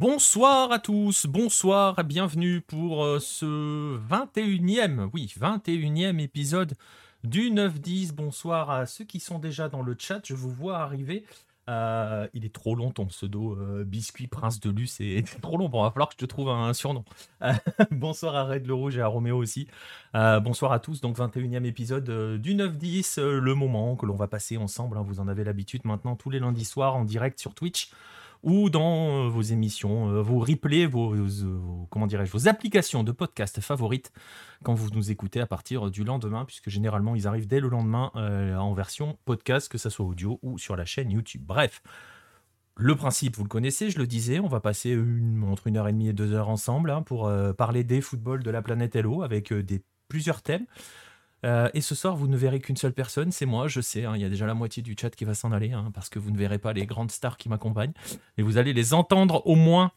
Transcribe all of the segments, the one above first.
Bonsoir à tous, bonsoir, bienvenue pour euh, ce 21e, oui, 21e épisode du 9-10. Bonsoir à ceux qui sont déjà dans le chat, je vous vois arriver. Euh, il est trop long ton pseudo, euh, Biscuit Prince de Luce, c'est trop long. Bon, va falloir que je te trouve un, surnom. bonsoir à Red le Rouge et à Roméo aussi. bonsoir à tous, donc 21e épisode du 9-10, le moment que l'on va passer ensemble. Hein. vous en avez l'habitude maintenant tous les lundis soirs en direct sur Twitch ou dans euh, vos émissions, euh, vos replays, vos, comment dirais-je, vos applications de podcast favorites quand vous nous écoutez à partir du lendemain, puisque généralement ils arrivent dès le lendemain euh, en version podcast, que ce soit audio ou sur la chaîne YouTube. Bref. Le principe, vous le connaissez, je le disais, on va passer entre une heure et demie et deux heures ensemble hein, pour parler des footballs de la planète Hello avec des, plusieurs thèmes. Euh, et ce soir, vous ne verrez qu'une seule personne, c'est moi, je sais, hein, il y a déjà la moitié du chat qui va s'en aller, hein, parce que vous ne verrez pas les grandes stars qui m'accompagnent, mais vous allez les entendre au moins.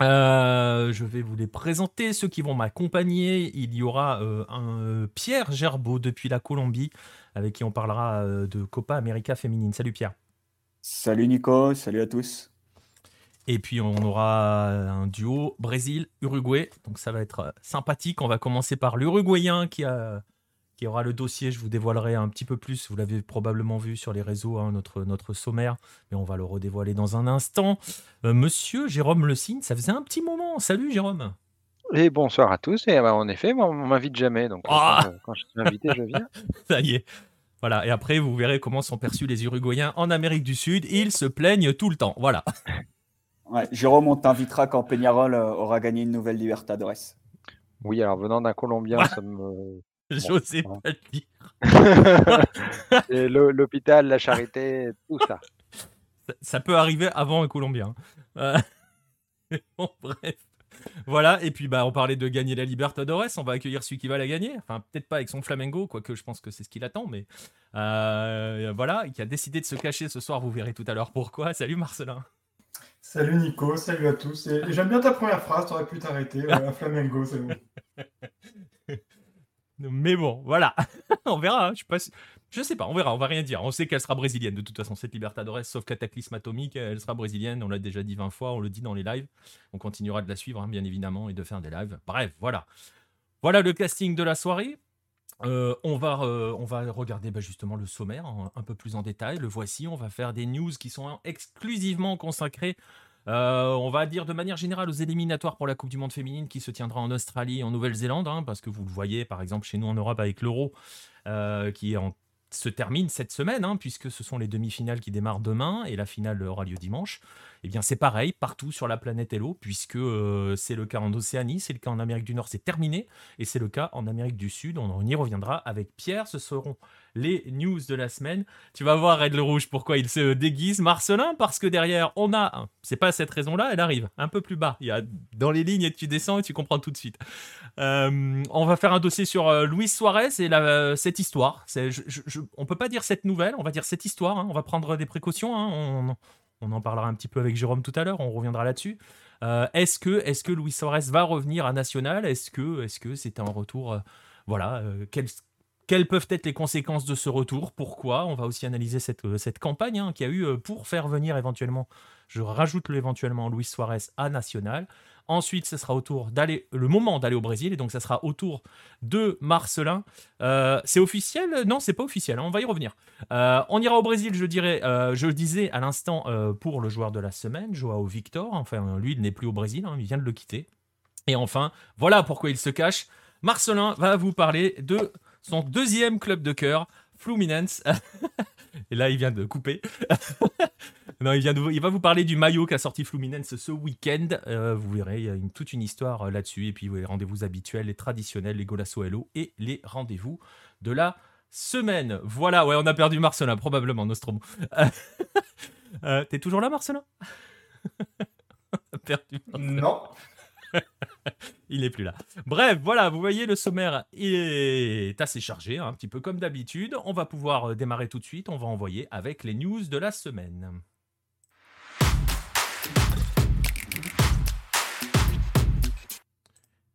Euh, je vais vous les présenter, ceux qui vont m'accompagner. Il y aura euh, un Pierre Gerbeau depuis la Colombie, avec qui on parlera de Copa América féminine. Salut Pierre. Salut Nico, salut à tous. Et puis on aura un duo Brésil-Uruguay, donc ça va être sympathique. On va commencer par l'Uruguayen qui a qui aura le dossier. Je vous dévoilerai un petit peu plus. Vous l'avez probablement vu sur les réseaux, hein, notre, notre sommaire, mais on va le redévoiler dans un instant. Euh, monsieur Jérôme Le Signe, ça faisait un petit moment. Salut Jérôme. Et bonsoir à tous. Et bah, en effet, on m'invite jamais. Donc ah quand, je suis invité, je viens. ça y est. Voilà. Et après, vous verrez comment sont perçus les Uruguayens en Amérique du Sud. Ils se plaignent tout le temps. Voilà. Ouais, Jérôme, on t'invitera quand Peñarol euh, aura gagné une nouvelle Libertadores. Oui, alors venant d'un Colombien, ça me J'osais pas le dire. L'hôpital, la charité, tout ça. ça. peut arriver avant un Colombien. Euh, bon, bref. Voilà, et puis bah, on parlait de gagner la Libertadores, on va accueillir celui qui va la gagner. Enfin, peut-être pas avec son Flamengo, quoique je pense que c'est ce qu'il attend, mais euh, voilà, qui a décidé de se cacher ce soir, vous verrez tout à l'heure pourquoi. Salut Marcelin. Salut Nico, salut à tous. Et, j'aime bien ta première phrase, t'aurais pu t'arrêter. un Flamengo, c'est bon. Mais bon, voilà. on verra. Hein, je, sais sais pas, on verra. On va rien dire. On sait qu'elle sera brésilienne de toute façon, cette Libertadores, sauf Cataclysme Atomique, elle sera brésilienne. On l'a déjà dit 20 fois, on le dit dans les lives. On continuera de la suivre, hein, bien évidemment, et de faire des lives. Bref, voilà. Voilà le casting de la soirée. Euh, on, va, euh, on va regarder bah, justement le sommaire un peu plus en détail. Le voici. On va faire des news qui sont exclusivement consacrées euh, on va dire de manière générale aux éliminatoires pour la Coupe du Monde féminine qui se tiendra en Australie et en Nouvelle-Zélande, hein, parce que vous le voyez par exemple chez nous en Europe avec l'Euro euh, qui se termine cette semaine, hein, puisque ce sont les demi-finales qui démarrent demain et la finale aura lieu dimanche. Eh bien, c'est pareil partout sur la planète Hello, puisque euh, c'est le cas en Océanie, c'est le cas en Amérique du Nord, c'est terminé, et c'est le cas en Amérique du Sud. On y reviendra avec Pierre. Ce seront les news de la semaine. Tu vas voir Red le Rouge pourquoi il se déguise. Marcelin, parce que derrière, on a. C'est pas cette raison-là, elle arrive un peu plus bas. Il y a dans les lignes et tu descends et tu comprends tout de suite. Euh, on va faire un dossier sur euh, Luis Suarez et la, cette histoire. C'est, je, on peut pas dire cette nouvelle, on va dire cette histoire. Hein. On va prendre des précautions. Hein. On, en parlera un petit peu avec Jérôme tout à l'heure, on reviendra là-dessus. Euh, est-ce que, est que Luis Suarez va revenir à National? Est-ce que, est-ce que c'est un retour euh, Voilà, euh, quelles, peuvent être les conséquences de ce retour? Pourquoi? On va aussi analyser cette, cette campagne hein, qu'il y a eu pour faire venir éventuellement, je rajoute éventuellement Luis Suarez à National. Ensuite, ce sera autour d'aller le moment d'aller au Brésil et donc ça sera autour de Marcelin. Euh, c'est officiel? Non, c'est pas officiel. Hein, on va y revenir. Euh, on ira au Brésil, je dirais. Euh, je le disais à l'instant pour le joueur de la semaine, Joao Victor. Enfin, lui, il n'est plus au Brésil. Hein, il vient de le quitter. Et enfin, voilà pourquoi il se cache. Marcelin va vous parler de son deuxième club de cœur, Fluminense. Et là, il vient de couper. non, il, vient il va vous parler du maillot qu'a sorti Fluminense ce week-end. Euh, vous verrez, il y a toute une histoire euh, là-dessus. Et puis, les rendez-vous habituels, les traditionnels, les Golasso Hello et les rendez-vous de la semaine. Voilà, ouais, on a perdu Marcelin, probablement, Nostromo. Euh, t'es toujours là, Marcelin? Perdu Non. il n'est plus là. Bref, voilà, vous voyez, le sommaire est assez chargé, hein, un petit peu comme d'habitude. On va pouvoir euh, démarrer tout de suite. On va envoyer avec les news de la semaine.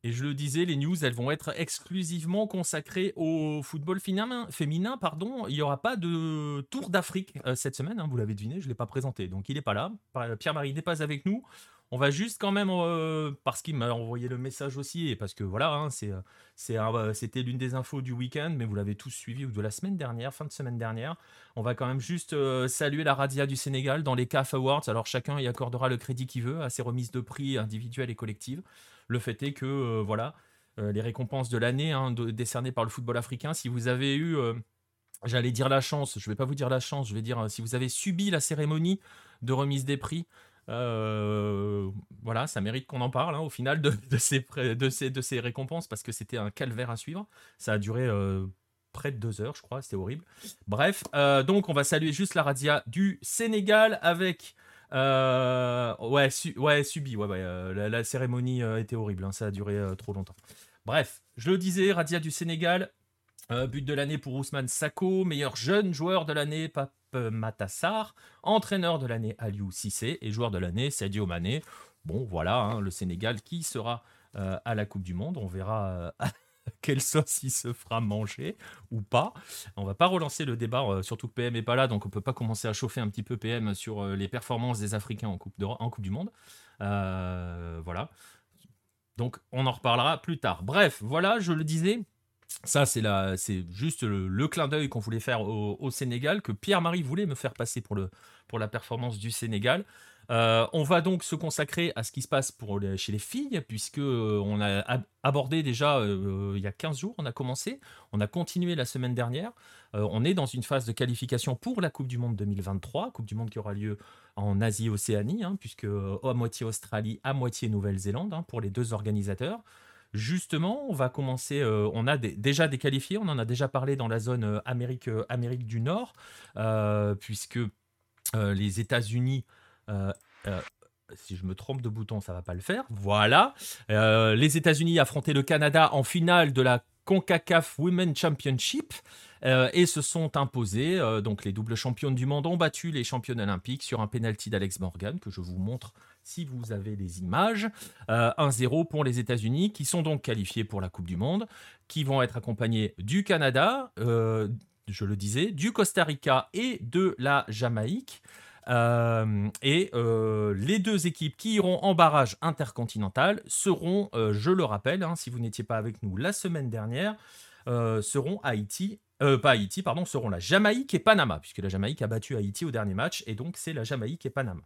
Et je le disais, les news, elles vont être exclusivement consacrées au football féminin. pardon. Il n'y aura pas de Tour d'Afrique euh, cette semaine, hein, vous l'avez deviné, je ne l'ai pas présenté. Donc il n'est pas là. Pierre-Marie n'est pas avec nous. On va juste quand même, euh, parce qu'il m'a envoyé le message aussi, et parce que voilà, hein, euh, euh, c'était l'une des infos du week-end, mais vous l'avez tous suivi, ou de la semaine dernière, fin de semaine dernière. On va quand même juste saluer la Radia du Sénégal dans les CAF Awards. Alors chacun y accordera le crédit qu'il veut à ses remises de prix individuelles et collectives. Le fait est que, voilà, les récompenses de l'année hein, décernées par le football africain, si vous avez eu... J'allais dire la chance, je vais pas vous dire la chance, je vais dire si vous avez subi la cérémonie de remise des prix, euh, voilà, ça mérite qu'on en parle hein, au final de, ces, récompenses parce que c'était un calvaire à suivre. Ça a duré euh, près de deux heures, je crois, c'était horrible. Bref, euh, donc on va saluer juste la radia du Sénégal avec. ouais, su- ouais, subi, ouais, ouais, la, cérémonie était horrible, hein, ça a duré trop longtemps. Bref, je le disais, Radia du Sénégal, but de l'année pour Ousmane Sako, meilleur jeune joueur de l'année, Pape Matassar, entraîneur de l'année Aliou Cissé et joueur de l'année Sadio Mané. Bon, voilà, hein, le Sénégal qui sera euh, à la Coupe du Monde. On verra euh, quelle il se fera manger ou pas. On va pas relancer le débat, euh, surtout que PM est pas là, donc on peut pas commencer à chauffer un petit peu PM sur euh, les performances des Africains en Coupe, du Monde. Voilà. Donc on en reparlera plus tard. Bref, voilà, je le disais. Ça, c'est c'est juste le, clin d'œil qu'on voulait faire au, Sénégal, que Pierre-Marie voulait me faire passer pour, la performance du Sénégal. Euh, on va donc se consacrer à ce qui se passe chez les filles, puisque euh, on a ab- abordé déjà euh, il y a 15 jours, on a commencé, on a continué la semaine dernière. On est dans une phase de qualification pour la Coupe du Monde 2023, Coupe du Monde qui aura lieu en Asie-Océanie, hein, puisque à moitié Australie, à moitié Nouvelle-Zélande, hein, pour les deux organisateurs. Justement, on va commencer. euh, on a déjà des qualifiés, on en a déjà parlé dans la zone euh, Amérique, euh, Amérique du Nord, puisque les États-Unis. si je me trompe de bouton, ça va pas le faire. Voilà. Les États-Unis affrontaient le Canada en finale de la CONCACAF Women Championship et se sont imposés. Donc les doubles championnes du monde ont battu les championnes olympiques sur un penalty d'Alex Morgan que je vous montre si vous avez les images. Euh, 1-0 pour les États-Unis qui sont donc qualifiés pour la Coupe du Monde, qui vont être accompagnés du Canada, euh, je le disais, du Costa Rica et de la Jamaïque. Euh, et euh, les deux équipes qui iront en barrage intercontinental seront, euh, je le rappelle, hein, si vous n'étiez pas avec nous la semaine dernière, euh, seront euh, pas Haïti, pardon, seront la Jamaïque et Panama, puisque la Jamaïque a battu Haïti au dernier match, et donc c'est la Jamaïque et Panama.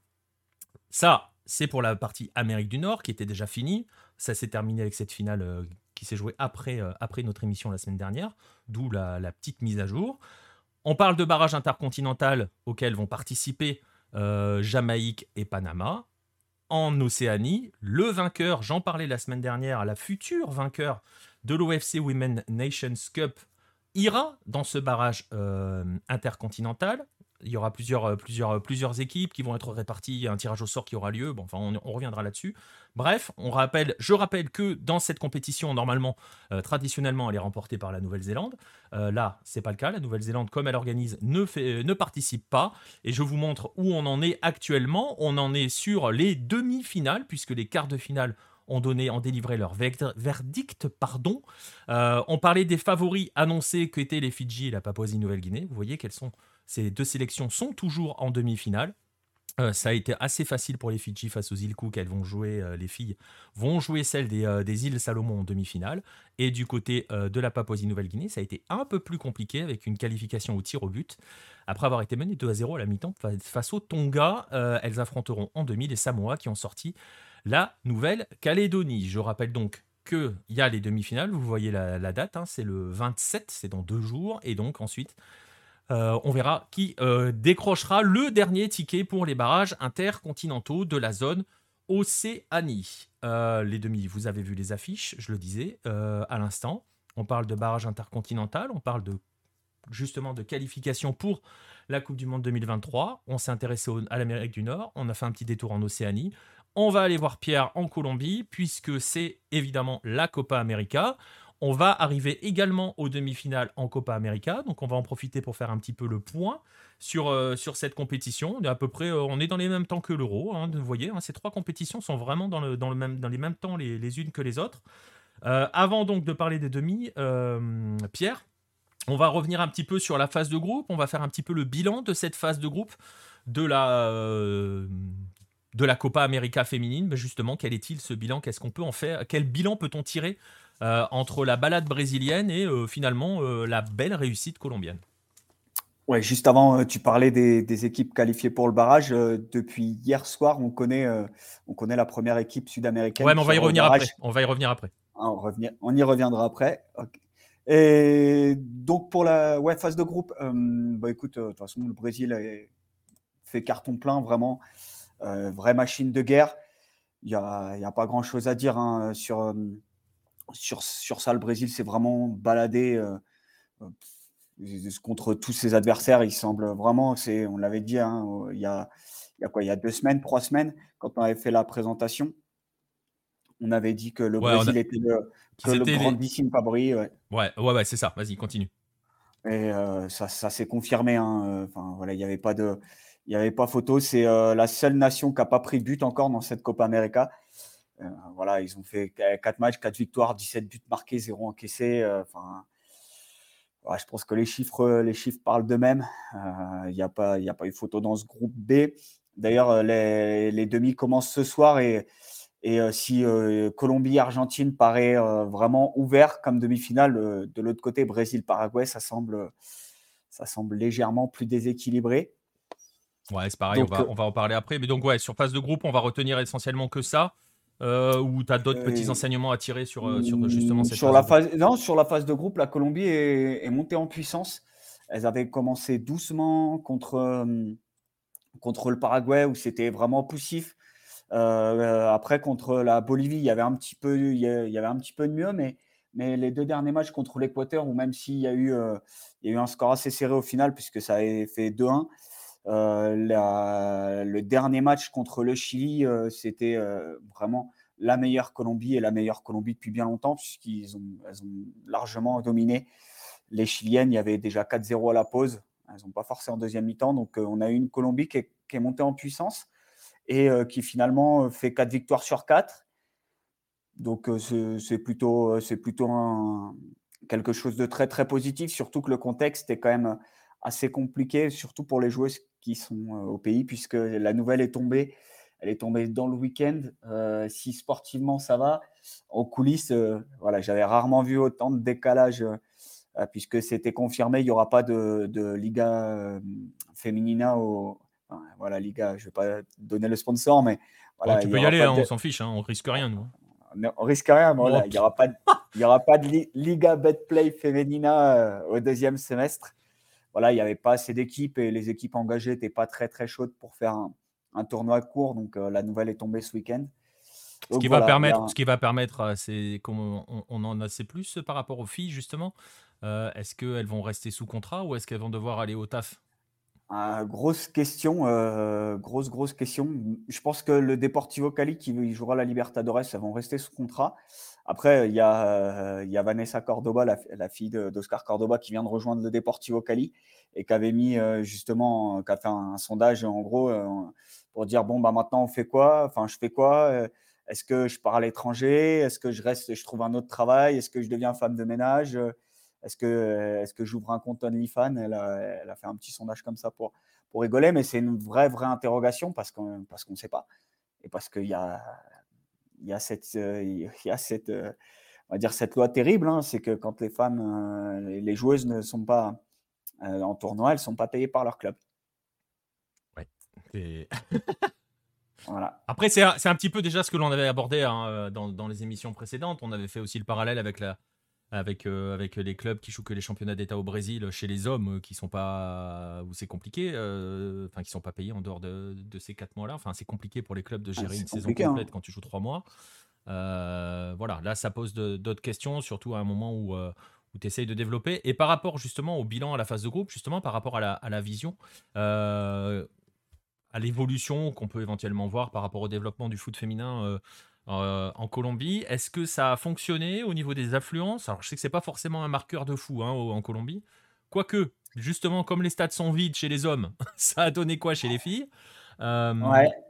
Ça, c'est pour la partie Amérique du Nord qui était déjà finie. Ça s'est terminé avec cette finale euh, qui s'est jouée après, euh, après notre émission la semaine dernière, d'où la, petite mise à jour. On parle de barrage intercontinental auquel vont participer euh, Jamaïque et Panama. En Océanie, le vainqueur, j'en parlais la semaine dernière, la future vainqueur de l'OFC Women Nations Cup ira dans ce barrage intercontinental. Il y aura plusieurs, euh, plusieurs, plusieurs équipes qui vont être réparties, un tirage au sort qui aura lieu, bon, enfin on, reviendra là-dessus. Bref, on rappelle, je rappelle que dans cette compétition, normalement, euh, traditionnellement, elle est remportée par la Nouvelle-Zélande. Euh, là, c'est pas le cas. La Nouvelle-Zélande, comme elle organise, ne, fait, ne participe pas. Et je vous montre où on en est actuellement. On en est sur les demi-finales, puisque les quarts de finale ont donné, ont délivré leur verdict. Pardon. Euh, on parlait des favoris annoncés qu'étaient les Fidji et la Papouasie-Nouvelle-Guinée. Vous voyez qu'elles sont, ces deux sélections sont toujours en demi-finale. Euh, ça a été assez facile pour les Fidji face aux îles Cook. Elles vont jouer, euh, les filles vont jouer celles des, euh, des îles Salomon en demi-finale. Et du côté de la Papouasie-Nouvelle-Guinée, ça a été un peu plus compliqué avec une qualification au tir au but. Après avoir été menées 2 à 0 à la mi-temps fa- face aux Tonga, elles affronteront en demi les Samoa qui ont sorti la Nouvelle-Calédonie. Je rappelle donc qu'il y a les demi-finales, vous voyez la, la date, hein, c'est le 27, c'est dans deux jours. Et donc ensuite, euh, on verra qui euh, décrochera le dernier ticket pour les barrages intercontinentaux de la zone Océanie. Euh, les demi, vous avez vu les affiches, je le disais à l'instant. On parle de barrage intercontinental, on parle justement de qualification pour la Coupe du Monde 2023. On s'est intéressé à l'Amérique du Nord, on a fait un petit détour en Océanie. On va aller voir Pierre en Colombie, puisque c'est évidemment la Copa América. On va arriver également aux demi-finales en Copa América, donc on va en profiter pour faire un petit peu le point sur, euh, sur cette compétition. À peu près, euh, on est dans les mêmes temps que l'Euro. hein, vous voyez, hein, ces trois compétitions sont vraiment dans, les mêmes temps les, unes que les autres. Euh, avant donc de parler des demi, Pierre, on va revenir un petit peu sur la phase de groupe. On va faire un petit peu le bilan de cette phase de groupe de la, Copa América féminine. Justement, quel est-il ce bilan? Qu'est-ce qu'on peut en faire? Quel bilan peut-on tirer entre la balade brésilienne et finalement la belle réussite colombienne Ouais, juste avant, tu parlais des, équipes qualifiées pour le barrage. depuis hier soir, on connaît, on connaît la première équipe sud-américaine. Ouais, mais on va y revenir après. On va y revenir après. Ah, on, on y reviendra après. Et donc pour la ouais, phase de groupe, bah écoute, de toute façon le Brésil a fait carton plein, vraiment, vraie machine de guerre. Il n'y a, y a, pas grand chose à dire hein, sur, sur, sur ça. Le Brésil s'est vraiment baladé contre tous ses adversaires. Il semble vraiment, c'est, on l'avait dit, hein, il, y a, il y a quoi, il y a deux semaines, trois semaines, quand on avait fait la présentation, on avait dit que le Brésil était le, grandissime favori. Ouais, ouais, ouais, c'est ça. Vas-y, continue. Et euh, ça, ça s'est confirmé. Hein, euh, enfin, voilà, il n'y avait pas de, il y avait pas photo. C'est euh, la seule nation qui n'a pas pris but encore dans cette Copa América. Voilà, ils ont fait 4 matchs, 4 victoires, 17 buts marqués, 0 encaissés. Enfin, je pense que les chiffres, les chiffres parlent d'eux-mêmes. Il n'y a, pas, a pas eu photo dans ce groupe B. D'ailleurs, les, les, demi commencent ce soir et, et si Colombie-Argentine paraît vraiment ouvert comme demi-finale, de l'autre côté, Brésil-Paraguay, ça semble, ça semble légèrement plus déséquilibré. Ouais, c'est pareil, on, va, on, va, en parler après. Mais donc, ouais, sur phase de groupe, on va retenir essentiellement que ça. Euh, ou tu as d'autres petits enseignements à tirer sur, sur justement cette sur phase la phase, Non, sur la phase de groupe, la Colombie est, est, montée en puissance. Elles avaient commencé doucement contre, contre le Paraguay, où c'était vraiment poussif. Euh, après, contre la Bolivie, il y avait un petit peu, il y avait un petit peu de mieux, mais, mais les deux derniers matchs contre l'Équateur, ou même s'il y, a eu, euh, il y a eu un score assez serré au final, puisque ça a fait 2-1, euh, le dernier match contre le Chili, c'était vraiment la meilleure Colombie et la meilleure Colombie depuis bien longtemps, puisqu'ils ont, largement dominé les Chiliennes. Il y avait déjà 4-0 à la pause. Elles n'ont pas forcé en deuxième mi-temps. Donc, on a eu une Colombie qui est, montée en puissance et euh, qui finalement euh, fait 4 victoires sur 4. Donc euh, c'est plutôt, plutôt quelque chose de très très positif, surtout que le contexte est quand même assez compliqué, surtout pour les joueuses qui sont au pays, puisque la nouvelle est tombée. Elle est tombée dans le week-end. si sportivement ça va, en coulisses, voilà, j'avais rarement vu autant de décalage, puisque c'était confirmé, il n'y aura pas de, de Liga Feminina au, voilà, Liga, je ne vais pas donner le sponsor, mais voilà. tu peux y aller, hein, on s'en fiche, hein, on risque rien, nous. Hein. On, risque rien, mais voilà, il n'y aura pas de, il y aura pas de Liga Betplay Femenina euh, au deuxième semestre. Voilà, il n'y avait pas assez d'équipes et les équipes engagées n'étaient pas très très chaudes pour faire un, tournoi court. Donc euh, la nouvelle est tombée ce week-end. Ce qui, va permettre, ce qui va permettre, euh, c'est comme on, on, en a c'est plus par rapport aux filles justement. est-ce qu'elles vont rester sous contrat ou est-ce qu'elles vont devoir aller au taf? Ah, grosse question, euh, grosse, grosse question. Je pense que le Deportivo Cali qui jouera la Libertadores, elles vont rester sous contrat. Après, il y a, il y a Vanessa Cordoba, la, fille d'Oscar Cordoba, qui vient de rejoindre le Deportivo Cali et qui avait mis euh, justement, qui a fait un, sondage en gros euh, pour dire bon, bah maintenant on fait quoi? Enfin, je fais quoi? Est-ce que je pars à l'étranger? Est-ce que je reste, je trouve un autre travail? Est-ce que je deviens femme de ménage? Est-ce que, est que j'ouvre un compte OnlyFans? Elle a, elle a fait un petit sondage comme ça pour, pour rigoler, mais c'est une vraie, vraie interrogation parce qu'on parce qu'on ne sait pas. Et parce qu'il y a, il y a cette, il y a cette, on va dire cette loi terrible, hein, c'est que quand les femmes, les joueuses ne sont pas en tournoi, elles ne sont pas payées par leur club. Ouais. voilà. Après, c'est un, un, petit peu déjà ce que l'on avait abordé hein, dans, dans, les émissions précédentes. On avait fait aussi le parallèle avec la, avec, euh, avec les clubs qui jouent que les championnats d'État au Brésil, chez les hommes qui sont pas où c'est compliqué, euh, enfin qui sont pas payés en dehors de, de ces quatre mois-là. Enfin, c'est compliqué pour les clubs de ah, gérer une saison hein. complète quand tu joues trois mois. Euh, voilà, là, ça pose d'autres questions, surtout à un moment où, où tu essayes de développer. Et par rapport justement au bilan à la phase de groupe, justement par rapport à la, à la vision, à l'évolution qu'on peut éventuellement voir par rapport au développement du foot féminin euh, en Colombie. Est-ce que ça a fonctionné au niveau des affluences? Alors, je sais que c'est pas forcément un marqueur de fou hein, en Colombie. Quoique, justement, comme les stades sont vides chez les hommes, ça a donné quoi chez les filles? Euh,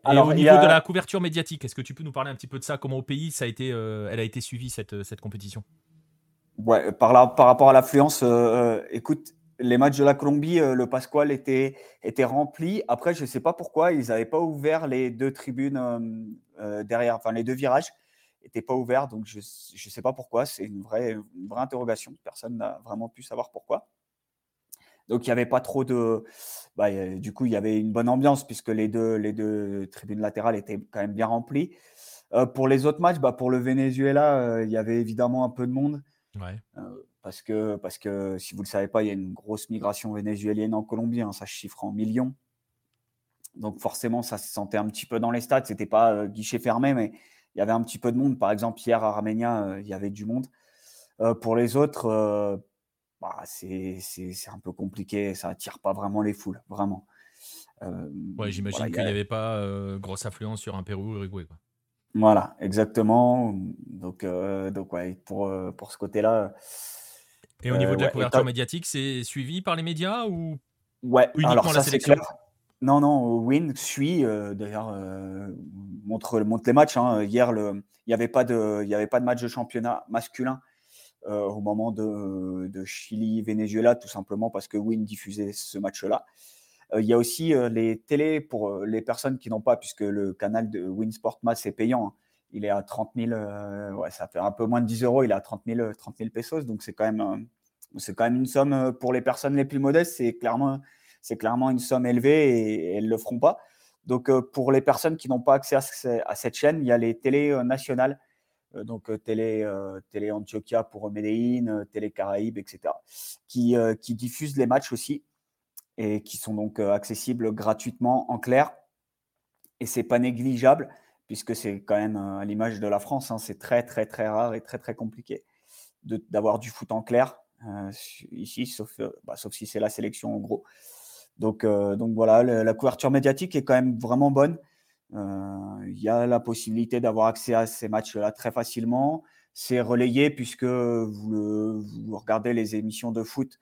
Alors, au niveau de la couverture médiatique, est-ce que tu peux nous parler un petit peu de ça? Comment au pays ça a été, euh, elle a été suivie cette, cette compétition? Ouais, par, là, par rapport à l'affluence, écoute, les matchs de la Colombie, euh, le Pasquale était, était rempli. Après, je ne sais pas pourquoi, ils n'avaient pas ouvert les deux tribunes euh, euh, derrière, enfin les deux virages n'étaient pas ouverts. Donc, je ne sais pas pourquoi. C'est une vraie, une vraie interrogation. Personne n'a vraiment pu savoir pourquoi. Donc, il n'y avait pas trop de. Bah, du coup, il y avait une bonne ambiance puisque les deux, les deux tribunes latérales étaient quand même bien remplies. pour les autres matchs, bah, pour le Venezuela, il y avait évidemment un peu de monde. Ouais parce que, parce que si vous ne le savez pas, il y a une grosse migration vénézuélienne en Colombie, hein, ça chiffre en millions. Donc forcément, ça se sentait un petit peu dans les stades. Ce n'était pas euh, guichet fermé, mais il y avait un petit peu de monde. Par exemple, hier à Arménia, euh, il y avait du monde. Euh, pour les autres, bah, c'est un peu compliqué. Ça attire pas vraiment les foules, vraiment. ouais, j'imagine qu'il n'y avait pas grosse affluence sur un Pérou-Uruguay. Voilà, exactement. Donc, donc ouais, pour, pour ce côté-là, et au niveau de la couverture médiatique, c'est suivi par les médias ou Ouais, alors ça c'est clair. Non, non, Win suit, d'ailleurs, montre, montre les matchs. Hein. Hier, il n'y avait, pas de, y avait pas de match de championnat masculin au moment de, de Chili-Venezuela, tout simplement parce que Win diffusait ce match-là. Il y a aussi les télés pour les personnes qui n'ont pas, puisque le canal de Win Sport Mass est payant. Hein il est à 30 000, euh, ouais, ça fait un peu moins de 10 euros, il est à 30 000, 30 000 pesos, donc c'est quand même, euh, quand même une somme euh, pour les personnes les plus modestes, c'est clairement, clairement une somme élevée et, elles ne le feront pas. Donc pour les personnes qui n'ont pas accès à, cette chaîne, il y a les télés nationales, donc télé, télé Antioquia pour Medellín, télé Caraïbes, etc., qui, qui diffusent les matchs aussi et qui sont donc accessibles gratuitement en clair. Et c'est pas négligeable puisque c'est quand même à l'image de la France, hein, c'est très très très rare et très très compliqué d'avoir du foot en clair euh, ici, sauf, euh, bah, sauf si c'est la sélection en gros. Donc, euh, donc voilà, la couverture médiatique est quand même vraiment bonne. Il y a la possibilité d'avoir accès à ces matchs-là très facilement. C'est relayé puisque vous, regardez les émissions de foot,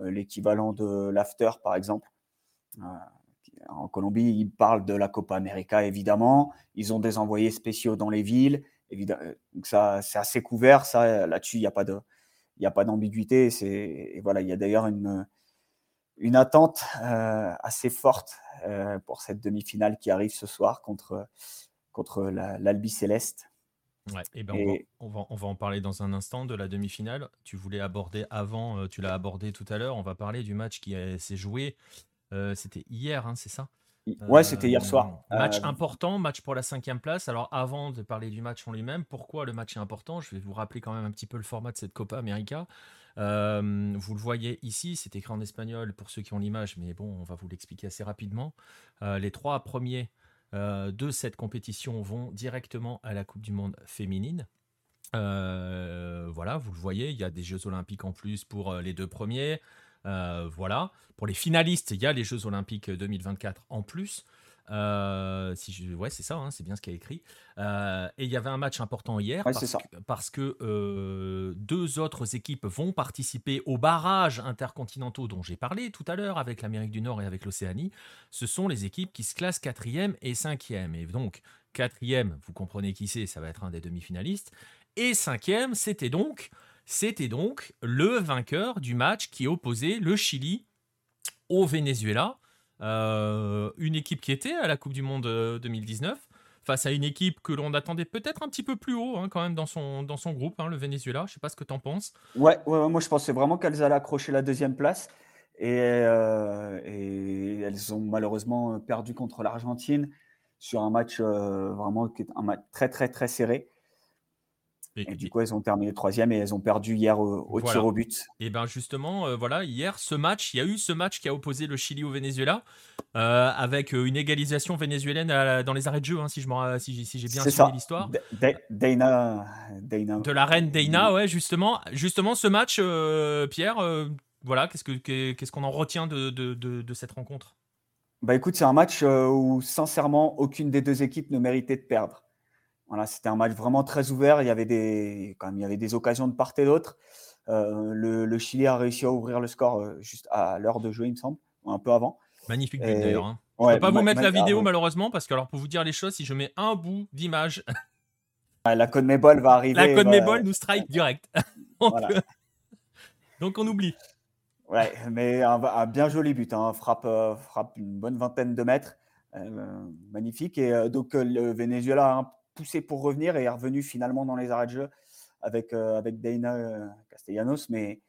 l'équivalent de l'after par exemple en Colombie, ils parlent de la Copa América, évidemment. Ils ont des envoyés spéciaux dans les villes. Évidemment. Donc ça, c'est assez couvert. Ça, là-dessus, il n'y a pas de, il a pas d'ambiguïté. C'est, voilà, il y a d'ailleurs une, une attente euh, assez forte euh, pour cette demi-finale qui arrive ce soir contre, contre l'Albi Céleste. Ouais, et ben on, va, on, va, en parler dans un instant de la demi-finale. Tu voulais aborder avant, euh, tu l'as abordé tout à l'heure. On va parler du match qui s'est joué euh, c'était hier, hein, c'est ça Ouais, c'était hier soir. Euh, match euh, important, match pour la cinquième place. Alors avant de parler du match en lui-même, pourquoi le match est important? Je vais vous rappeler quand même un petit peu le format de cette Copa América. vous le voyez ici, c'est écrit en espagnol pour ceux qui ont l'image, mais bon, on va vous l'expliquer assez rapidement. les trois premiers de cette compétition vont directement à la Coupe du Monde féminine. voilà, vous le voyez, il y a des Jeux Olympiques en plus pour les deux premiers. Euh, voilà. Pour les finalistes, il y a les Jeux Olympiques 2024 en plus. Euh, si je, ouais, c'est ça, hein, c'est bien ce qui est écrit. Euh, et il y avait un match important hier parce, que, deux autres équipes vont participer aux barrages intercontinentaux dont j'ai parlé tout à l'heure avec l'Amérique du Nord et avec l'Océanie. Ce sont les équipes qui se classent quatrième et cinquième. Et donc, quatrième, vous comprenez qui c'est, ça va être un des demi-finalistes. Et cinquième, c'était donc c'était donc le vainqueur du match qui opposait le Chili au Venezuela. Euh, une équipe qui était à la Coupe du Monde 2019 euh, face à une équipe que l'on attendait peut-être un petit peu plus haut hein, quand même dans son, groupe, hein, le Venezuela. Je sais pas ce que tu en penses. Ouais, moi je pensais vraiment qu'elles allaient accrocher la deuxième place. Et, euh, elles ont malheureusement perdu contre l'Argentine sur un match vraiment un match très très très serré. Et, du coup, elles ont terminé troisième et elles ont perdu hier au, tir au but. Et bien justement, euh, voilà, hier, ce match, il y a eu ce match qui a opposé le Chili au Venezuela, euh, avec euh, une égalisation vénézuélienne dans les arrêts de jeu, hein, si, je si, si j'ai bien suivi l'histoire. Dana, De la reine Dana, ouais, justement. Justement, ce match, Pierre, voilà, qu'est-ce qu'on qu'est-ce qu'on en retient de, de, de, cette rencontre? Bah écoute, c'est un match où sincèrement aucune des deux équipes ne méritait de perdre. Voilà, c'était un match vraiment très ouvert. Il y avait des, quand même, il y avait des occasions de part et d'autre. Euh, le, Chili a réussi à ouvrir le score euh, juste à l'heure de jeu, il me semble, un peu avant. Magnifique but d'ailleurs. Hein. Je ne peux pas vous mettre la vidéo malheureusement parce que alors pour vous dire les choses, si je mets un bout d'image, ah, la code Mebol va arriver. La code Mebol nous strike direct. donc, donc on oublie. Ouais, mais un, bien joli but, hein. frappe, frappe une bonne vingtaine de mètres, magnifique. Et donc le Venezuela a poussé pour revenir et est revenu finalement dans les arrêts de jeu avec, avec Dana Castellanos. Mais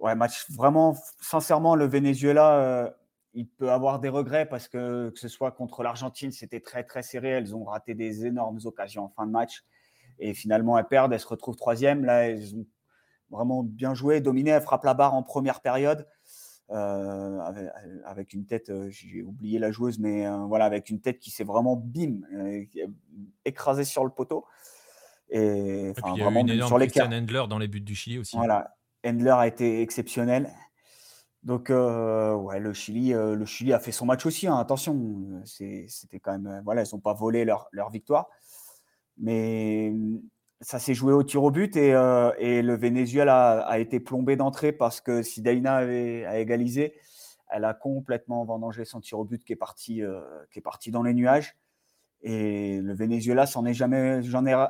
ouais, match vraiment, sincèrement, le Venezuela, il peut avoir des regrets parce que que ce soit contre l'Argentine, c'était très très serré. Elles ont raté des énormes occasions en fin de match. Et finalement, elles perdent, elles se retrouvent troisième. Là, elles ont vraiment bien joué, dominé. Elles frappent la barre en première période. Euh, avec, une tête, euh, j'ai oublié la joueuse, mais euh, voilà, avec une tête qui s'est vraiment bim, écrasée sur le poteau. Et, enfin, il y a vraiment une sur les Endler dans les buts du Chili aussi. Voilà, Endler a été exceptionnel. Donc, ouais, le Chili, le Chili a fait son match aussi. Hein, attention, c'était quand même, voilà, ils n'ont pas volé leur, leur victoire. Mais ça s'est joué au tir au but et, euh, le Venezuela a, été plombé d'entrée parce que si Daina a égalisé, elle a complètement vendangé son tir au but qui est parti, euh, qui est parti dans les nuages. Et le Venezuela s'en est jamais, j'en ai,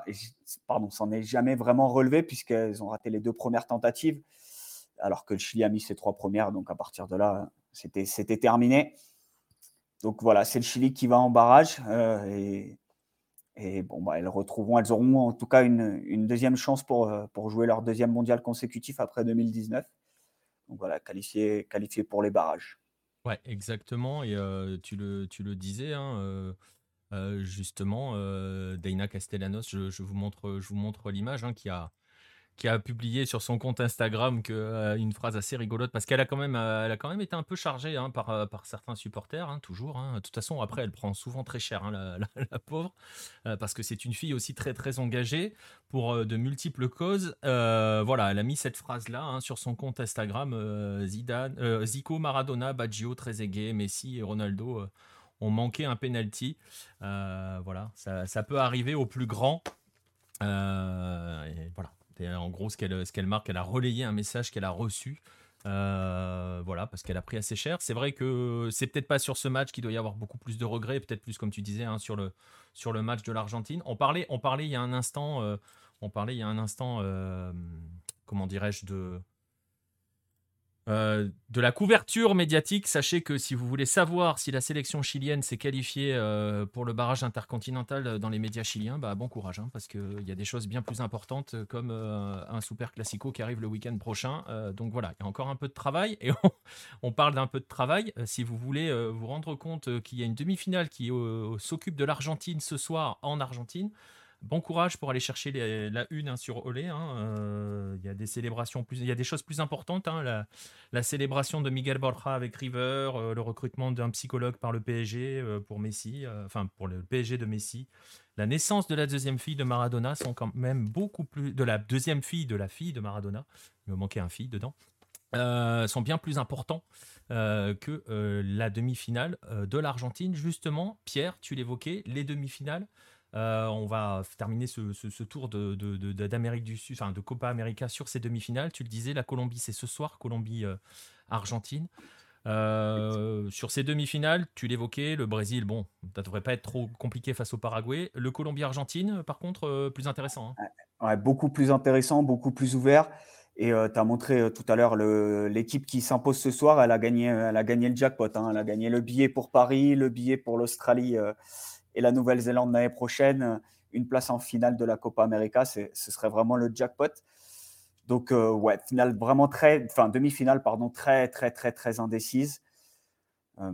pardon, s'en est jamais vraiment relevé puisqu'elles ont raté les deux premières tentatives, alors que le Chili a mis ses trois premières. Donc à partir de là, c'était, c'était terminé. Donc voilà, c'est le Chili qui va en barrage euh, et et bon, bah, elles retrouveront, elles auront en tout cas une, deuxième chance pour, euh, pour jouer leur deuxième mondial consécutif après 2019. Donc voilà, qualifié, qualifié pour les barrages. Ouais, exactement. Et euh, tu, le, tu le disais, hein, euh, justement, Dana Castellanos, je, vous montre, je vous montre l'image, hein, qui a qui a publié sur son compte Instagram euh, une phrase assez rigolote parce qu'elle a quand même, euh, a quand même été un peu chargée hein, par, euh, par certains supporters, hein, toujours. Hein. De toute façon, après, elle prend souvent très cher, la, pauvre, parce que c'est une fille aussi très très engagée pour de multiples causes. voilà, elle a mis cette phrase-là sur son compte Instagram. Zidane, Zico, Maradona, Baggio, Trezeguet, Messi et Ronaldo ont manqué un penalty. voilà, ça, ça, peut arriver au plus grand. voilà. Euh, en gros ce qu'elle ce qu'elle marque, elle a relayé un message qu'elle a reçu. Euh, voilà, parce qu'elle a pris assez cher. C'est vrai que c'est peut-être pas sur ce match qu'il doit y avoir beaucoup plus de regrets, peut-être plus comme tu disais hein, sur, le, match de l'Argentine. On parlait, il y a un instant, euh, on parlait il y a un instant, comment dirais-je, de euh, de la couverture médiatique, sachez que si vous voulez savoir si la sélection chilienne s'est qualifiée euh, pour le barrage intercontinental dans les médias chiliens, bah, bon courage, hein, parce qu'il y a des choses bien plus importantes comme euh, un super classico qui arrive le week-end prochain. donc voilà, il y a encore un peu de travail, et on, parle d'un peu de travail. si vous voulez vous rendre compte qu'il y a une demi-finale qui s'occupe de l'Argentine ce soir en Argentine, Bon courage pour aller chercher la une hein, sur Olé. Hein, euh, il y a des célébrations plus, il y a des choses plus importantes. Hein, la, célébration de Miguel Borja avec River, euh, le recrutement d'un psychologue par le PSG euh, pour Messi, enfin pour le PSG de Messi, la naissance de la deuxième fille de Maradona sont quand même beaucoup plus de la deuxième fille de la fille de Maradona. Il me manquait un fille dedans. sont bien plus importants que la demi-finale de l'Argentine. Justement, Pierre, tu l'évoquais, les demi-finales. Euh, on va terminer ce, tour d'Amérique du Sud, enfin de Copa América sur ces demi-finales. Tu le disais, la Colombie, c'est ce soir, Colombie-Argentine. Euh, euh, sur ces demi-finales, tu l'évoquais, le Brésil, bon, ça devrait pas être trop compliqué face au Paraguay. Le Colombie-Argentine, par contre, plus intéressant. Hein. beaucoup plus intéressant, beaucoup plus ouvert. Et tu as montré tout à l'heure l'équipe qui s'impose ce soir, elle a gagné, elle a gagné le jackpot. Hein. elle a gagné le billet pour Paris, le billet pour l'Australie et la Nouvelle-Zélande l'année prochaine, une place en finale de la Copa América, ce serait vraiment le jackpot. Donc, euh, finale vraiment très, enfin, demi-finale, pardon, très, très, très, très indécise. Euh,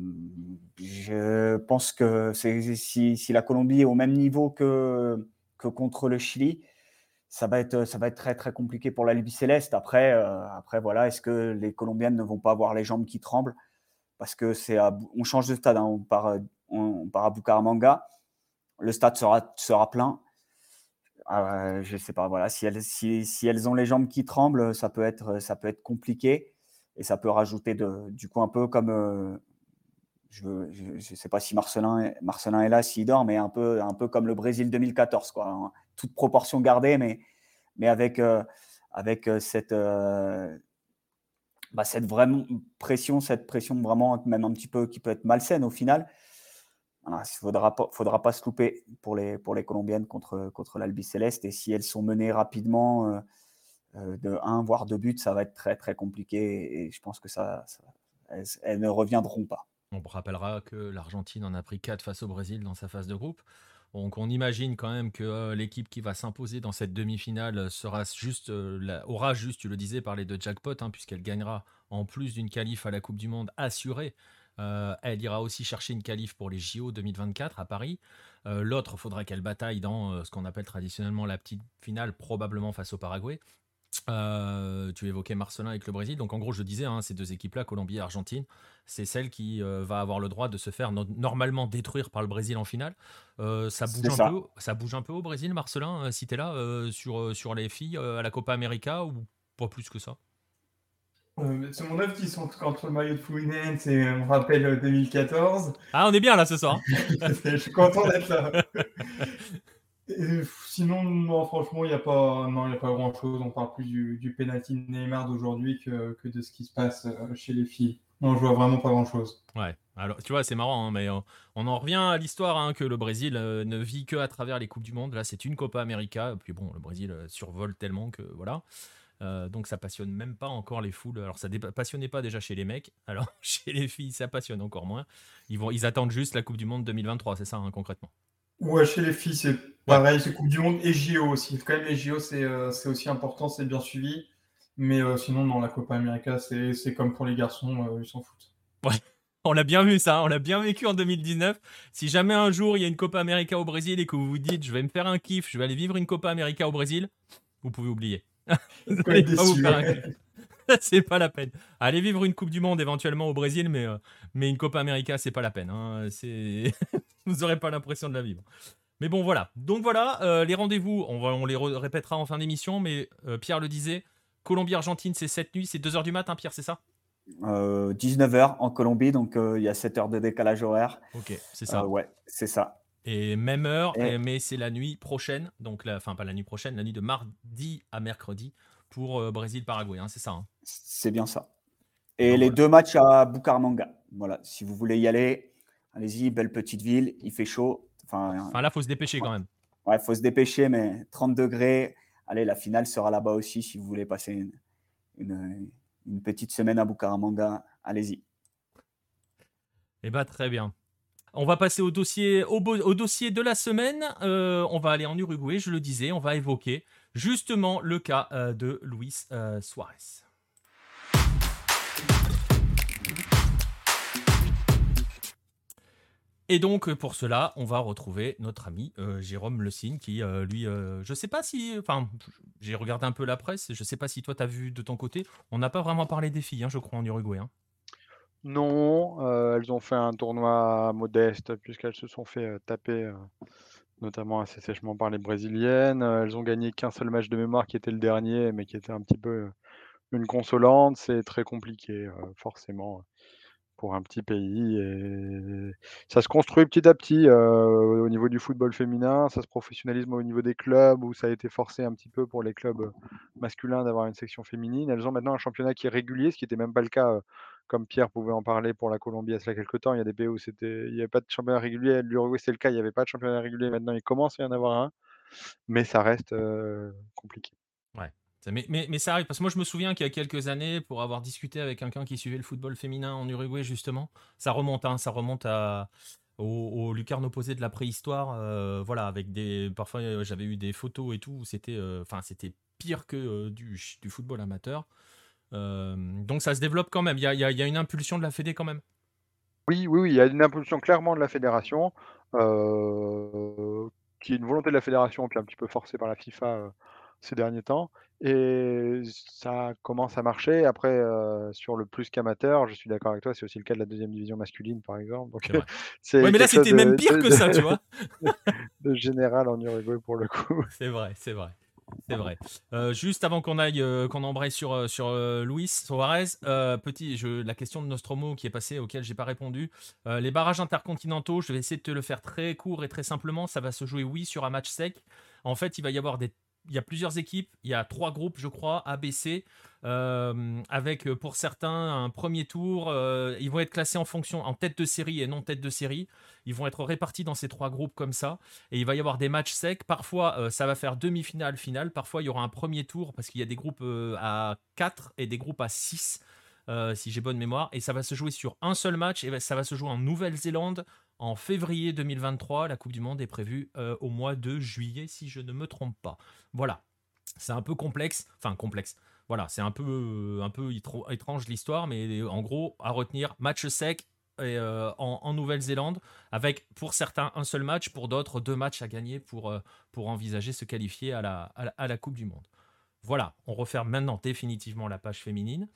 je pense que si, la Colombie est au même niveau que, que contre le Chili, ça va, être, ça va être très, très compliqué pour la Libye Céleste. Après, euh, après voilà, est-ce que les Colombiennes ne vont pas avoir les jambes qui tremblent? Parce que c'est on change de stade, hein, on, part, on, part à Bucaramanga le stade sera, sera plein. Euh, je sais pas, voilà, si elles, si, si, elles ont les jambes qui tremblent, ça peut être, ça peut être compliqué et ça peut rajouter du coup un peu comme, euh, je ne sais pas si Marcelin, Marcelin est là, s'il dort, mais un peu, un peu comme le Brésil 2014, quoi. Hein. Toute proportion gardée, mais, mais avec, euh, avec cette, bah, cette vraie pression, cette pression vraiment même un petit peu qui peut être malsaine au final. Il ne faudra, pas, faudra se louper pour les, Colombiennes contre, contre. Et si elles sont menées rapidement, euh, de 1 voire 2 buts, ça va être très très compliqué et je pense que ça, elles, ne reviendront pas. On rappellera que l'Argentine en a pris 4 face au Brésil dans sa phase de groupe. Donc on imagine quand même que l'équipe qui va s'imposer dans cette demi-finale aura juste, tu le disais, parler de jackpot, hein, puisqu'elle gagnera en plus d'une qualif à la Coupe du Monde assurée. Elle ira aussi chercher une qualif pour les JO 2024 à Paris. L'autre, faudra qu'elle bataille dans ce qu'on appelle traditionnellement la petite finale, probablement face au Paraguay. Euh, tu évoquais Marcelin avec le Brésil. Donc en gros, je disais, hein, ces deux équipes-là, Colombie et Argentine, c'est celle qui euh, va avoir le droit de se faire normalement détruire par le Brésil en finale. Euh, ça, bouge un Peu, ça bouge un peu au Brésil, Marcelin, si tu es là, sur, sur les filles à la Copa América ou pas plus que ça? C'est mon œuvre qui sont contre le maillot de Fluminense et on rappelle 2014. Ah, on est bien là ce soir. je suis content d'être là. sinon, franchement, il n'y a pas, non, a pas grand-chose. On parle plus du, du penalty Neymar d'aujourd'hui que, que, de ce qui se passe euh, chez les filles. Non, je vois vraiment pas grand-chose. Ouais. Alors, tu vois, c'est marrant, hein, mais on, en revient à l'histoire hein, que le Brésil euh, ne vit que à travers les coupes du monde. Là, c'est une Copa América. Puis bon, le Brésil euh, survole tellement que voilà. Donc ça passionne même pas encore les foules. Alors ça passionnait pas déjà chez les mecs. Alors chez les filles, ça passionne encore moins. Ils vont, ils attendent juste la Coupe du Monde 2023, c'est ça hein, concrètement? Ouais, chez les filles, c'est pareil, c'est Coupe du Monde et JO aussi. Quand même, les JO, euh, c'est aussi important, c'est bien suivi. Mais euh, sinon, dans la Copa América, c'est comme pour les garçons, euh, ils s'en foutent. Ouais, on l'a bien vu ça, on l'a bien vécu en 2019. Si jamais un jour il y a une Copa América au Brésil et que vous vous dites je vais me faire un kiff, je vais aller vivre une Copa América au Brésil, vous pouvez oublier. vous pas vous faire un kiff. c'est pas la peine. Allez vivre une Coupe du Monde éventuellement au Brésil, mais, mais une Copa América, c'est pas la peine. Hein. C'est vous n'aurez pas l'impression de la vivre. Mais bon, voilà. Donc voilà, euh, les rendez-vous, on, on les répétera en fin d'émission, mais euh, Pierre le disait, Colombie-Argentine, c'est cette nuit, c'est 2h du matin, Pierre, c'est ça? 19h euh, en Colombie, donc il y a 7 heures de décalage horaire. Ok, c'est ça. ouais, c'est ça. Et même heure, mais c'est la nuit prochaine, donc la, enfin pas la nuit prochaine, la nuit de mardi à mercredi pour Brésil-Paraguay, hein, c'est ça. Hein. C'est bien ça. Et les deux matchs à Bucaramanga. Voilà, si vous voulez y aller, Allez-y, belle petite ville, il fait chaud. Enfin, enfin là, faut se dépêcher quand même. Ouais, faut se dépêcher, mais 30 degrés. Allez, la finale sera là-bas aussi si vous voulez passer une, petite semaine à Bucaramanga. Allez-y. Eh bien, très bien. On va passer au dossier, de la semaine. Euh, on va aller en Uruguay, je le disais. On va évoquer justement le cas euh, de Luis euh, Suarez. Et donc pour cela, on va retrouver notre ami Jérôme Le Signe qui, lui, euh, je sais pas si, enfin, j'ai regardé un peu la presse, je sais pas si toi tu as vu de ton côté, on n'a pas vraiment parlé des filles, hein, je crois, en Uruguay. Hein. Non, elles ont fait un tournoi modeste puisqu'elles se sont fait taper, notamment assez sèchement par les Brésiliennes. elles ont gagné qu'un seul match de mémoire qui était le dernier, mais qui était un petit peu une consolante. C'est très compliqué, forcément pour un petit pays. Ça se construit petit à petit au niveau du football féminin, ça se professionnalise au niveau des clubs où ça a été forcé un petit peu pour les clubs masculins d'avoir une section féminine. Elles ont maintenant un championnat qui est régulier, ce qui n'était même pas le cas, comme Pierre pouvait en parler pour la Colombie à cela quelques temps. Il y a des pays où c'était, il n'y avait pas de championnat régulier. L'Uruguay, c'est le cas, il n'y avait pas de championnat régulier. Maintenant, il commence à y en avoir un, mais ça reste compliqué. Mais, ça arrive, parce que moi je me souviens qu'il y a quelques années, pour avoir discuté avec quelqu'un qui suivait le football féminin en Uruguay justement, ça remonte, hein, ça remonte à, au, lucarne opposé de la préhistoire, voilà, avec des, parfois j'avais eu des photos et tout, c'était, euh, c'était pire que du, football amateur. Donc ça se développe quand même, il y a, y a, une impulsion de la Fédé quand même. Oui, oui, oui, il y a une impulsion clairement de la fédération, qui est une volonté de la fédération qui est un petit peu forcée par la FIFA ces derniers temps. Et ça commence à marcher. Après, sur le plus qu'amateur, je suis d'accord avec toi, c'est aussi le cas de la deuxième division masculine, par exemple. Donc, mais là, c'était même pire que ça, tu vois. de général en Uruguay pour le coup. C'est vrai, c'est vrai. C'est vrai. juste avant qu'on aille, qu'on embraye sur, sur Luis Suarez, petit, je, la question de Nostromo qui est passée, auquel j'ai pas répondu. les barrages intercontinentaux, je vais essayer de te le faire très court et très simplement. Ça va se jouer, oui, sur un match sec. En fait, il va y avoir des il y a plusieurs équipes, il y a trois groupes, je crois, A, B, C, euh, avec pour certains un premier tour. ils vont être classés en fonction, en tête de série et non tête de série. Ils vont être répartis dans ces trois groupes comme ça. Et il va y avoir des matchs secs. Parfois, ça va faire demi-finale, finale. Parfois, il y aura un premier tour parce qu'il y a des groupes à 4 et des groupes à 6. si j'ai bonne mémoire, et ça va se jouer sur un seul match, et ça va se jouer en Nouvelle-Zélande, en février 2023. La Coupe du Monde est prévue euh, au mois de juillet, si je ne me trompe pas. Voilà. C'est un peu complexe. Enfin, complexe. Voilà, c'est un peu, euh, un peu étrange l'histoire, mais en gros, à retenir, match sec euh, en, Nouvelle-Zélande, avec pour certains un seul match, pour d'autres deux matchs à gagner pour, pour envisager se qualifier à la, à la, Coupe du Monde. Voilà, on referme maintenant définitivement la page féminine.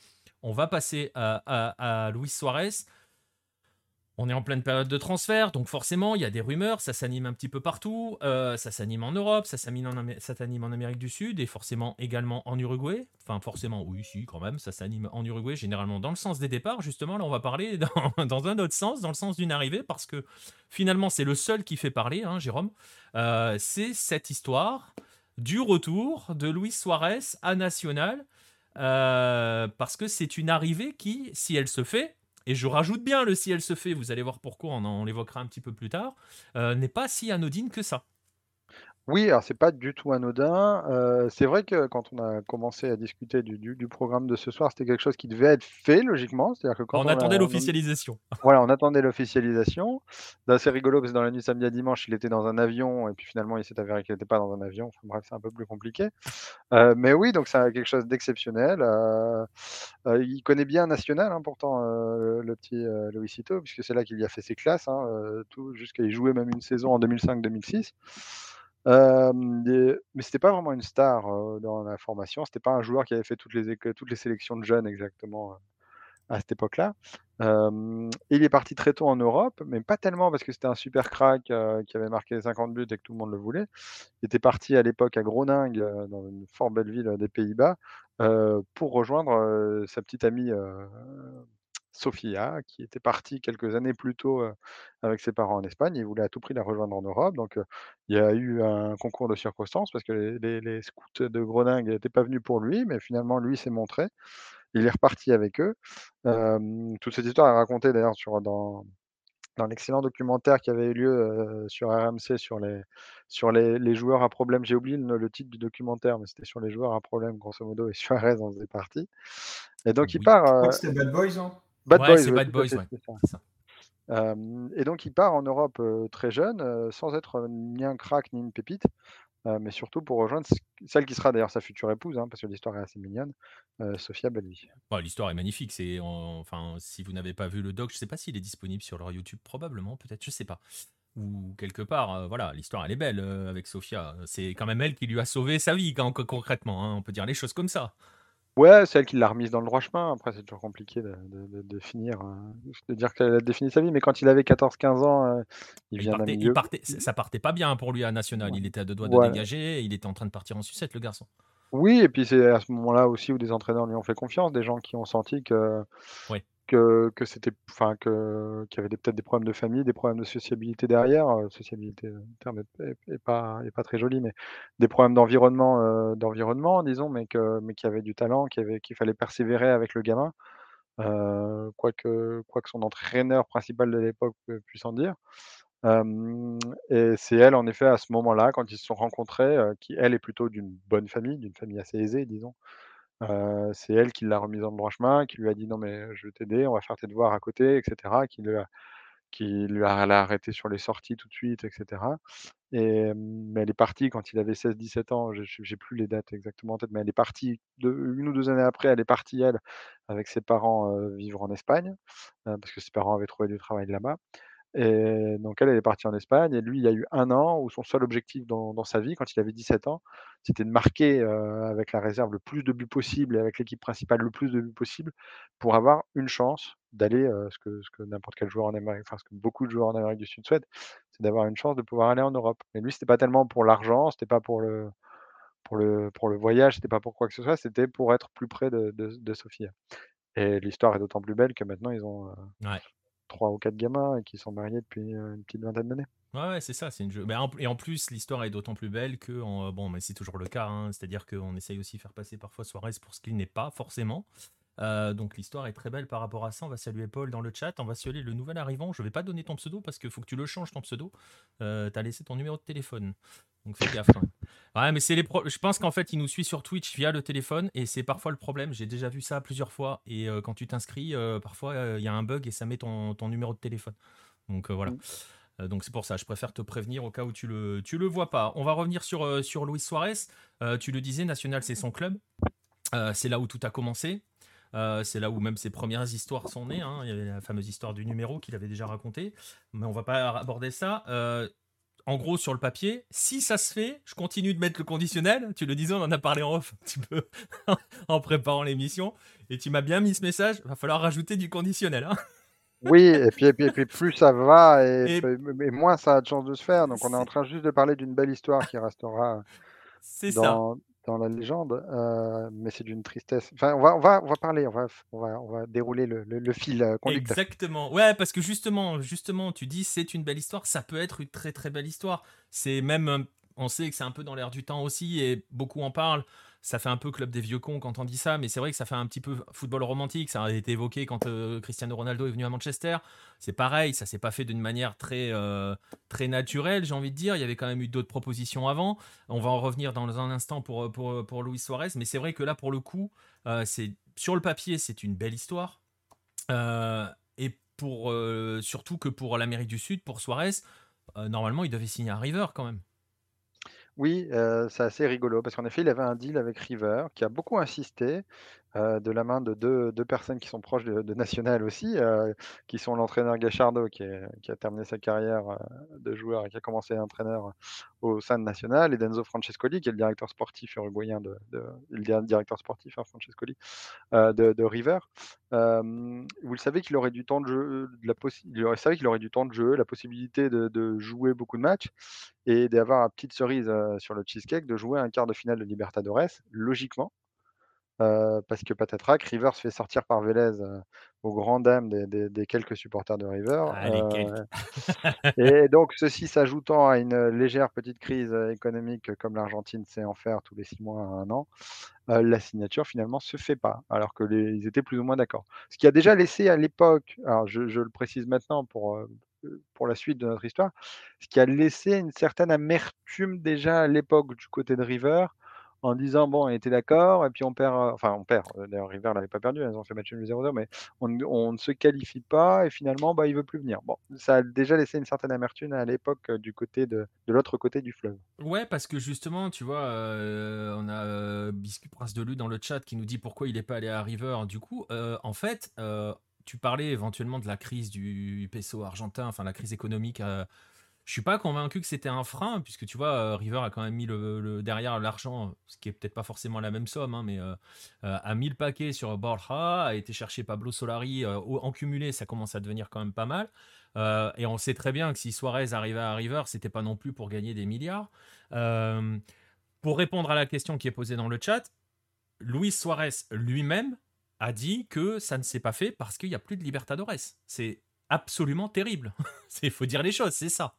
On va passer à, à, à Luis Suarez. On est en pleine période de transfert, donc forcément, il y a des rumeurs, ça s'anime un petit peu partout, euh, ça s'anime en Europe, ça s'anime en, Amérique du Sud et forcément également en Uruguay. Enfin, forcément, oui, si, quand même, ça s'anime en Uruguay, généralement dans le sens des départs. Justement, là, on va parler dans, un autre sens, dans le sens d'une arrivée, parce que finalement, c'est le seul qui fait parler, hein, Jérôme. Euh, c'est cette histoire du retour de Luis Suarez à National. Euh, parce que c'est une arrivée qui, si elle se fait, et je rajoute bien le si elle se fait, vous allez voir pourquoi, on, l'évoquera un petit peu plus tard, euh, n'est pas si anodine que ça. Oui, alors c'est pas du tout anodin. Euh, c'est vrai que quand on a commencé à discuter du, programme de ce soir, c'était quelque chose qui devait être fait logiquement. C'est-à-dire que quand on, attendait l'officialisation. Voilà, on attendait l'officialisation. C'est rigolo parce que dans la nuit samedi à dimanche, il était dans un avion et puis finalement, il s'est avéré qu'il n'était pas dans un avion. bref, c'est un peu plus compliqué. Euh, mais oui, donc c'est quelque chose d'exceptionnel. Euh, il connaît bien National, hein, pourtant, le petit Louis Cito, puisque c'est là qu'il y a fait ses classes, hein, tout jusqu'à y jouer même une saison en 2005-2006. Euh, mais c'était pas vraiment une star dans la formation. C'était pas un joueur qui avait fait toutes les, toutes les sélections de jeunes exactement à cette époque-là. il est parti très tôt en Europe, mais pas tellement parce que c'était un super crack qui avait marqué 50 buts et que tout le monde le voulait. Il était parti à l'époque à Groningue, dans une fort belle ville des Pays-Bas, pour rejoindre sa petite amie Sofia, qui était partie quelques années plus tôt avec ses parents en Espagne. Il voulait à tout prix la rejoindre en Europe. Donc, il y a eu un concours de circonstances parce que les, scouts de Groningue n'étaient pas venus pour lui, mais finalement, lui s'est montré. Il est reparti avec eux. toute cette histoire est racontée d'ailleurs dans, dans l'excellent documentaire qui avait eu lieu sur RMC sur les, sur les, joueurs à problème. J'ai oublié le, titre du documentaire, mais c'était sur les joueurs à problème, grosso modo, et Suarez en faisait partie. Et donc, il part. C'était Bad Boys, hein Bad Boys, c'est Bad Boys, et donc il part en Europe très jeune, sans être ni un crack ni une pépite, mais surtout pour rejoindre celle qui sera d'ailleurs sa future épouse, hein, parce que l'histoire est assez mignonne, Sophia Belli. l'histoire est magnifique. C'est enfin si vous n'avez pas vu le doc, je ne sais pas s'il est disponible sur leur YouTube, probablement, peut-être, je ne sais pas. Ou quelque part, voilà, l'histoire elle est belle avec Sophia. C'est quand même elle qui lui a sauvé sa vie, quand, concrètement. Hein, on peut dire les choses comme ça. Ouais, c'est elle qui l'a remise dans le droit chemin. Après, c'est toujours compliqué de, de, finir, euh, de dire qu'elle a défini sa vie. Mais quand il avait 14-15 ans, euh, il vient d'un milieu. partait, ça partait pas bien pour lui à National. Il était à deux doigts de dégager. il était en train de partir en sucette, le garçon. Oui, et puis c'est à ce moment-là aussi où des entraîneurs lui ont fait confiance, des gens qui ont senti que, Oui que, c'était, enfin, que, qu'il y avait peut-être des problèmes de famille, des problèmes de sociabilité derrière. Euh, sociabilité, le terme est, pas, est pas très joli, mais des problèmes d'environnement, euh, d'environnement, disons, mais que, mais qu'il y avait du talent, qu'il, fallait persévérer avec le gamin, euh, quoi, que, quoi que son entraîneur principal de l'époque puisse en dire. et c'est elle, en effet, à ce moment-là, quand ils se sont rencontrés, qui, elle, est plutôt d'une bonne famille, d'une famille assez aisée, disons, c'est elle qui l'a remise dans le droit chemin, qui lui a dit: «Non mais je vais t'aider, on va faire tes devoirs à côté» et cetera, qui a qui lui a l'a arrêté sur les sorties tout de suite et cetera. Et mais elle est partie quand il avait 16-17 ans, je j'ai plus les dates exactement en tête, mais elle est partie de 1 ou 2 années après, elle est partie elle, avec ses parents, vivre en Espagne, parce que ses parents avaient trouvé du travail là-bas et donc elle, est partie en Espagne et lui, il y a eu un an où son seul objectif dans, sa vie, quand il avait 17 ans, c'était de marquer avec la réserve le plus de buts possible et avec l'équipe principale le plus de buts possible pour avoir une chance d'aller, ce que, ce que n'importe quel joueur en Amérique, enfin ce que beaucoup de joueurs en Amérique du Sud souhaitent, c'est d'avoir une chance de pouvoir aller en Europe. Et lui, c'était pas tellement pour l'argent, c'était pas pour le, pour le, pour le voyage, c'était pas pour quoi que ce soit, c'était pour être plus près de, de, Sophia. Et l'histoire est d'autant plus belle que maintenant ils ont, trois ou quatre gamins qui sont mariés depuis une petite vingtaine d'années. Ouais, c'est ça, c'est une jeu. Et en plus, l'histoire est d'autant plus belle que, bon, mais c'est toujours le cas, hein, c'est-à-dire qu'on essaye aussi de faire passer parfois Suarez pour ce qu'il n'est pas forcément. Euh, donc l'histoire est très belle par rapport à ça. On va saluer Paul dans le chat. On va saluer le nouvel arrivant. Je vais pas donner ton pseudo parce qu'il faut que tu le changes ton pseudo. Euh, tu as laissé ton numéro de téléphone. Donc fais gaffe même. Ouais, mais c'est les je pense qu'en fait, il nous suit sur Twitch via le téléphone et c'est parfois le problème. J'ai déjà vu ça plusieurs fois et euh, quand tu t'inscris, parfois il y a un bug et ça met ton, ton numéro de téléphone. Donc voilà. Donc c'est pour ça, je préfère te prévenir au cas où tu le, tu le vois pas. On va revenir sur, sur Luis Suarez. tu le disais, National, c'est son club. c'est là où tout a commencé. Euh, c'est là où même ses premières histoires sont nées. Hein. Il y avait la fameuse histoire du numéro qu'il avait déjà raconté. Mais on va pas aborder ça. Euh, en gros, sur le papier, si ça se fait, je continue de mettre le conditionnel. Tu le disais, on en a parlé en off un petit peu en préparant l'émission. Et tu m'as bien mis ce message. Va falloir rajouter du conditionnel. Hein. Oui, et puis, et, puis, plus ça va, et, moins ça a de chance de se faire. Donc on est en train juste de parler d'une belle histoire qui restera dans, ça la légende, euh, mais c'est d'une tristesse. Enfin, on va, on va, on va parler, on va, on va, va dérouler le, fil euh. Exactement. Ouais, parce que justement, justement, tu dis c'est une belle histoire, ça peut être une très très belle histoire. C'est même, on sait que c'est un peu dans l'air du temps aussi, et beaucoup en parlent ça fait un peu club des vieux cons quand on dit ça, mais c'est vrai que ça fait un petit peu football romantique. Ça a été évoqué quand euh, Cristiano Ronaldo est venu à Manchester. C'est pareil, ça s'est pas fait d'une manière très, euh, très naturelle, j'ai envie de dire. Il y avait quand même eu d'autres propositions avant. On va en revenir dans un instant pour, pour, pour Luis Suarez, mais c'est vrai que là, pour le coup, euh, c'est sur le papier, c'est une belle histoire. et pour, surtout que pour l'Amérique du Sud, pour Suarez, normalement, il devait signer à River quand même. Oui, c'est assez rigolo parce qu'en effet, il avait un deal avec River qui a beaucoup insisté, de la main de deux personnes qui sont proches de National aussi, qui sont l'entraîneur Gachardo qui a terminé sa carrière, de joueur et qui a commencé entraîneur au sein de National et d'Enzo Francescoli qui est le directeur sportif uruguayen de le directeur sportif, hein, Francescoli, de River. vous le savez qu'il aurait du temps de jeu, de la il aurait aurait du temps de jeu, la possibilité de de jouer beaucoup de matchs et d'avoir une petite cerise, sur le cheesecake, de jouer un quart de finale de Libertadores, logiquement. Euh, parce que patatras, River se fait sortir par Vélez euh, au grand dam des, quelques supporters de River. Ah, euh, et donc, ceci s'ajoutant à une légère petite crise économique comme l'Argentine sait en faire tous les six mois à un an, la signature finalement se fait pas, alors qu'ils étaient plus ou moins d'accord. Ce qui a déjà laissé à l'époque, alors je, je, le précise maintenant pour, pour la suite de notre histoire, ce qui a laissé une certaine amertume déjà à l'époque du côté de River en disant bon, on était d'accord, et puis on perd, euh, enfin on perd, euh, d'ailleurs River n'avait pas perdu, ils ont fait match nul 0-0, mais on, ne se qualifie pas, et finalement bah, il veut plus venir. Bon, ça a déjà laissé une certaine amertume à l'époque euh, du côté de, de l'autre côté du fleuve. Ouais, parce que justement, tu vois, on a Biscuit Prince de Lu dans le chat qui nous dit pourquoi il n'est pas allé à River. Du coup, en fait, tu parlais éventuellement de la crise du peso argentin, enfin la crise économique je suis pas convaincu que c'était un frein, puisque tu vois, euh, River a quand même mis le, derrière l'argent, ce qui est peut-être pas forcément la même somme, hein, mais euh, euh, a mis le paquet sur Borja, a été chercher Pablo Solari en cumulé, ça commence à devenir quand même pas mal. et on sait très bien que si Suarez arrivait à River, c'était pas non plus pour gagner des milliards. pour répondre à la question qui est posée dans le chat, Luis Suarez lui-même a dit que ça ne s'est pas fait parce qu'il n'y a plus de Libertadores. C'est absolument terrible. Il faut dire les choses, c'est ça.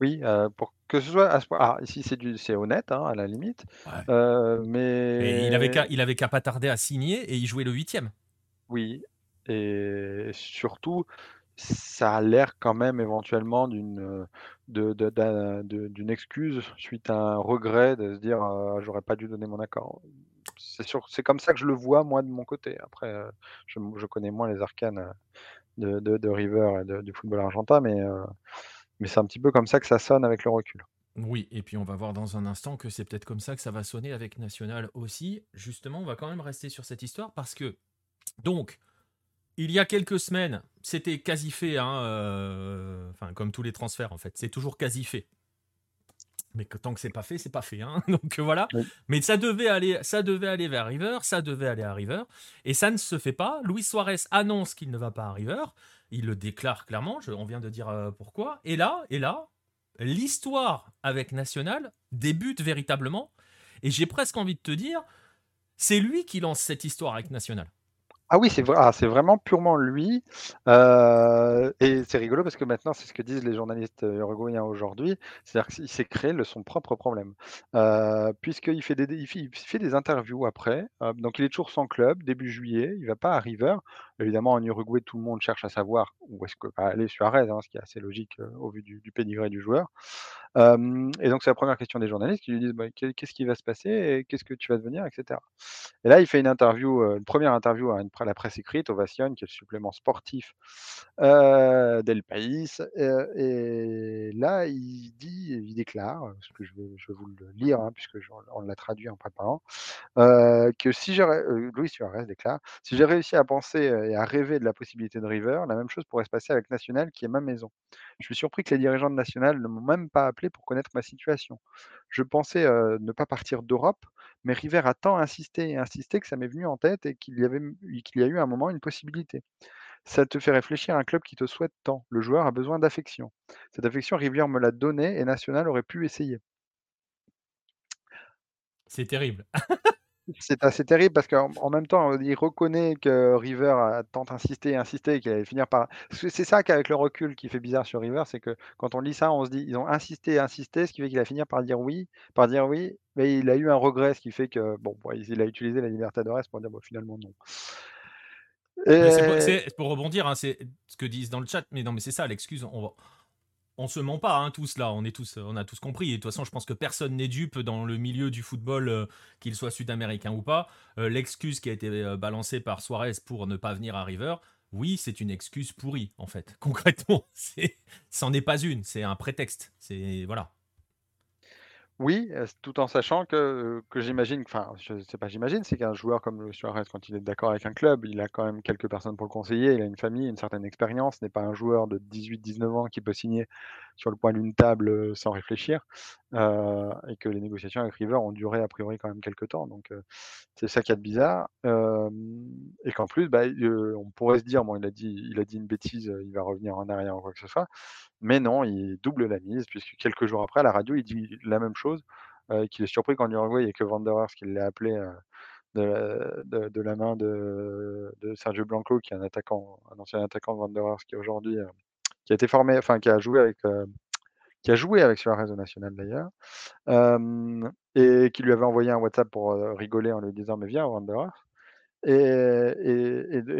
Oui, pour que ce soit à ce point ah, ici c'est du honnête, hein, à la limite, mais il avait qu'à il avait qu'à pas tarder à signer et il jouait le huitième. Oui et surtout, ça a l'air quand même éventuellement d'une, d'une excuse suite à un regret de se dire, «J'aurais pas dû donner mon accord». C'est c'est comme ça que je le vois moi de mon côté. Après, je je connais moins les arcanes, de de River et du football argentin, mais mais c'est un petit peu comme ça que ça sonne avec le recul. Oui, et puis on va voir dans un instant que c'est peut-être comme ça que ça va sonner avec National aussi. Justement, on va quand même rester sur cette histoire parce que, donc, il y a quelques semaines, c'était quasi fait, hein, euh, enfin, comme tous les transferts en fait, c'est toujours quasi fait. Mais que, tant que c'est pas fait, c'est pas fait. Hein. Donc voilà. Mais ça devait, aller, ça devait aller vers River, ça devait aller à River. Et ça ne se fait pas. Luis Suarez annonce qu'il ne va pas à River. Il le déclare clairement, on vient de dire euh, pourquoi. Et là, et là, l'histoire avec National débute véritablement. Et j'ai presque envie de te dire, c'est lui qui lance cette histoire avec National. Ah oui, c'est vrai ah, c'est vraiment purement lui, heu et c'est rigolo parce que maintenant, c'est ce que disent les journalistes, heu, uruguayens aujourd'hui. C'est-à-dire qu'il s'est créé le son propre problème, puisqu'il fait des il fait des interviews après, donc il est toujours sans club, début juillet, il va pas à River. Évidemment, en Uruguay, tout le monde cherche à savoir où est-ce que va aller Suarez, hein, ce qui est assez logique, heu, au vu du du pédigré du joueur. Et donc c'est la première question des journalistes qui lui disent: «Bah, qu'est qu'est-ce qui va se passer qu'est-ce que tu vas devenir?» et cetera et là, il fait une interview, heu, une première interview à la presse écrite, Ovation, qui est le supplément sportif, heu, d'El País, et là, il dit il déclare, ce que je vais vous le lire, hein, puisque on l'a traduit en préparant, que si heu, Luis Suarez déclare: «Si j'ai réussi à penser, et à rêver de la possibilité de River, la même chose pourrait se passer avec Nacional qui est ma maison. Je suis surpris que les dirigeants de Nacional ne m'ont même pas appelé pour connaître ma situation. Je pensais, ne pas partir d'Europe, mais River a tant insisté et insisté que ça m'est venu en tête et qu'il y avait qu'il y a eu un moment une possibilité. Ça te fait réfléchir à un club qui te souhaite tant. Le joueur a besoin d'affection. Cette affection, River me l'a donnée et Nacional aurait pu essayer». C'est terrible. C'est assez terrible parce qu'en en même temps, il reconnaît que River a tant insisté, insisté qu'il allait finir par c'est ça qu'avec le recul qui fait bizarre sur River, c'est que quand on lit ça, on se dit: «Ils ont insisté, insisté», ce qui fait qu'il va finir par dire oui par dire oui, mais il a eu un regret, ce qui fait que bon, il a utilisé la Libertadores pour dire: «Bah, finalement non». Mais c'est pour Et pour rebondir, hein, c'est ce que disent dans le chat, mais non, mais c'est ça l'excuse, on va on se ment pas, hein, tous là, on est tous, on a tous compris. Et de toute façon, je pense que personne n'est dupe dans le milieu du football, euh, qu'il soit sud-américain ou pas. Euh, L'excuse qui a été euh, balancée par Suarez pour ne pas venir à River, oui, c'est une excuse pourrie, en fait. Concrètement, c'en est pas une, c'est un prétexte. C'est voilà. Oui, tout en sachant que, j'imagine enfin, je sais pas j'imagine, c'est qu'un joueur comme Luis Suarez, quand il est d'accord avec un club, il a quand même quelques personnes pour le conseiller, il a une famille, une certaine expérience, ce n'est pas un joueur de 18-19 ans qui peut signer sur le coin d'une table, sans réfléchir, et que les négociations avec River ont duré a priori quand même quelque temps donc c'est ça a de bizarre, et qu'en plus, bah, on pourrait se dire: «Bon, il a dit il a dit une bêtise, il va revenir en arrière ou quoi que ce soit». Mais non, il double la mise puisque quelques jours après à la radio, il dit la même chose, heu, qu'il est surpris qu'en Uruguay, ait que Wanderers qui l'ait appelé, heu, de la main de Sergio Blanco, qui est un attaquant un ancien attaquant de Wanderers qui aujourd'hui, heu, qui a été formé enfin qui a joué avec, qui a joué avec Suarez national d'ailleurs, et qui lui avait envoyé un WhatsApp pour, rigoler en lui disant: «Mais viens Wanderers». Et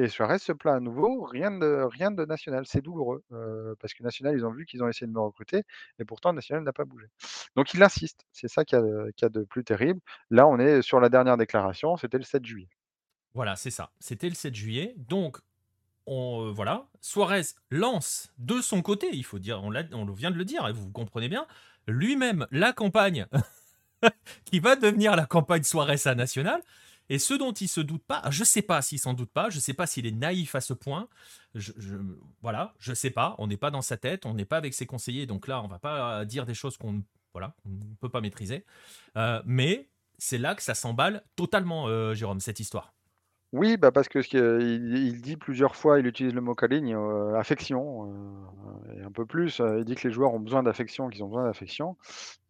et Suarez se plaint à nouveau, rien de rien de National, c'est douloureux, heu, parce que National, ils ont vu qu'ils ont essayé de me recruter et pourtant National n'a pas bougé. Donc il insiste, c'est ça qu'il y a de plus terrible. Là, on est sur la dernière déclaration, c'était le 7 juillet. Voilà, c'est ça. C'était le 7 juillet. Donc, on, euh, voilà, Suarez lance de son côté, il faut dire, on, on vient de le dire, et vous comprenez bien, lui-même la campagne qui va devenir la campagne Suarez à National. Et ce dont il se doute pas, je sais pas s'il s'en doute pas, je sais pas s'il est naïf à ce point. Je, je- voilà, sais pas. On n'est pas dans sa tête, on n'est pas avec ses conseillers, donc là, on va pas dire des choses qu'on, voilà, ne peut pas maîtriser. Euh, mais c'est là que ça s'emballe totalement, euh, Jérôme, cette histoire. Oui, bah, parce que ce que il il dit plusieurs fois, il utilise le mot cariño, heu, affection, heu et un peu plus, il dit que les joueurs ont besoin d'affection, qu'ils ont besoin d'affection.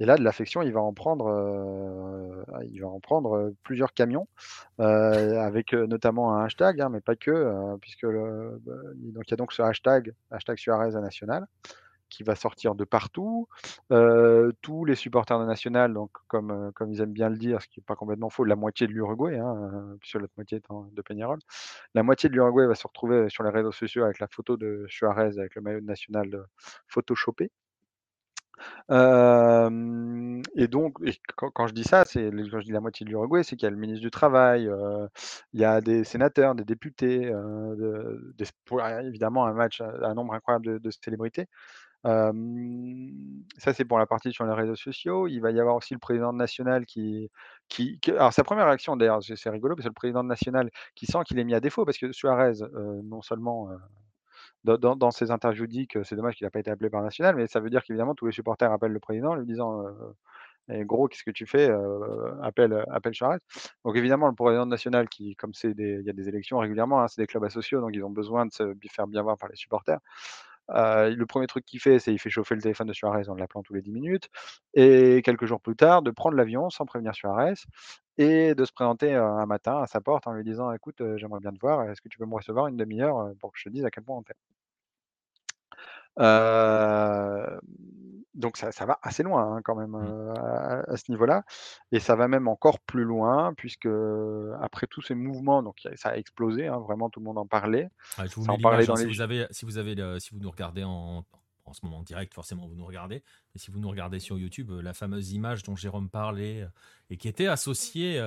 Et là, de l'affection, il va en prendre, heu, il va en prendre, plusieurs camions, avec, notamment un hashtag, hein, mais pas que, heu, puisque le bah, donc il y a donc ce hashtag, hashtag Suarez à National qui va sortir de partout. Heu, tous les supporters de National, donc comme, heu, comme ils aiment bien le dire, ce qui est pas complètement faux, la moitié de l'Uruguay, hein, heu, puisque l'autre moitié étant de Peñarol. La moitié de l'Uruguay va se retrouver sur les réseaux sociaux avec la photo de Suarez avec le maillot de National, photoshopé. Et donc quand je dis ça, c'est quand je dis la moitié de l'Uruguay, c'est qu'il y a le ministre du Travail, il y a des sénateurs, des députés, évidemment un match, un nombre incroyable de célébrités. Ça, c'est pour la partie sur les réseaux sociaux. Il va y avoir aussi le président de National qui alors sa première réaction d'ailleurs, c'est rigolo parce que le président de National qui sent qu'il est mis à défaut parce que Suarez, heu, non seulement, heu, dans ses interviews dit que c'est dommage qu'il a pas été appelé par National, mais ça veut dire qu'évidemment tous les supporters appellent le président en lui disant, heu: «Eh gros, qu'est-ce que tu fais? Appelle, appelle Suarez». Donc évidemment le président de National qui comme il y a des élections régulièrement, hein, c'est des clubs asociaux, donc ils ont besoin de se faire bien voir par les supporters. Le premier truc qu'il fait, c'est il fait chauffer le téléphone de Suarez en l'appelant tous les 10 minutes et quelques jours plus tard, de prendre l'avion sans prévenir Suarez et de se présenter, un matin à sa porte en lui disant: «Écoute, j'aimerais bien te voir, est-ce que tu peux me recevoir une demi heure, pour que je te dise à quel point on t'aime?» Donc ça ça va assez loin, hein, quand même, Mmh. à ce niveau-là et ça va même encore plus loin puisque, après tous ces mouvements, donc ça a explosé, hein, vraiment tout le monde en parlait. Ah, je vous en parlait hein, dans si les vous avez si vous avez le si vous nous regardez en en ce moment en direct, forcément vous nous regardez, mais si vous nous regardez sur YouTube, la fameuse image dont Jérôme parlait, et qui était associée,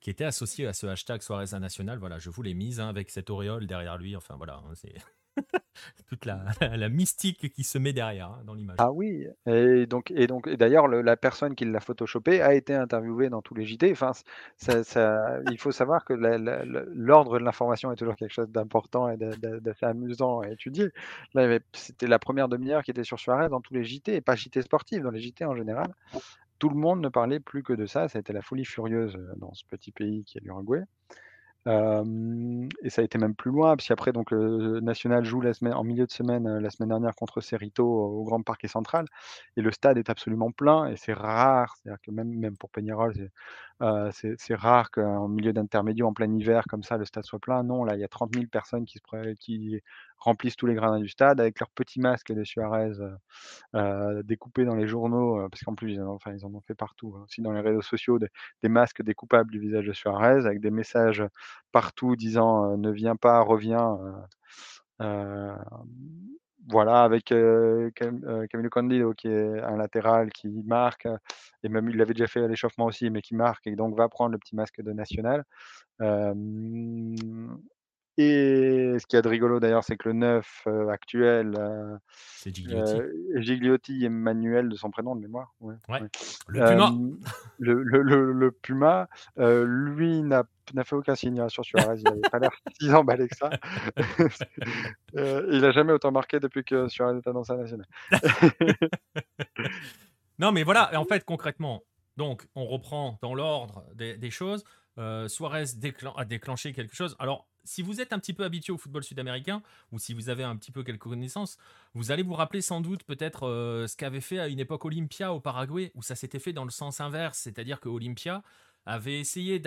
qui était associée à ce hashtag Suarez national, voilà, je vous l'ai mise, hein, avec cette auréole derrière lui, enfin voilà, c'est toute la mystique qui se met derrière, hein, dans l'image. Ah oui et donc et donc et d'ailleurs le la personne qui l'a photoshopé a été interviewée dans tous les JT. Enfin, ça ça il faut savoir que l'ordre de l'information est toujours quelque chose d'important et d'assez amusant à étudier. Là, c'était la première demi-heure qui était sur Suarez dans tous les JT et pas JT sportifs, dans les JT en général. Tout le monde ne parlait plus que de ça, été la folie furieuse, dans ce petit pays qui est l'Uruguay. Et ça a été même plus loin puisqu'après donc le Nacional joue la semaine en milieu de semaine, la semaine dernière contre Cerrito au Grand Parque Central et le stade est absolument plein et c'est rare, c'est-à-dire que même même pour Peñarol, c'est, rare qu'en milieu d'intermédio, en plein hiver comme ça, le stade soit plein. Non, là, il y a 30 000 personnes qui se qui remplissent tous les gradins du stade avec leurs petits masques de Suarez, heu, découpés dans les journaux, parce qu'en plus ils en ont enfin ils en ont fait partout, hein, aussi dans les réseaux sociaux des masques découpables du visage de Suarez avec des messages partout disant, «Ne viens pas, reviens», voilà avec, Camilo Candido qui est un latéral qui marque et même il l'avait déjà fait à l'échauffement aussi, mais qui marque et donc va prendre le petit masque de Nacional. Hem et ce qu'il y a de rigolo d'ailleurs, c'est que le 9, heu, actuel, heu C'est Gigliotti. Emmanuel de son prénom de mémoire, ouais, Ouais, ouais. le Puma! Hem, le le le le Puma, heu, lui n'a n'a fait aucun signe, hein, sur Suarez, il avait pas l'air si emballé que ça. Il a jamais autant marqué depuis que Suarez est annoncé national. Non, mais voilà en fait concrètement, donc on reprend dans l'ordre des des choses, heu, Suarez a déclenché quelque chose. Alors, si vous êtes un petit peu habitué au football sud-américain ou si vous avez un petit peu quelques connaissances, vous allez vous rappeler sans doute peut-être, heu, ce qu'avait fait à une époque Olimpia au Paraguay où ça s'était fait dans le sens inverse. C'est-à-dire qu'Olimpia avait essayé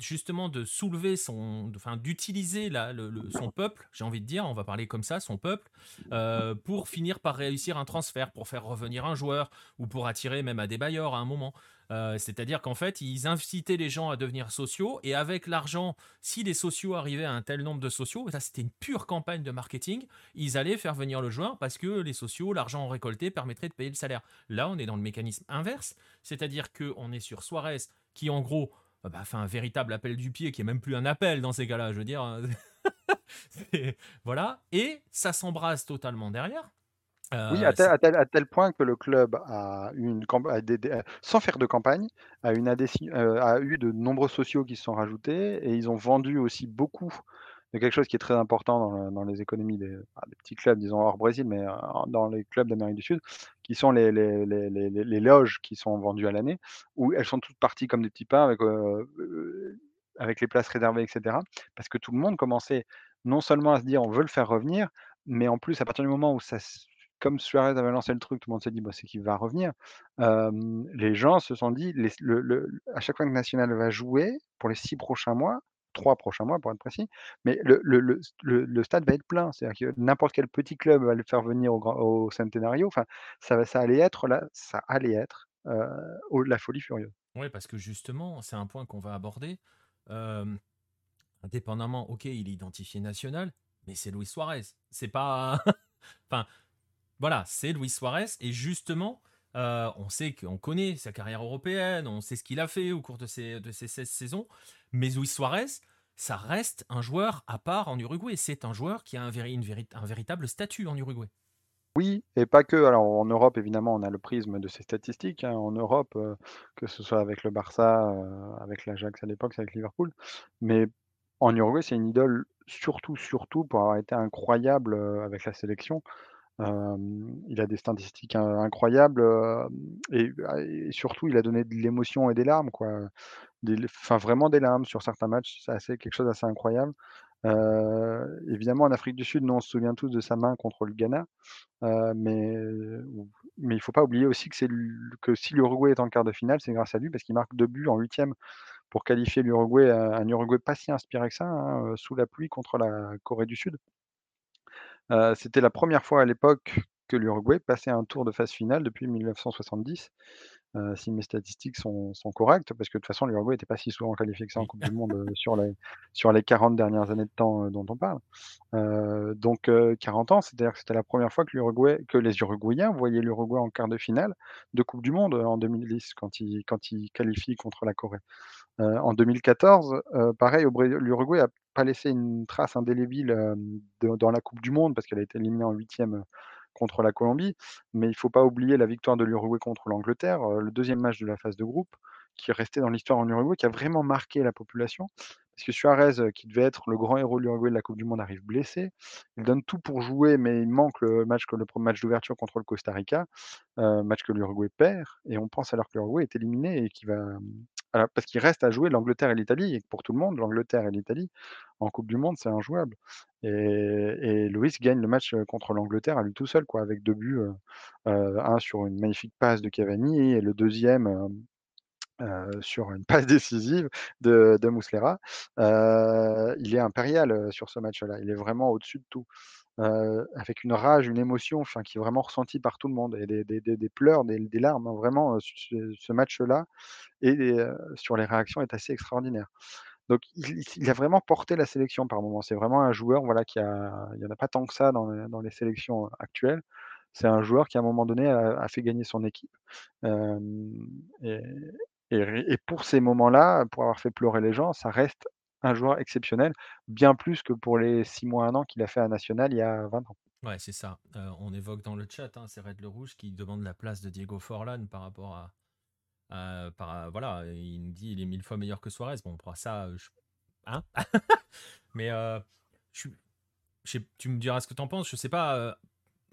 justement de soulever son enfin d'utiliser la le son peuple, j'ai envie de dire, on va parler comme ça, son peuple, heu, pour finir par réussir un transfert, pour faire revenir un joueur ou pour attirer même Adebayor à un moment. Heu, c'est-à-dire qu'en fait, ils incitaient les gens à devenir sociaux et avec l'argent, si les sociaux arrivaient à un tel nombre de sociaux, ça c'était une pure campagne de marketing, ils allaient faire venir le joueur parce que les sociaux, l'argent récolté permettrait de payer le salaire. Là, on est dans le mécanisme inverse, c'est-à-dire qu'on est sur Suarez qui en gros, bah, fait un véritable appel du pied qui est même plus un appel dans ces cas-là, je veux dire, c'est voilà et ça s'embrase totalement derrière. Oui, à tel c'est à tel à tel point que le club a eu une camp a des des sans faire de campagne, a une adhési heu, a eu de nombreux sociaux qui se sont rajoutés et ils ont vendu aussi beaucoup de quelque chose qui est très important dans le dans les économies des bah, des petits clubs, disons hors Brésil, mais, heu, dans les clubs d'Amérique du Sud, qui sont les les les loges qui sont vendues à l'année, où elles sont toutes parties comme des petits pains avec, heu heu, avec les places réservées et cetera. Parce que tout le monde commençait non seulement à se dire: «On veut le faire revenir», mais en plus à partir du moment où ça comme Suarez avait lancé le truc, tout le monde s'est dit: «Bah, c'est qu'il va revenir». Les gens se sont dit: «Les le le à chaque fois que Nacional va jouer, pour les 6 prochains mois, 3 prochains mois pour être précis, mais le le le le stade va être plein». C'est-à-dire que n'importe quel petit club va le faire venir au au Centenario, enfin ça ça allait être là ça allait être, la folie furieuse. Ouais, parce que justement, c'est un point qu'on va aborder. Hem, indépendamment, OK, il est identifié national, mais c'est Luis Suarez. C'est pas enfin, voilà, c'est Luis Suarez et justement, heu, on sait qu'on connaît sa carrière européenne, on sait ce qu'il a fait au cours de ces de ces 16 saisons, mais Luis Suarez, ça reste un joueur à part en Uruguay. C'est un joueur qui a un un véritable statut en Uruguay. Oui et pas que. Alors en Europe, évidemment, on a le prisme de ces statistiques, hein. En Europe, heu, que ce soit avec le Barça, heu, avec l'Ajax à l'époque, avec Liverpool. Mais en Uruguay, c'est une idole surtout, surtout pour avoir été incroyable, avec la sélection. Il a des statistiques in incroyables, bah et surtout, il a donné de l'émotion et des larmes, quoi. Enfin vraiment des larmes sur certains matchs, c'est assez quelque chose d'assez incroyable. évidemment, en Afrique du Sud, nous, on se souvient tous de sa main contre le Ghana. mais, mais il faut pas oublier aussi que si l'Uruguay est en quart de finale, c'est grâce à lui parce qu'il marque deux buts en huitième pour qualifier l'Uruguay, un Uruguay pas si inspiré que ça, hein, sous la pluie contre la Corée du Sud. C'était la première fois à l'époque que l'Uruguay passait un tour de phase finale depuis 1970. si mes statistiques sont, correctes, parce que de toute façon, l'Uruguay n'était pas si souvent qualifié que ça en Coupe du Monde sur, les, sur les 40 dernières années de temps dont on parle. donc 40 ans, c'est-à-dire que c'était la première fois que, les Uruguayens voyaient l'Uruguay en quart de finale de Coupe du Monde en 2010, quand ils, quand ils qualifient contre la Corée. En 2014, pareil, l'Uruguay n'a pas laissé une trace indélébile dans la Coupe du Monde, parce qu'elle a été éliminée en huitième contre la Colombie. Mais il ne faut pas oublier la victoire de l'Uruguay contre l'Angleterre, euh, le deuxième match de la phase de groupe, qui est resté dans l'histoire en Uruguay, qui a vraiment marqué la population. Parce que Suarez, euh, qui devait être le grand héros de l'Uruguay de la Coupe du Monde, arrive blessé. Il donne tout pour jouer, mais il manque le match, le match d'ouverture contre le Costa Rica, euh, match que l'Uruguay perd. Et on pense alors que l'Uruguay est éliminé et qu'il va. Parce qu'il reste à jouer l'Angleterre et l'Italie, et pour tout le monde, l'Angleterre et l'Italie, en Coupe du Monde, c'est injouable. Et, et gagne le match contre l'Angleterre à lui tout seul, quoi, avec deux buts, un sur une magnifique passe de Cavani et le deuxième sur une passe décisive de, de Muslera. il est impérial sur ce match-là. Il est vraiment au-dessus de tout. Avec une rage, une émotion qui est vraiment ressentie par tout le monde, et des, des, des pleurs, des, larmes, hein, vraiment, ce, match-là, et sur les réactions est assez extraordinaire. Donc il, a vraiment porté la sélection par moment. C'est vraiment un joueur voilà, qui a. Il n'y en a pas tant que ça dans les, sélections actuelles. C'est un joueur qui, à un moment donné, a, fait gagner son équipe. et, pour ces moments-là, pour avoir fait pleurer les gens, ça reste un joueur exceptionnel, bien plus que pour les six mois, un an qu'il a fait à National il y a 20 ans. Ouais, c'est ça. on évoque dans le chat, hein, c'est Red Le Rouge qui demande la place de Diego Forlan par rapport à, euh, voilà, il nous dit il est mille fois meilleur que Suarez. Bon, pour ça, euh, hein? Mais euh, tu me diras ce que tu en penses. Je sais pas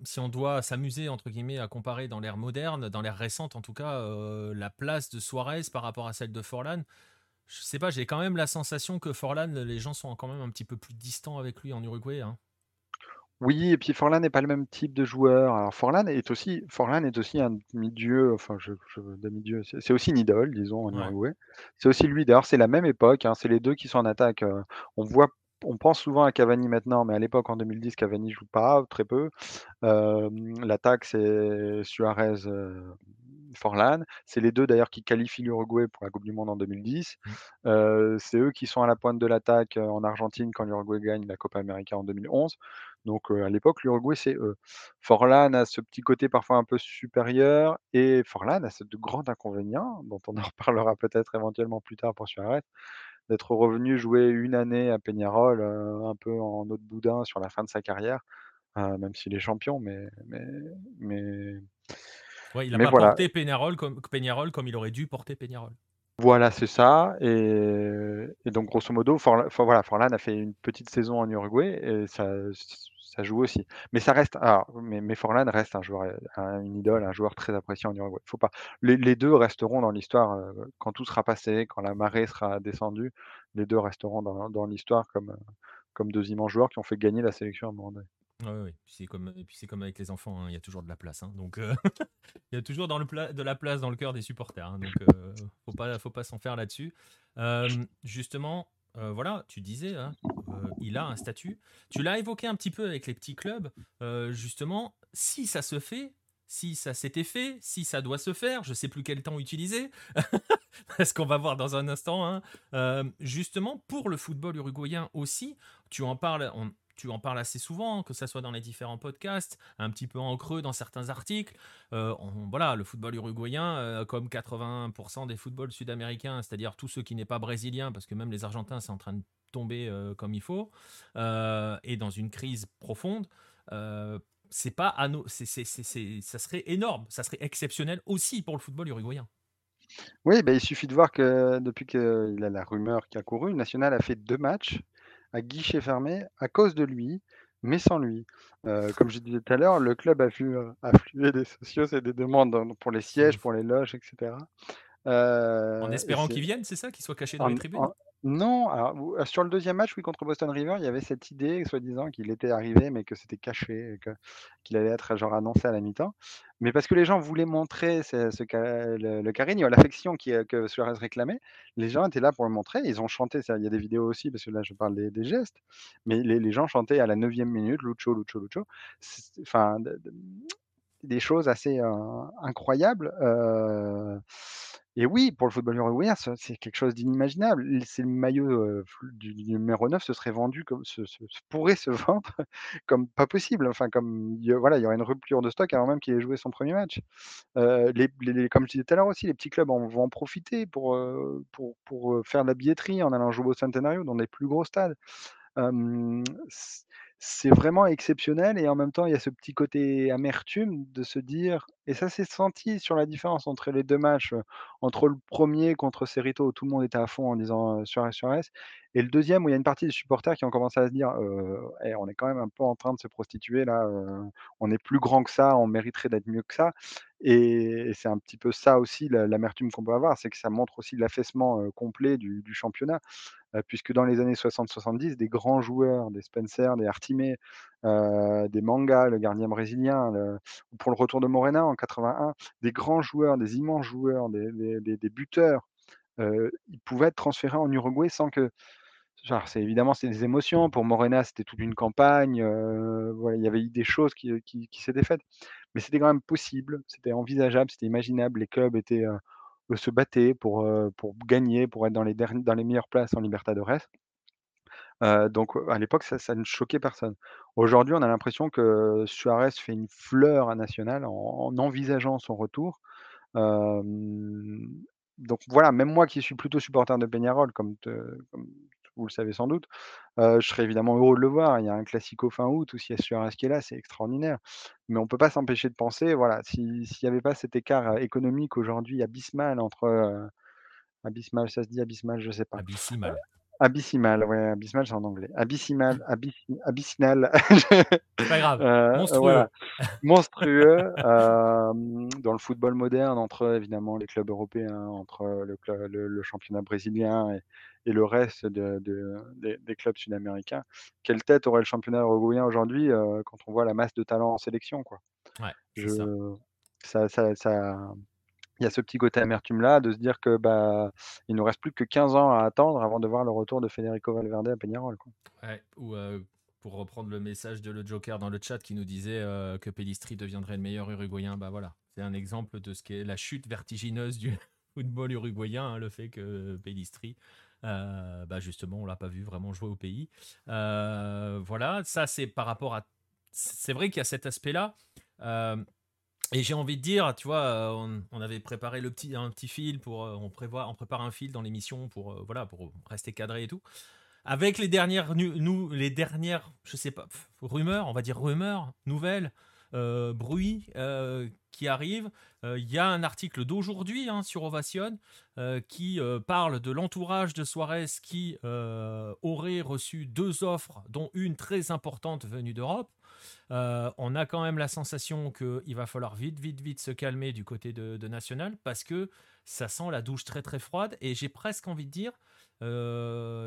si on doit s'amuser entre guillemets à comparer dans l'ère moderne, dans l'ère récente en tout cas, la place de Suarez par rapport à celle de Forlan. Je sais pas, j'ai quand même la sensation que Forlan, les gens sont quand même un petit peu plus distants avec lui en Uruguay. Hein. Oui, et puis Forlan n'est pas le même type de joueur. Alors Forlan est aussi, Forlan est aussi un demi-dieu, enfin je, je demi-dieu, c'est aussi une idole, disons, en Uruguay. C'est aussi lui, d'ailleurs, c'est la même époque, hein, c'est les deux qui sont en attaque. Euh, on voit, on pense souvent à Cavani maintenant, mais à l'époque, en 2010, Cavani joue pas, très peu. Euh, l'attaque, c'est Suarez, euh, Forlan. C'est les deux d'ailleurs qui qualifient l'Uruguay pour la Coupe du Monde en 2010. Mmh. Euh, c'est eux qui sont à la pointe de l'attaque euh, en Argentine quand l'Uruguay gagne la Copa América en 2011. Donc euh, à l'époque, l'Uruguay, c'est eux. Forlan a ce petit côté parfois un peu supérieur et Forlan a ce grand inconvénient, dont on en reparlera peut-être éventuellement plus tard pour Suarez, d'être revenu jouer une année à Peñarol, un peu en autre boudin sur la fin de sa carrière, même s'il est champion, mais, mais, mais il n'a pas porté Peñarol comme, comme il aurait dû porter Peñarol. Voilà, c'est ça. Et, donc, grosso modo, voilà, Forlan a fait une petite saison en Uruguay et ça, ça joue aussi. Mais ça reste, mais, mais, Forlan reste un joueur, une idole, un joueur très apprécié en Uruguay. Faut pas. Les, deux resteront dans l'histoire euh, quand tout sera passé, quand la marée sera descendue. Les deux resteront dans, l'histoire comme, comme deux immenses joueurs qui ont fait gagner la sélection à un moment donné. Oui, oui. c'est comme, puis c'est comme avec les enfants, hein, il y a toujours de la place. Hein. donc, euh, il y a toujours dans le de la place dans le cœur des supporters. Hein. donc, euh, faut pas, faut pas s'en faire là-dessus. justement, euh, voilà, tu disais, il a un statut. Tu l'as évoqué un petit peu avec les petits clubs. justement, si ça se fait, si ça s'était fait, si ça doit se faire, je sais plus quel temps utiliser, parce qu'on va voir dans un instant. justement, pour le football uruguayen aussi, tu en parles. Tu en parles assez souvent, que ce soit dans les différents podcasts, un petit peu en creux dans certains articles. Euh, voilà, le football uruguayen, euh, comme 80% des footballs sud-américains, c'est-à-dire tous ceux qui n'est pas brésiliens, parce que même les Argentins, c'est en train de tomber euh, comme il faut, et dans une crise profonde. c'est pas à c'est, ça serait énorme, ça serait exceptionnel aussi pour le football uruguayen. Oui, bah, il suffit de voir que depuis qu'il a la rumeur qui a couru, National a fait deux matchs à guichet fermé à cause de lui, mais sans lui. Euh, comme je disais tout à l'heure, le club a vu affluer des socios et des demandes pour les sièges, pour les loges, etc. Euh, en espérant qu'ils viennent, c'est ça, qu'ils soient cachés dans les tribunes? Non, alors euh, sur le deuxième match, oui, contre Boston River, il y avait cette idée, soi-disant, qu'il était arrivé, mais que c'était caché, qu'il allait être genre annoncé à la mi-temps. Mais parce que les gens voulaient montrer le, le l'affection que Suarez réclamait, les gens étaient là pour le montrer. Ils ont chanté, il y a des vidéos aussi, parce que là, je parle des, gestes, mais les, gens chantaient à la neuvième minute, Lucho, Lucho, Lucho. Enfin, des choses assez incroyables. Et oui, pour le football uruguayen, c'est quelque chose d'inimaginable. C'est le maillot du, numéro 9 se serait vendu comme se, pourrait se vendre comme pas possible. Enfin, comme voilà, il y aurait une rupture de stock avant même qu'il ait joué son premier match. les, comme je disais tout à l'heure aussi, les petits clubs en, vont en profiter pour, pour, pour, faire de la billetterie en allant jouer au Centenario dans les plus gros stades c'est vraiment exceptionnel et en même temps, il y a ce petit côté amertume de se dire et ça s'est senti sur la différence entre les deux matchs, entre le premier contre Cerrito où tout le monde était à fond en disant, sur Suarez, Suarez et le deuxième où il y a une partie des supporters qui ont commencé à se dire: «Eh, on est quand même un peu en train de se prostituer là, on est plus grand que ça, on mériterait d'être mieux que ça» et c'est un petit peu ça aussi l'amertume qu'on peut avoir, c'est que ça montre aussi l'affaissement, complet du championnat. Euh, puisque dans les années 60-70, des grands joueurs, des Spencer, des Artimé, euh, des Manga, le gardien brésilien, pour le retour de Morena en 81, des grands joueurs, des immenses joueurs, des, buteurs, euh, ils pouvaient être transférés en Uruguay sans que c'est évidemment c'est des émotions. Pour Morena, c'était toute une campagne. il y avait eu des choses qui, s'étaient faites, mais c'était quand même possible, c'était envisageable, c'était imaginable. Les clubs étaient se battaient pour, gagner, pour être dans les, dans les meilleures places en Libertadores. Donc à l'époque, ça, ne choquait personne. Aujourd'hui, on a l'impression que Suarez fait une fleur à National en, envisageant son retour. donc voilà, même moi qui suis plutôt supporter de Peñarol, comme, comme vous le savez sans doute. je serais évidemment heureux de le voir. Il y a un classico fin août où a Suarez qui est là, c'est extraordinaire. Mais on ne peut pas s'empêcher de penser, voilà, s'il n'y avait pas cet écart économique aujourd'hui abysmal entre. abysmal, ça se dit abysmal, je ne sais pas. Abyssimal. Abysmal, ouais, abysmal, c'est en anglais. Abysmal, abyssinal. C'est pas grave. Monstrueux. Monstrueux. dans le football moderne, entre évidemment les clubs européens, entre le, le, championnat brésilien et, et le reste de, des, clubs sud-américains. Quelle tête aurait le championnat uruguayen aujourd'hui euh, quand on voit la masse de talents en sélection quoi? Ouais, ça. Ça, ça, il y a ce petit côté amertume là de se dire que bah il nous reste plus que 15 ans à attendre avant de voir le retour de Federico Valverde à Peñarol. Quoi. Ouais, ou euh, pour reprendre le message de le Joker dans le chat qui nous disait euh, que Pellistri deviendrait le meilleur Uruguayen, bah voilà, c'est un exemple de ce qu'est la chute vertigineuse du football uruguayen, hein, le fait que Pellistri euh, bah justement, on l'a pas vu vraiment jouer au pays. Euh, voilà, ça c'est par rapport à. C'est vrai qu'il y a cet aspect-là. Euh, et j'ai envie de dire, tu vois, on, avait préparé le petit, un petit fil pour, on prévoit, on prépare un fil dans l'émission pour, voilà, pour rester cadré et tout. Avec les dernières, nous, les dernières, je sais pas, rumeurs, on va dire rumeurs, nouvelles, bruits qui arrive. Euh, il y a un article d'aujourd'hui hein, sur Ovation euh, qui euh, parle de l'entourage de Suarez qui aurait reçu deux offres, dont une très importante venue d'Europe. on a quand même la sensation qu'il va falloir vite, vite, vite se calmer du côté de, National parce que ça sent la douche très, très froide. Et j'ai presque envie de dire,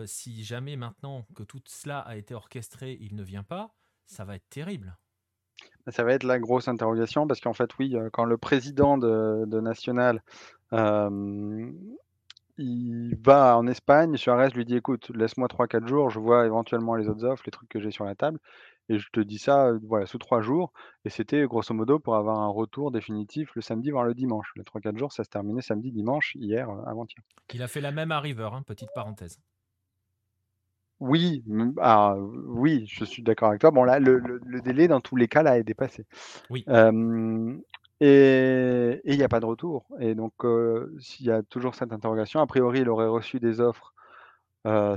si jamais maintenant que tout cela a été orchestré, il ne vient pas, ça va être terrible. Ça va être la grosse interrogation parce qu'en fait, oui, quand le président de, National il va en Espagne, Suarez lui dit écoute, laisse-moi 3-4 jours, je vois éventuellement les autres offres, les trucs que j'ai sur la table, et je te dis ça voilà, sous 3 jours. Et c'était grosso modo pour avoir un retour définitif le samedi, voire le dimanche. Les 3-4 jours, ça se terminait samedi, dimanche, hier, avant-hier. Il a fait la même à hein, petite parenthèse. Oui, ah, oui, je suis d'accord avec toi. Bon, là, le, délai, dans tous les cas, là, est dépassé. Oui. et il n'y a pas de retour. Et donc, s'il y a toujours cette interrogation, a priori, il aurait reçu des offres.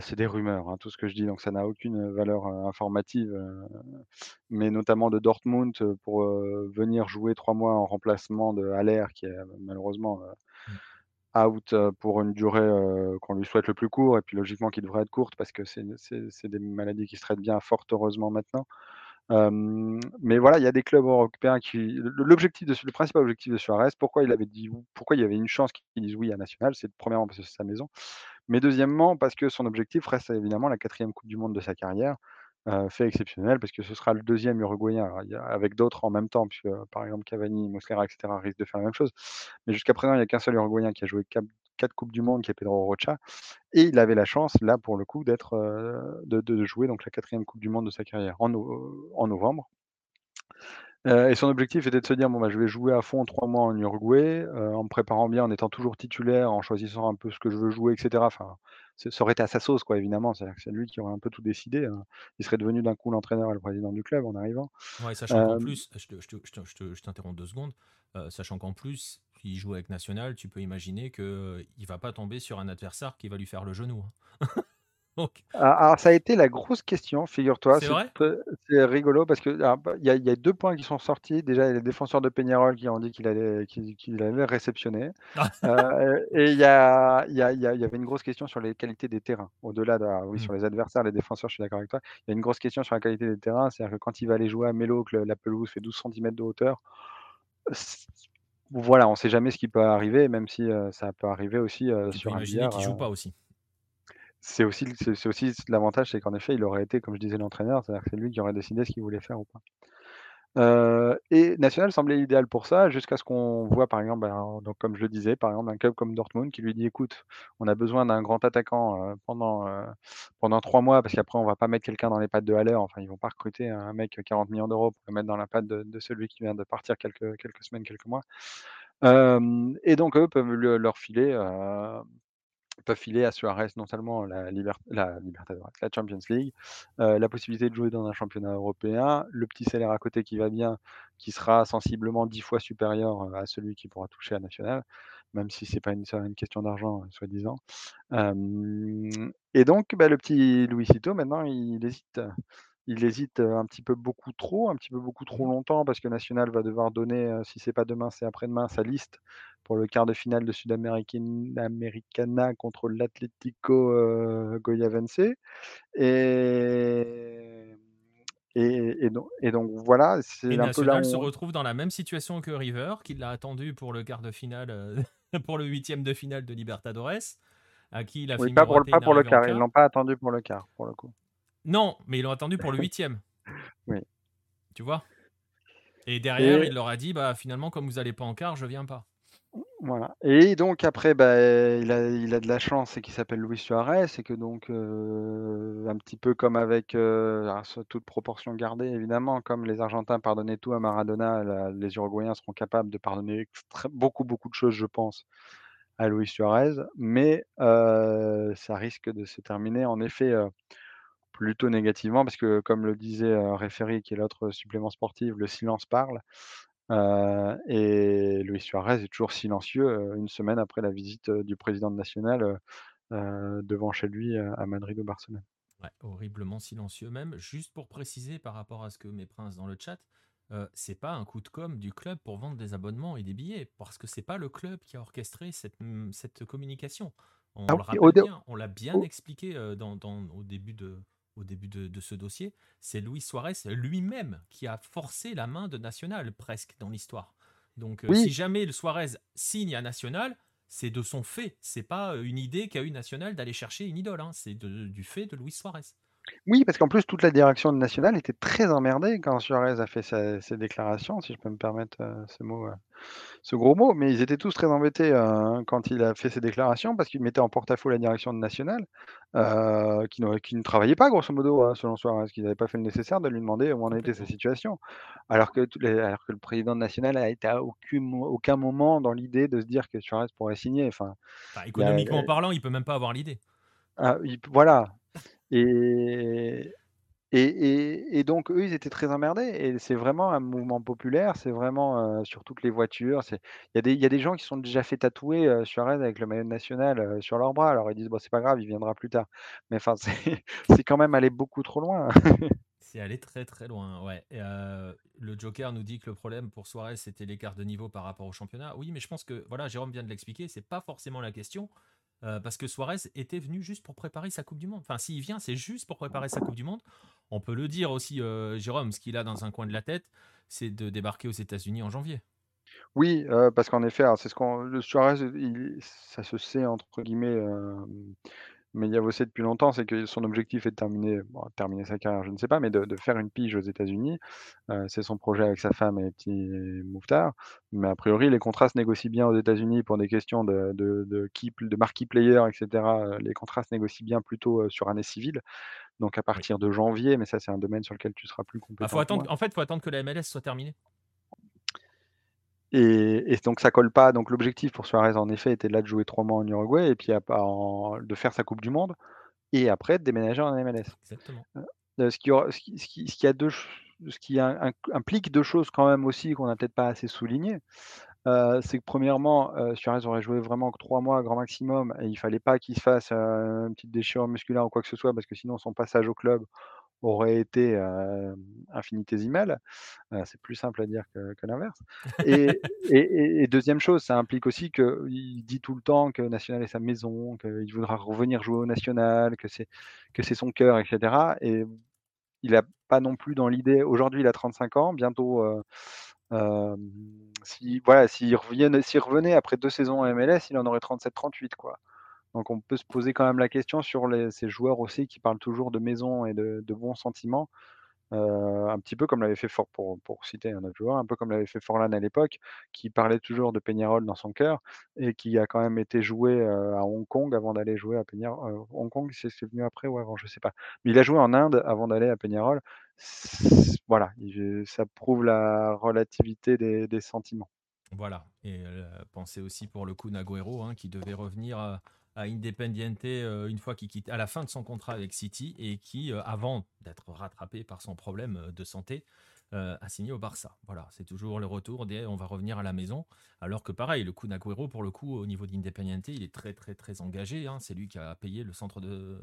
c'est des rumeurs, hein, tout ce que je dis, donc ça n'a aucune valeur informative, mais notamment de Dortmund pour venir jouer trois mois en remplacement de Haller, qui est malheureusement out pour une durée qu'on lui souhaite le plus court, et puis logiquement qui devrait être courte parce que c'est des maladies qui se traitent bien, fort heureusement maintenant. mais voilà, il y a des clubs européens qui. L'objectif le principal objectif de Suarez, pourquoi il avait dit, pourquoi il y avait une chance qu'il dise oui à National, c'est premièrement parce que c'est sa maison, mais deuxièmement parce que son objectif reste évidemment la quatrième Coupe du Monde de sa carrière. Fait exceptionnel parce que ce sera le deuxième Uruguayen, avec d'autres en même temps, puisque par exemple Cavani, Mosquera, etc. risquent de faire la même chose. Mais jusqu'à présent, il n'y a qu'un seul Uruguayen qui a joué quatre Coupes du Monde, qui est Pedro Rocha. Et il avait la chance, là, pour le coup, d'être, de, jouer donc la quatrième Coupe du Monde de sa carrière en, en novembre. Et son objectif était de se dire bon, bah, je vais jouer à fond trois mois en Uruguay, en me préparant bien, en étant toujours titulaire, en choisissant un peu ce que je veux jouer, etc. Enfin, ça aurait été à sa sauce, quoi, évidemment. C'est lui qui aurait un peu tout décidé. Hein. Il serait devenu d'un coup l'entraîneur et le président du club en arrivant. Ouais, sachant qu'en plus, je t'interromps deux secondes, sachant qu'en plus, il joue avec National, tu peux imaginer qu'il ne va pas tomber sur un adversaire qui va lui faire le genou. Hein. Donc... Ah, alors, ça a été la grosse question, figure-toi. C'est rigolo parce qu'il bah, y, a, y a deux points qui sont sortis. Déjà, il y a les défenseurs de Peñarol qui ont dit qu'il allait, allait réceptionner. Ah. Euh, et il y, a, y, a, y, avait une grosse question sur les qualités des terrains. Au-delà de, oui, sur mmh. les adversaires, les défenseurs, je suis d'accord avec toi. Il y a une grosse question sur la qualité des terrains. C'est-à-dire que quand il va aller jouer à Mélo, que la pelouse fait 12 cm de hauteur, voilà, on ne sait jamais ce qui peut arriver, même si ça peut arriver aussi sur un billard. qui joue pas aussi. C'est aussi, aussi l'avantage, c'est qu'en effet, il aurait été, comme je disais, l'entraîneur, c'est-à-dire que c'est lui qui aurait décidé ce qu'il voulait faire ou pas. et National semblait idéal pour ça, jusqu'à ce qu'on voit, par exemple, ben, donc, comme je le disais, par exemple, un club comme Dortmund qui lui dit écoute, on a besoin d'un grand attaquant pendant, pendant trois mois, parce qu'après, on va pas mettre quelqu'un dans les pattes de Haller. Enfin, ils vont pas recruter un mec 40 millions d'euros pour le mettre dans la patte de, celui qui vient de partir quelques, quelques semaines, quelques mois. et donc, eux peuvent leur filer peuvent filer à Suarez non seulement la, la, la Champions League, la possibilité de jouer dans un championnat européen, le petit salaire à côté qui va bien, qui sera sensiblement dix fois supérieur à celui qui pourra toucher à National, même si c'est pas une, une question d'argent, soi-disant. et donc, bah, le petit Luisito, maintenant, il hésite il hésite un petit peu beaucoup trop, un petit peu beaucoup trop mmh longtemps, parce que National va devoir donner, si c'est pas demain, c'est après-demain, sa liste pour le quart de finale de Sudamericana contre l'Atlético euh, Goyavense. Et, et, donc, et, donc, voilà, c'est un peu là où se retrouve dans la même situation que River, qui l'a attendu pour le quart de finale, pour le huitième de finale de Libertadores, à qui il a oui, pas pour, pas pour le quart, ils l'ont pas attendu pour le quart, pour le coup. Non, mais ils l'ont attendu pour le huitième. oui. Tu vois? Et derrière, il leur a dit, bah finalement, comme vous n'allez pas en quart, je viens pas. Voilà. Et donc après, bah, il a, il a de la chance, c'est qu'il s'appelle Luis Suarez, et que donc euh, un petit peu comme avec euh, toute proportion gardée, évidemment, comme les Argentins pardonnaient tout à Maradona, les Uruguayens seront capables de pardonner beaucoup beaucoup de choses, je pense, à Luis Suarez, mais euh, ça risque de se terminer en effet plutôt négativement, parce que comme le disait euh, Référy, qui est l'autre supplément sportif, le silence parle. Euh, et Luis Suarez est toujours silencieux euh, une semaine après la visite du président national devant chez lui à Madrid ou Barcelone. horriblement silencieux même. Juste pour préciser par rapport à ce que mes princes dans le chat, c'est pas un coup de com du club pour vendre des abonnements et des billets, parce que c'est pas le club qui a orchestré cette, mmh, cette communication. On ah l'a bien, expliqué dans, au début de, au début de, ce dossier, c'est Luis Suarez lui-même qui a forcé la main de National presque dans l'histoire. Donc euh, si jamais le Suarez signe à National, c'est de son fait. C'est pas euh, une idée qu'a eu National d'aller chercher une idole. Hein. C'est du fait de Luis Suarez. Oui, parce qu'en plus, toute la direction de National était très emmerdée quand Suarez a fait ses déclarations, si je peux me permettre euh, ce mot, euh, ce gros mot. Mais ils étaient tous très embêtés euh, quand il a fait ses déclarations parce qu'il mettait en porte-à-faux la direction de National, qui, ne, travaillait pas, grosso modo, hein, selon Suarez, qu'ils n'avaient pas fait le nécessaire de lui demander où en était sa situation. Alors que, alors que le président de National a été à aucun, moment dans l'idée de se dire que Suarez pourrait signer. Enfin, économiquement parlant, il peut même pas avoir l'idée. Ah, voilà, et, et, donc, eux, ils étaient très emmerdés. Et c'est vraiment un mouvement populaire. C'est vraiment sur toutes les voitures. Il y, a des, y a des gens qui sont déjà fait tatouer sur Suarez avec le maillot national sur leur bras. Alors, ils disent, bon, c'est pas grave, il viendra plus tard. Mais enfin, c'est quand même aller beaucoup trop loin. c'est aller très très loin, ouais. le Joker nous dit que le problème pour Suarez, c'était l'écart de niveau par rapport au championnat. Oui, mais je pense que, voilà, Jérôme vient de l'expliquer, c'est pas forcément la question. Euh, parce que Suarez était venu juste pour préparer sa Coupe du Monde. Enfin, s'il vient, c'est juste pour préparer sa Coupe du Monde. on peut le dire aussi, euh, Jérôme, ce qu'il a dans un coin de la tête, c'est de débarquer aux États-Unis en janvier. Oui, euh, parce qu'en effet, c'est ce qu'on le Suarez, ça se sait entre guillemets, mais il y a aussi depuis longtemps, c'est que son objectif est de terminer, terminer sa carrière, je ne sais pas, mais de, faire une pige aux États-Unis. Euh, c'est son projet avec sa femme et les petits moutards. Mais a priori, les contrats se négocient bien aux États-Unis pour des questions de, de, de, de marquee player, etc. Euh, les contrats se négocient bien plutôt euh, sur année civile. Donc à partir de janvier, mais ça, c'est un domaine sur lequel tu seras plus compétent. faut attendre, en fait, il faut attendre que la MLS soit terminée. Et, donc ça colle pas. Donc l'objectif pour Suarez, en effet, était là de jouer trois mois en Uruguay et puis de faire sa Coupe du Monde et après de déménager en MLS. Exactement. Euh, ce, qui, ce, qui, ce, qui, a deux, ce qui implique deux choses quand même aussi qu'on n'a peut-être pas assez souligné. Euh, c'est que premièrement, euh, Suarez aurait joué vraiment que trois mois grand maximum et il fallait pas qu'il se fasse une petite déchirure musculaire ou quoi que ce soit parce que sinon son passage au club aurait été infinitésimal. c'est plus simple à dire que, l'inverse. Et, deuxième chose, ça implique aussi qu'il dit tout le temps que National est sa maison, qu'il voudra revenir jouer au National, que c'est, que c'est son cœur, etc. Et il n'a pas non plus dans l'idée, aujourd'hui il a 35 ans, bientôt... si, voilà, s'il revenait, s'il revenait après deux saisons en MLS, il en aurait 37-38. quoi. Donc on peut se poser quand même la question sur ces joueurs aussi qui parlent toujours de maison et de, bons sentiments. Euh, un petit peu comme l'avait fait Fort, pour, citer un autre joueur, un peu comme l'avait fait Forlan à l'époque, qui parlait toujours de Peñarol dans son cœur et qui a quand même été joué euh, à Hong Kong avant d'aller jouer à Peñarol. Euh, Hong Kong, c'est venu après ou avant, je sais pas. Mais il a joué en Inde avant d'aller à Peñarol. Voilà, ça prouve la relativité des, sentiments. Voilà, et pensez aussi pour le coup Naguero, hein, qui devait revenir à Independiente euh, une fois qu'il quitte à la fin de son contrat avec City et qui, euh, avant d'être rattrapé par son problème euh, de santé, a signé au Barça. Voilà, c'est toujours le retour des on va revenir à la maison. Alors que pareil, le coup Nagüero, pour le coup, au niveau d'Independiente, il est très très très engagé. Hein. C'est lui qui a payé le centre de,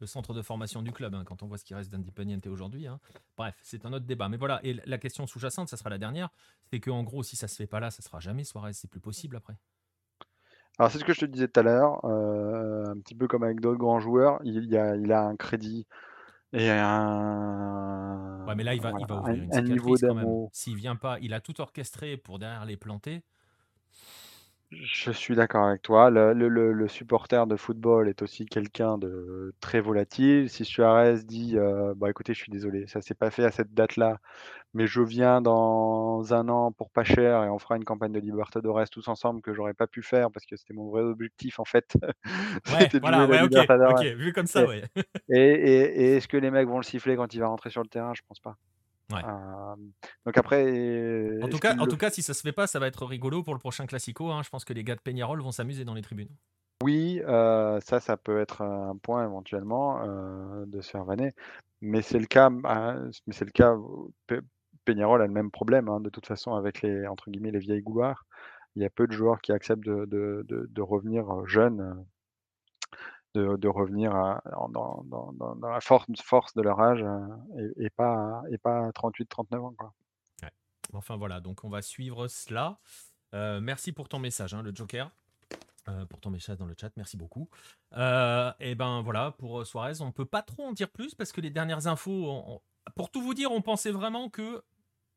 le centre de formation du club, hein, quand on voit ce qui reste d'Independiente aujourd'hui. Hein. Bref, c'est un autre débat. Mais voilà, et la question sous-jacente, ça sera la dernière, c'est qu'en gros, si ça se fait pas là, ça sera jamais Suarez, c'est plus possible après. Alors c'est ce que je te disais tout à l'heure, euh, un petit peu comme avec d'autres grands joueurs, il, y a, il a un crédit et un, Ouais, mais là, il va, il va ouvrir une niveau quand même. S'il vient pas, il a tout orchestré pour derrière les planter. Je suis d'accord avec toi. Le, supporter de football est aussi quelqu'un de très volatile. Si Suarez dit euh, bah écoutez, je suis désolé, ça s'est pas fait à cette date-là, mais je viens dans un an pour pas cher et on fera une campagne de Libertadores tous ensemble que j'aurais pas pu faire parce que c'était mon vrai objectif en fait. Ouais, voilà, ouais, ok, vu comme ça, ouais. Et, et est-ce que les mecs vont le siffler quand il va rentrer sur le terrain? Je pense pas. Euh, donc après. En tout, cas, en tout cas, si ça se fait pas, ça va être rigolo pour le prochain Classico. Hein. Je pense que les gars de Peñarol vont s'amuser dans les tribunes. Oui, euh, ça, ça peut être un point éventuellement euh, de se faire vanner. Mais c'est le cas. Bah, mais c'est le cas. Peñarol a le même problème, hein, de toute façon, avec les entre guillemets les vieilles goulards. Il y a peu de joueurs qui acceptent de, de, de revenir jeunes de, revenir dans, la force, de leur âge euh, et, pas, et pas 38-39 ans. Quoi. Enfin voilà, donc on va suivre cela. Euh, merci pour ton message, hein, le Joker. Euh, pour ton message dans le chat, merci beaucoup. et ben voilà, pour Suarez, on peut pas trop en dire plus parce que les dernières infos, pour tout vous dire, on pensait vraiment que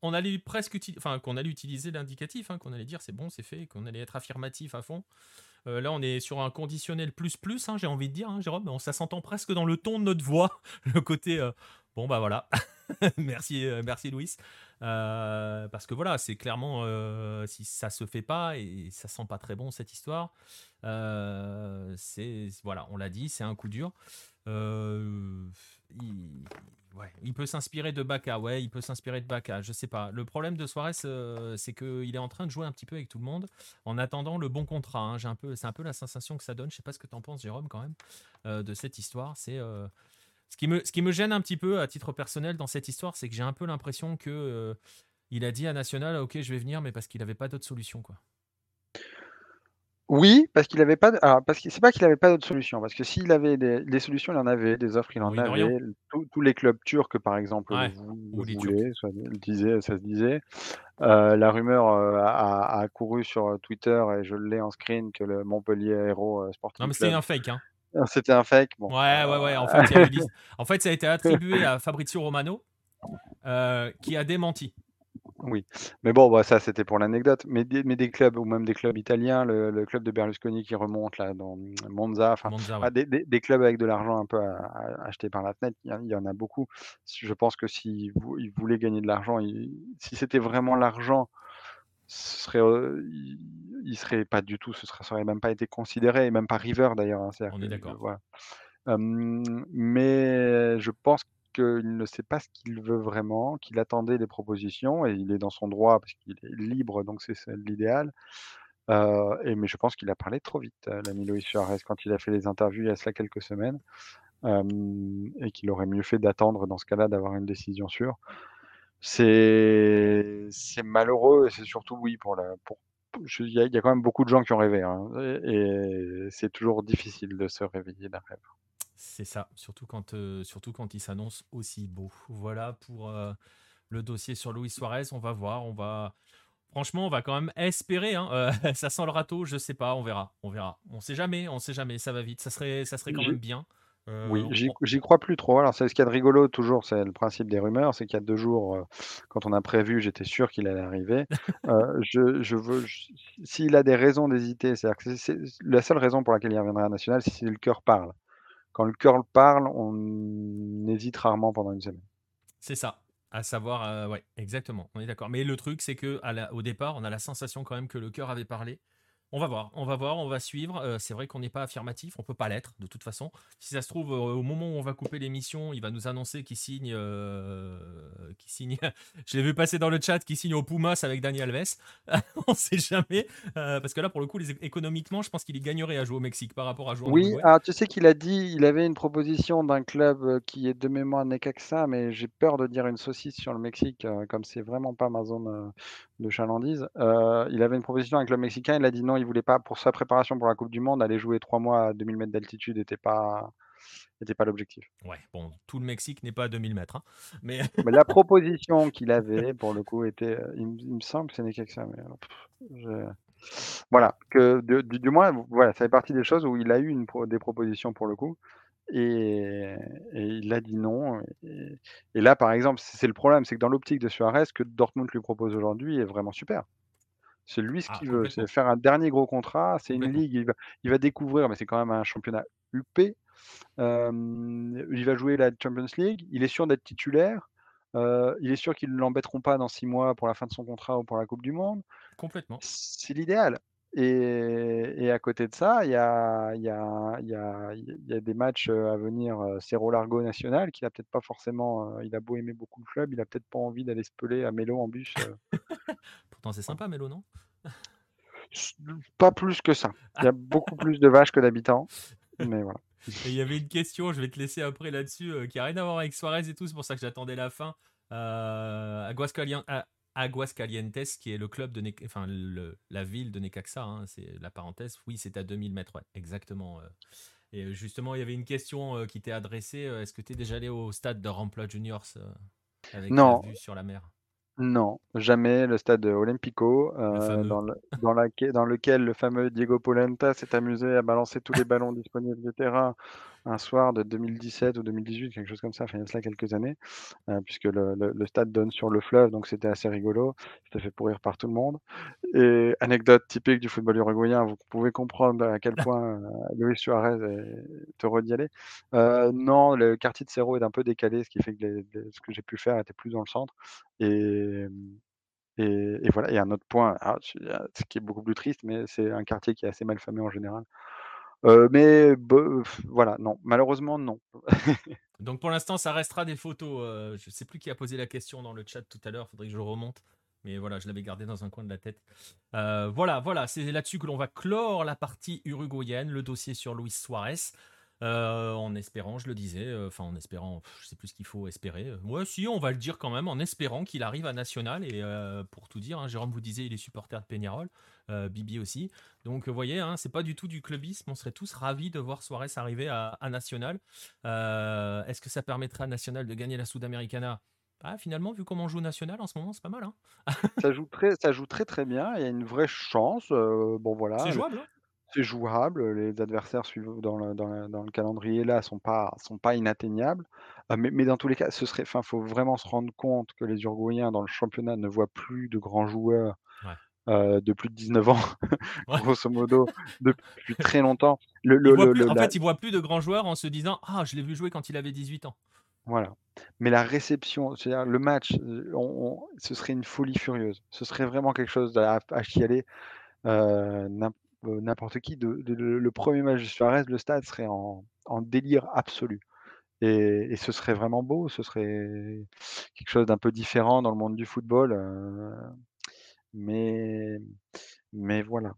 on allait presque enfin qu'on allait utiliser l'indicatif, hein, qu'on allait dire c'est bon, c'est fait, qu'on allait être affirmatif à fond. Euh, là, on est sur un conditionnel plus plus, hein, j'ai envie de dire, hein, Jérôme. Ça s'entend presque dans le ton de notre voix, le côté euh, bon bah voilà. merci, euh, merci Louis. parce que voilà, c'est clairement si ça se fait pas et ça sent pas très bon cette histoire. c'est voilà, on l'a dit, c'est un coup dur. Il, il peut s'inspirer de Baka, ouais, il peut s'inspirer de Baka, je sais pas. Le problème de Suarez, euh, c'est qu'il est en train de jouer un petit peu avec tout le monde en attendant le bon contrat. Hein. J'ai un peu, c'est un peu la sensation que ça donne. Je sais pas ce que tu en penses, Jérôme, quand même, euh, de cette histoire. C'est euh, ce qui me, ce qui me gêne un petit peu à titre personnel dans cette histoire, c'est que j'ai un peu l'impression que il a dit à National, ok, je vais venir, mais parce qu'il n'avait pas d'autre solution, quoi. Oui, parce qu'il avait pas alors parce que c'est pas qu'il avait pas d'autre solution, parce que s'il avait des solutions, il en avait, des offres, il en avait. Tous les clubs turcs, par exemple, ça disait ça se disait. Euh, la rumeur, euh, a couru sur, Twitter et je l'ai en screen que le Montpellier Aéro, euh, Sporting Non, mais c'est un fake, hein. Ah, C'était un fake. Bon. Ouais, ouais, ouais. En fait, il y a eu l'his- en fait, ça a été attribué à Fabrizio Romano, euh, qui a démenti. Oui, mais bon, bah, ça c'était pour l'anecdote. Mais des, mais des clubs, ou même des clubs italiens, le, le club de Berlusconi qui remonte là dans Monza, enfin, Monza, ah, des, des- des clubs avec de l'argent un peu à- à- acheté par la fenêtre, il y, en- il y en a beaucoup. Je pense que s'ils vou- ils voulaient gagner de l'argent, ils- si c'était vraiment l'argent, ce serait, euh, il, il serait pas du tout, ce serait, ça aurait même pas été considéré, et même pas River d'ailleurs. hein, c'est-à-dire On est que, d'accord. voilà. Mais je pense qu'il ne sait pas ce qu'il veut vraiment, qu'il attendait des propositions et il est dans son droit parce qu'il est libre, donc c'est l'idéal. Euh, mais je pense qu'il a parlé trop vite, euh, l'ami Luis Suarez, quand il a fait les interviews il y a cela quelques semaines, et qu'il aurait mieux fait d'attendre dans ce cas-là d'avoir une décision sûre. C'est malheureux et c'est surtout, oui, pour la. Il y, a, quand même beaucoup de gens qui ont rêvé, hein, et c'est toujours difficile de se réveiller d'un rêve. C'est ça, surtout quand, euh, surtout quand il s'annonce aussi beau. Voilà pour euh, le dossier sur Luis Suarez. On va voir, on va. Franchement, on va quand même espérer. hein. Euh, ça sent le râteau, je sais pas, on verra, on verra. On sait jamais, on sait jamais, ça va vite. Ça serait, ça serait quand même bien. Euh, Oui, j'y crois plus trop. Alors, c'est ce qu'il y a de rigolo, toujours, c'est le principe des rumeurs, c'est qu'il y a deux jours, euh, quand on a prévu, j'étais sûr qu'il allait arriver. Euh, je, je veux, s'il a des raisons d'hésiter, c'est-à-dire que c'est c'est- la seule raison pour laquelle il reviendra à National, c'est si le cœur parle. Quand le cœur parle, on hésite rarement pendant une semaine. C'est ça. À savoir, euh, ouais, exactement. On est d'accord. Mais le truc, c'est que au départ, on a la sensation quand même que le cœur avait parlé. On va voir, on va voir, on va suivre. Euh, c'est vrai qu'on n'est pas affirmatif, on peut pas l'être de toute façon. Si ça se trouve, euh, au moment où on va couper l'émission, il va nous annoncer qu'il signe, euh, qu'il signe. Je l'ai vu passer dans le chat, qu'il signe au Pumas avec Daniel Alves. on sait jamais, euh, parce que là, pour le coup, les- économiquement, je pense qu'il y gagnerait à jouer au Mexique par rapport à jouer Oui, Uruguay. alors tu sais qu'il a dit, il avait une proposition d'un club qui est de mémoire Necaxa, mais j'ai peur de dire une saucisse sur le Mexique, comme c'est vraiment pas ma zone de chalandise. Il avait une proposition d'un club mexicain, il a dit non, il voulait pas, pour sa préparation pour la Coupe du Monde, aller jouer trois mois à 2000 mètres d'altitude n'était pas, était pas l'objectif. Ouais, bon, tout le Mexique n'est pas à 2000 mètres, hein. mais Mais la proposition qu'il avait, pour le coup, était, euh, il, me- il me semble que mais euh, pff, je- voilà, que du, du moins, voilà, ça fait partie des choses où il a eu une des propositions pour le coup. Et, et il a dit non. Et, et là, par exemple, c'est le problème, c'est que dans l'optique de Suarez, ce que Dortmund lui propose aujourd'hui est vraiment super. C'est lui ce Ah, qu'il veut, c'est faire un dernier gros contrat. C'est une ligue, il va, il va découvrir, mais c'est quand même un championnat UP. Euh, il va jouer la Champions League. Il est sûr d'être titulaire. Euh, il est sûr qu'ils ne l'embêteront pas dans six mois pour la fin de son contrat ou pour la Coupe du Monde. complètement. C'est l'idéal. Et, et à côté de ça, il y a, il y, a, il y, a, il y a des matchs euh, à venir. euh, Cerro Largo National, qui a peut-être pas forcément. euh, il a beau aimer beaucoup le club, il a peut-être pas envie d'aller se peler à Mélo en bus. Pourtant, c'est sympa, Mélo, non? Pas plus que ça. Il y a beaucoup plus de vaches que d'habitants. Mais voilà. Il y avait une question, je vais te laisser après là-dessus, euh, qui a rien à voir avec Suarez et tout, c'est pour ça que j'attendais la fin. Euh, Aguascalientes, qui est le club de, Ne- enfin le- la ville de Necaxa, hein, c'est la parenthèse. Oui, c'est à 2000 mètres, ouais, exactement. euh. Et euh, justement, il y avait une question euh, qui t'est adressée. Est-ce que tu es déjà allé au stade de Rampla Juniors avec Non. la vue sur la mer? Non, jamais le stade Olympico, euh, dans, le- dans, laquelle- dans lequel le fameux Diego Polenta s'est amusé à balancer tous les ballons disponibles du terrain un soir de 2017 ou 2018, quelque chose comme ça, enfin il y a cela quelques années, euh, puisque le, stade donne sur le fleuve, donc c'était assez rigolo, c'était fait pourrir par tout le monde. Et anecdote typique du football uruguayen, vous pouvez comprendre à quel point euh, Luis Suarez est heureux d'y aller. Euh, non, le quartier de Cerro est un peu décalé, ce qui fait que ce que j'ai pu faire était plus dans le centre. Et, et, et voilà, et un autre point, ah, ah, ce qui est beaucoup plus triste, mais c'est un quartier qui est assez mal famé en général. Euh, mais voilà, non, malheureusement, non. Donc pour l'instant, ça restera des photos. euh, je sais plus qui a posé la question dans le chat tout à l'heure. Faudrait que je remonte. Mais voilà, je l'avais gardé dans un coin de la tête. Euh, voilà, voilà, c'est là-dessus que l'on va clore la partie uruguayenne, le dossier sur Luis Suarez. En espérant, je le disais, enfin en espérant, je sais plus ce qu'il faut espérer. Ouais, si, on va le dire quand même, en espérant qu'il arrive à National. Et pour tout dire, hein, Jérôme vous disait, il est supporter de Peñarol, euh, Bibi aussi. Donc, vous voyez, hein, c'est pas du tout du clubisme. On serait tous ravis de voir Suarez arriver à, à National. Euh, Est-ce que ça permettra à National de gagner la Sudamericana? Ah, Finalement, vu comment on joue National en ce moment, c'est pas mal. Hein Ça joue très, ça joue très très bien. Il y a une vraie chance. euh, bon voilà. c'est le- jouable. hein c'est jouable. Les adversaires suivent dans le, dans, le, dans le calendrier là sont pas sont pas inatteignables. Euh, mais, mais, dans tous les cas, ce serait, enfin, faut vraiment se rendre compte que les Uruguayens dans le championnat ne voient plus de grands joueurs euh, de plus de 19 ans, grosso modo, depuis très longtemps. Le, le, en fait, ils voient plus de grands joueurs en se disant ah je l'ai vu jouer quand il avait 18 ans. Voilà. Mais la réception, c'est-à-dire le match, on, ce serait une folie furieuse. Ce serait vraiment quelque chose à, à chialer. Euh, n'importe qui. De, le premier match de Suarez, le stade serait en, délire absolu. Et, ce serait vraiment beau, ce serait quelque chose d'un peu différent dans le monde du football. Mais mais voilà.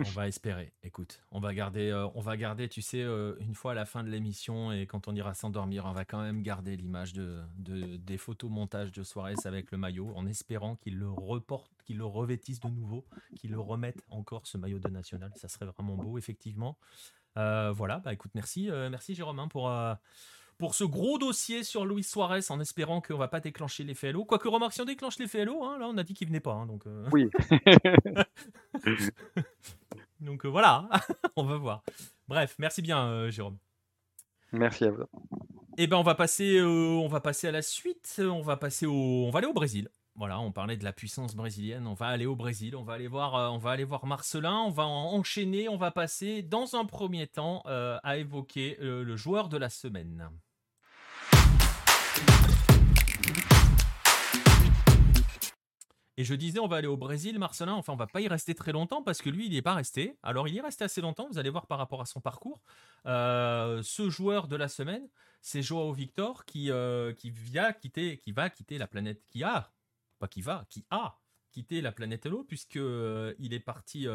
on va espérer. Écoute, on va garder, euh, on va garder, tu sais, euh, une fois à la fin de l'émission et quand on ira s'endormir, on va quand même garder l'image de, des photos montage de Suarez avec le maillot, en espérant qu'il le reporte, qu'il le revêtisse de nouveau, qu'il le remette encore ce maillot de national. Ça serait vraiment beau, effectivement. Euh, voilà. Bah écoute, merci, merci Jérôme hein, pour pour ce gros dossier sur Luis Suarez en espérant qu'on va pas déclencher l'effet Halo. Quoique, remarque, si on déclenche l'effet Halo, hein, là, on a dit qu'il venait pas. Hein, donc, euh. Oui. donc euh, voilà, on va voir. Bref, merci bien, euh, Jérôme. Merci à vous. Eh ben, on va passer, on va passer à la suite. On va passer au, on va aller au Brésil. Voilà, on parlait de la puissance brésilienne. On va aller au Brésil, on va aller voir, on va aller voir Marcelin. On va enchaîner. On va passer dans un premier temps à évoquer le joueur de la semaine. Et je disais, on va aller au Brésil, Marcelin. Enfin, on va pas y rester très longtemps parce que lui, il n'y est pas resté. Alors, il y est resté assez longtemps. Vous allez voir par rapport à son parcours. Euh, ce joueur de la semaine, c'est Joao Victor qui, euh, quitter, qui va quitter la planète, qui a, pas qui va, qui a quitté la planète Hello puisque euh, est parti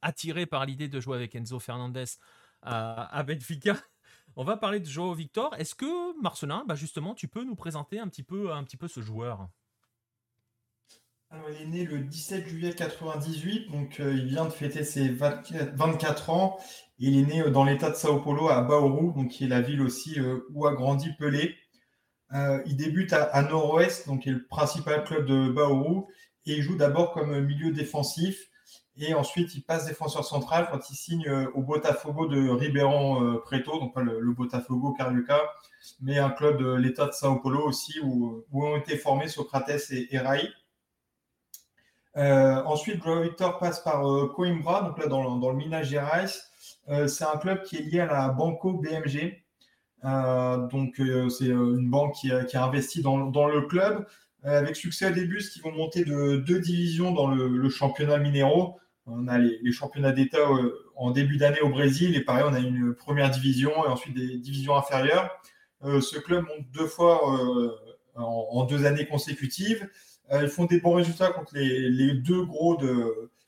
attiré par l'idée de jouer avec Enzo Fernandez à, à Benfica. On va parler de Joao Victor. Est-ce que Marcelin, bah justement, tu peux nous présenter un petit peu, un petit peu ce joueur? Il est né le 17 juillet 98, donc euh, il vient de fêter ses 24, ans. Il est né euh, dans l'état de Sao Paulo, à Bauru, donc qui est la ville aussi euh, où a grandi Pelé. il débute à, Nord-Ouest, donc qui est le principal club de Bauru, et il joue d'abord comme milieu défensif. Et ensuite, il passe défenseur central quand il signe au Botafogo de Ribeirão Preto, donc pas le, Botafogo Carioca, mais un club de l'État de Sao Paulo aussi, où, ont été formés Socrates et, et euh, ensuite, Joao Victor passe par euh, Coimbra, donc là dans, dans le Minas Gerais. Euh, c'est un club qui est lié à la Banco BMG. donc c'est une banque qui a, investi dans, le club avec succès au début, qui vont monter de deux divisions dans le, championnat Mineiro. On a les, championnats d'État en début d'année au Brésil et pareil, on a une première division et ensuite des divisions inférieures. ce club monte deux fois en, deux années consécutives. Euh, ils font des bons résultats contre les, deux gros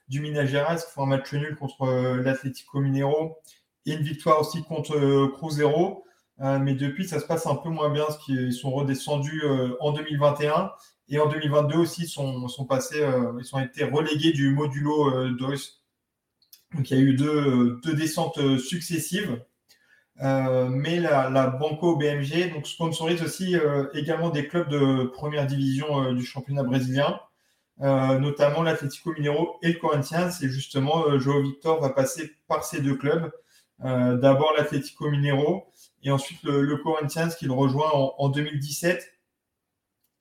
du Minas Gerais, qui font un match nul contre euh, l'Atlético Mineiro et une victoire aussi contre euh, Cruzeiro. mais depuis, ça se passe un peu moins bien, parce qu'ils sont redescendus en 2021 et en 2022 aussi, ils sont, passés, ils ont été relégués du modulo 2. Donc il y a eu deux descentes successives. Euh, mais la, Banco BMG donc, sponsorise aussi euh, également des clubs de première division euh, du championnat brésilien, notamment l'Atlético Mineiro et le Corinthians. Et justement, Joao Victor va passer par ces deux clubs. D'abord l'Atlético Mineiro et ensuite le, Corinthians qui le rejoint en, 2017.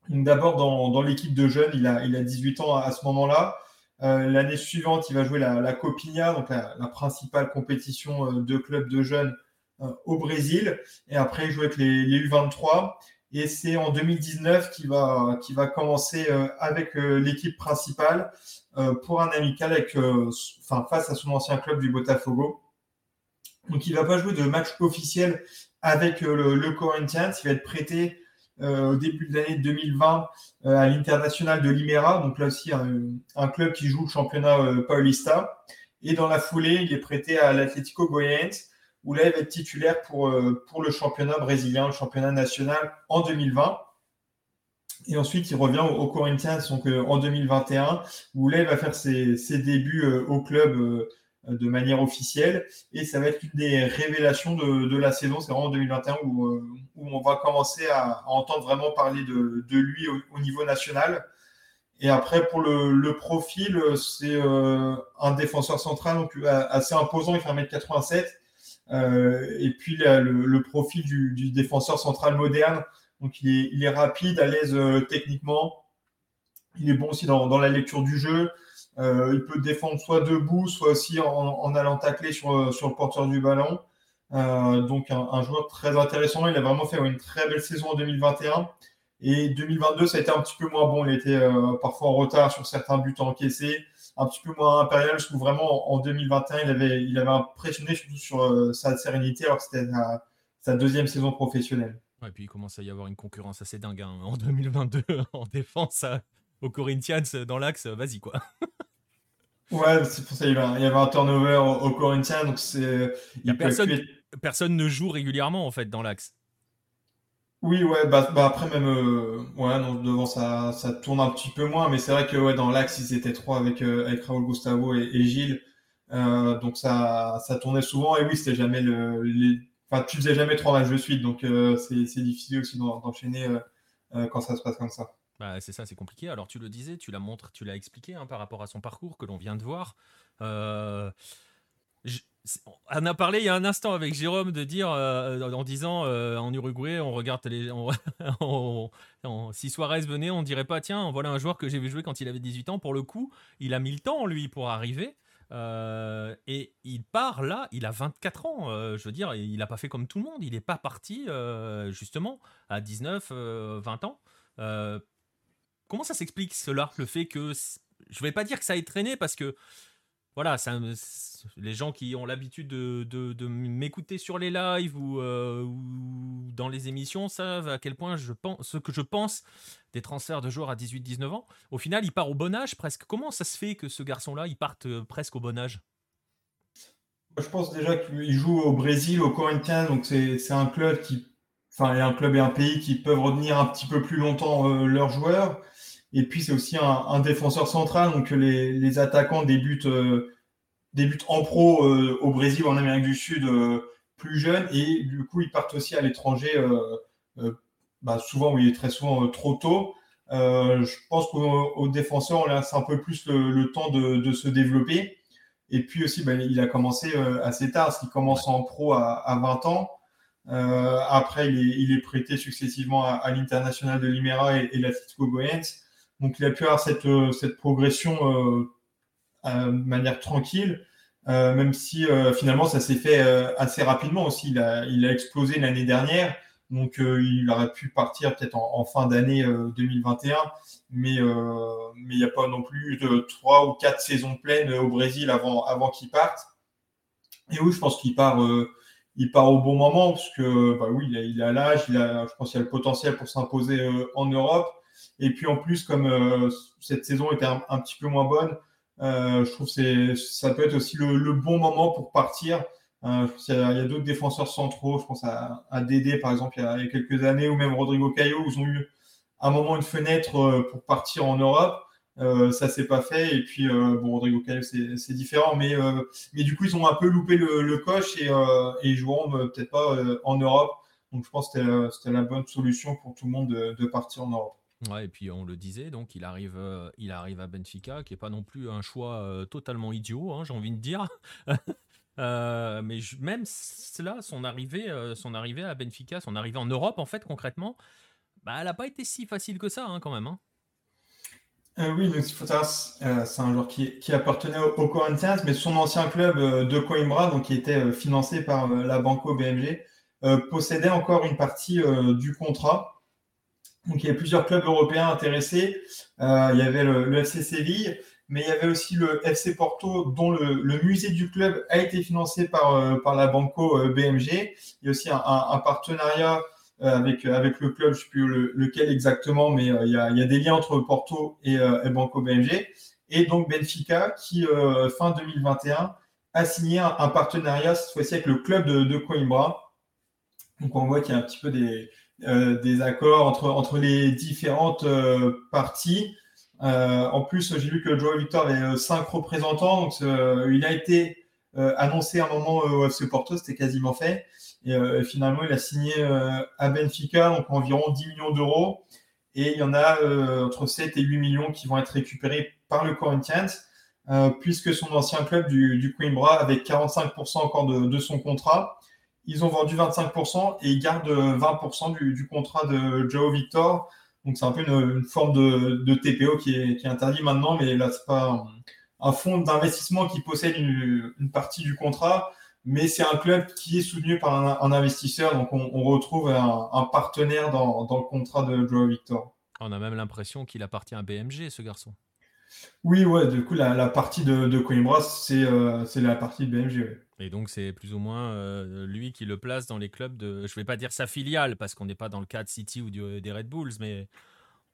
D'abord dans, l'équipe de jeunes, il a, il a 18 ans à, ce moment-là. L'année suivante, il va jouer la, la Copinha, donc la, la principale compétition de clubs de jeunes au Brésil. Et après, il joue avec les, U23. Et c'est en 2019 qu'il va, qui va commencer euh, avec euh, l'équipe principale pour un amical avec, face à son ancien club du Botafogo. Donc, il ne va pas jouer de match officiel avec le, Corinthians. Il va être prêté au début de l'année 2020 à l'International de Limera. Donc, là aussi, un, club qui joue le championnat Paulista. Et dans la foulée, il est prêté à l'Atlético Goianiense où là, va être titulaire pour, euh, pour le championnat brésilien, le championnat national en 2020. Et ensuite, il revient au, Corinthians donc, euh, en 2021, où là, va faire ses, ses débuts euh, au club de manière officielle. Et ça va être une des révélations de, de la saison. C'est vraiment en 2021 où, où on va commencer à, entendre vraiment parler de, de lui au, niveau national. Et après, pour le, profil, c'est un défenseur central donc assez imposant, il fait 1m87. Et puis le, profil du, défenseur central moderne, donc il est, rapide, à l'aise techniquement. Il est bon aussi dans, la lecture du jeu. il peut défendre soit debout, soit aussi en, allant tacler sur, le porteur du ballon. Euh, donc un, joueur très intéressant. Il a vraiment fait une très belle saison en 2021. Et 2022, ça a été un petit peu moins bon. Il était euh, parfois en retard sur certains buts encaissés, un petit peu moins impérial. Je trouve vraiment en 2021, il avait, il avait impressionné surtout sur euh, sa sérénité, alors que c'était sa deuxième saison professionnelle. et puis il commence à y avoir une concurrence assez dingue hein. en 2022 en défense aux Corinthians dans l'axe. Vas-y quoi. Ouais, c'est pour ça qu'il y, avait un turnover au, Corinthians. Donc c'est. Personne personne ne joue régulièrement en fait dans l'axe. Oui, ouais, bah, bah après même, euh, ouais, devant ça, ça tourne un petit peu moins, mais c'est vrai que ouais, dans l'axe ils étaient trois avec euh, avec Raoul Gustavo et, Gilles, euh, donc ça, ça tournait souvent et oui, c'était jamais le, enfin tu faisais jamais trois matchs de suite, donc c'est difficile aussi d'enchaîner quand ça se passe comme ça. Bah, c'est ça, c'est compliqué. Alors tu le disais, tu l'as montré, tu l'as expliqué hein, par rapport à son parcours que l'on vient de voir. On a parlé il y a un instant avec Jérôme de dire, euh, en disant euh, en Uruguay, on regarde les. si Suarez venait, on dirait pas, tiens, voilà un joueur que j'ai vu jouer quand il avait 18 ans. Pour le coup, il a mis le temps, lui, pour arriver. Euh, et il part là, il a 24 ans. je veux dire, il n'a pas fait comme tout le monde. Il n'est pas parti, justement, à 19, 20 ans. comment ça s'explique cela? Le fait que. Je vais pas dire que ça ait traîné parce que voilà, les gens qui ont l'habitude de, m'écouter sur les lives euh, ou, dans les émissions savent à quel point je pense, ce que je pense des transferts de joueurs à 18-19 ans. Au final, il part au bon âge presque. Comment ça se fait que ce garçon-là, il parte euh, presque au bon âge? Je pense déjà qu'il joue au Brésil, au Corinthians, donc c'est un club qui, enfin, un club et un pays qui peuvent retenir un petit peu plus longtemps euh, leurs joueurs. Et puis, c'est aussi un, défenseur central. Donc, les, attaquants débutent, euh, débutent en pro euh, au Brésil ou en Amérique du Sud euh, plus jeunes. Et du coup, ils partent aussi à l'étranger, bah, souvent, oui, très souvent trop tôt. je pense qu'aux défenseurs, on laisse un peu plus le, temps de, se développer. Et puis aussi, bah, il a commencé assez tard, parce qu'il commence en pro à, 20 ans. après, il est, prêté successivement à, l'International de Limera et, et l'Atletico Goiens. Donc il a pu avoir cette, euh, progression euh, de manière tranquille, euh, même si finalement ça s'est fait assez rapidement aussi. Il a, explosé l'année dernière. Donc, il aurait pu partir peut-être en, fin d'année 2021, mais il n'y a pas non plus de trois ou quatre saisons pleines au Brésil avant, qu'il parte. Et oui, je pense qu'il part, au bon moment, parce que bah oui, il a, il a l'âge, il a, je pense qu'il a le potentiel pour s'imposer en Europe. Et puis en plus, comme euh, cette saison était un, petit peu moins bonne, euh, je trouve que ça peut être aussi le, bon moment pour partir. Euh, il y a, d'autres défenseurs centraux, je pense à, à Dédé par exemple, il y, a, quelques années, ou même Rodrigo Caio, où ils ont eu un moment une fenêtre pour partir en Europe. Ça s'est pas fait et puis bon Rodrigo Caio c'est différent mais mais du coup ils ont un peu loupé le, coche et ils joueront peut-être pas en Europe donc je pense que c'était la bonne solution pour tout le monde de partir en Europe. Ouais, et puis on le disait, donc il arrive, euh, il arrive à Benfica, qui n'est pas non plus un choix euh, totalement idiot, hein, j'ai envie de dire. Euh, mais même cela, son arrivée, son arrivée à Benfica, son arrivée en Europe, en fait, concrètement, bah, elle n'a pas été si facile que ça, hein, quand même. Hein. oui, donc c'est un joueur qui, qui appartenait au, Corinthians, mais son ancien club de Coimbra, donc qui était financé par la Banco BMG, possédait encore une partie du contrat. Donc il y a plusieurs clubs européens intéressés. Euh, il y avait le, FC Séville, mais il y avait aussi le FC Porto, dont le, musée du club a été financé par, euh, par la Banco euh, BMG. Il y a aussi un, partenariat avec, avec le club, je ne sais plus lequel exactement, mais il y, a, il, y a, des liens entre Porto et, Banco BMG. Et donc Benfica, qui fin 2021 a signé un, partenariat, cette fois-ci avec le club de, Coimbra. Donc on voit qu'il y a un petit peu des, des accords entre, entre les différentes euh, parties. Euh, en plus, j'ai vu que Joe Victor avait cinq représentants, il a été annoncé à un moment au FC Porto, c'était quasiment fait. Et finalement, il a signé à Benfica, donc environ 10 millions d'euros. Et il y en a entre 7 et 8 millions qui vont être récupérés par le Corinthians, puisque son ancien club du, du Coimbra, avec 45% encore de, son contrat, ils ont vendu 25% et ils gardent 20% du, contrat de Joe Victor. Donc c'est un peu une, forme de, TPO qui est, qui est, interdit maintenant, mais là, c'est pas un, fonds d'investissement qui possède une, partie du contrat, mais c'est un club qui est soutenu par un, investisseur. Donc on, retrouve un, partenaire dans, dans, le contrat de Joe Victor. On a même l'impression qu'il appartient à BMG, ce garçon. Oui, ouais, du coup, la, partie de, de Coimbra, c'est euh, la partie de BMG. Et donc, c'est plus ou moins euh, lui qui le place dans les clubs de. Je vais pas dire sa filiale, parce qu'on n'est pas dans le cas de City ou des Red Bulls, mais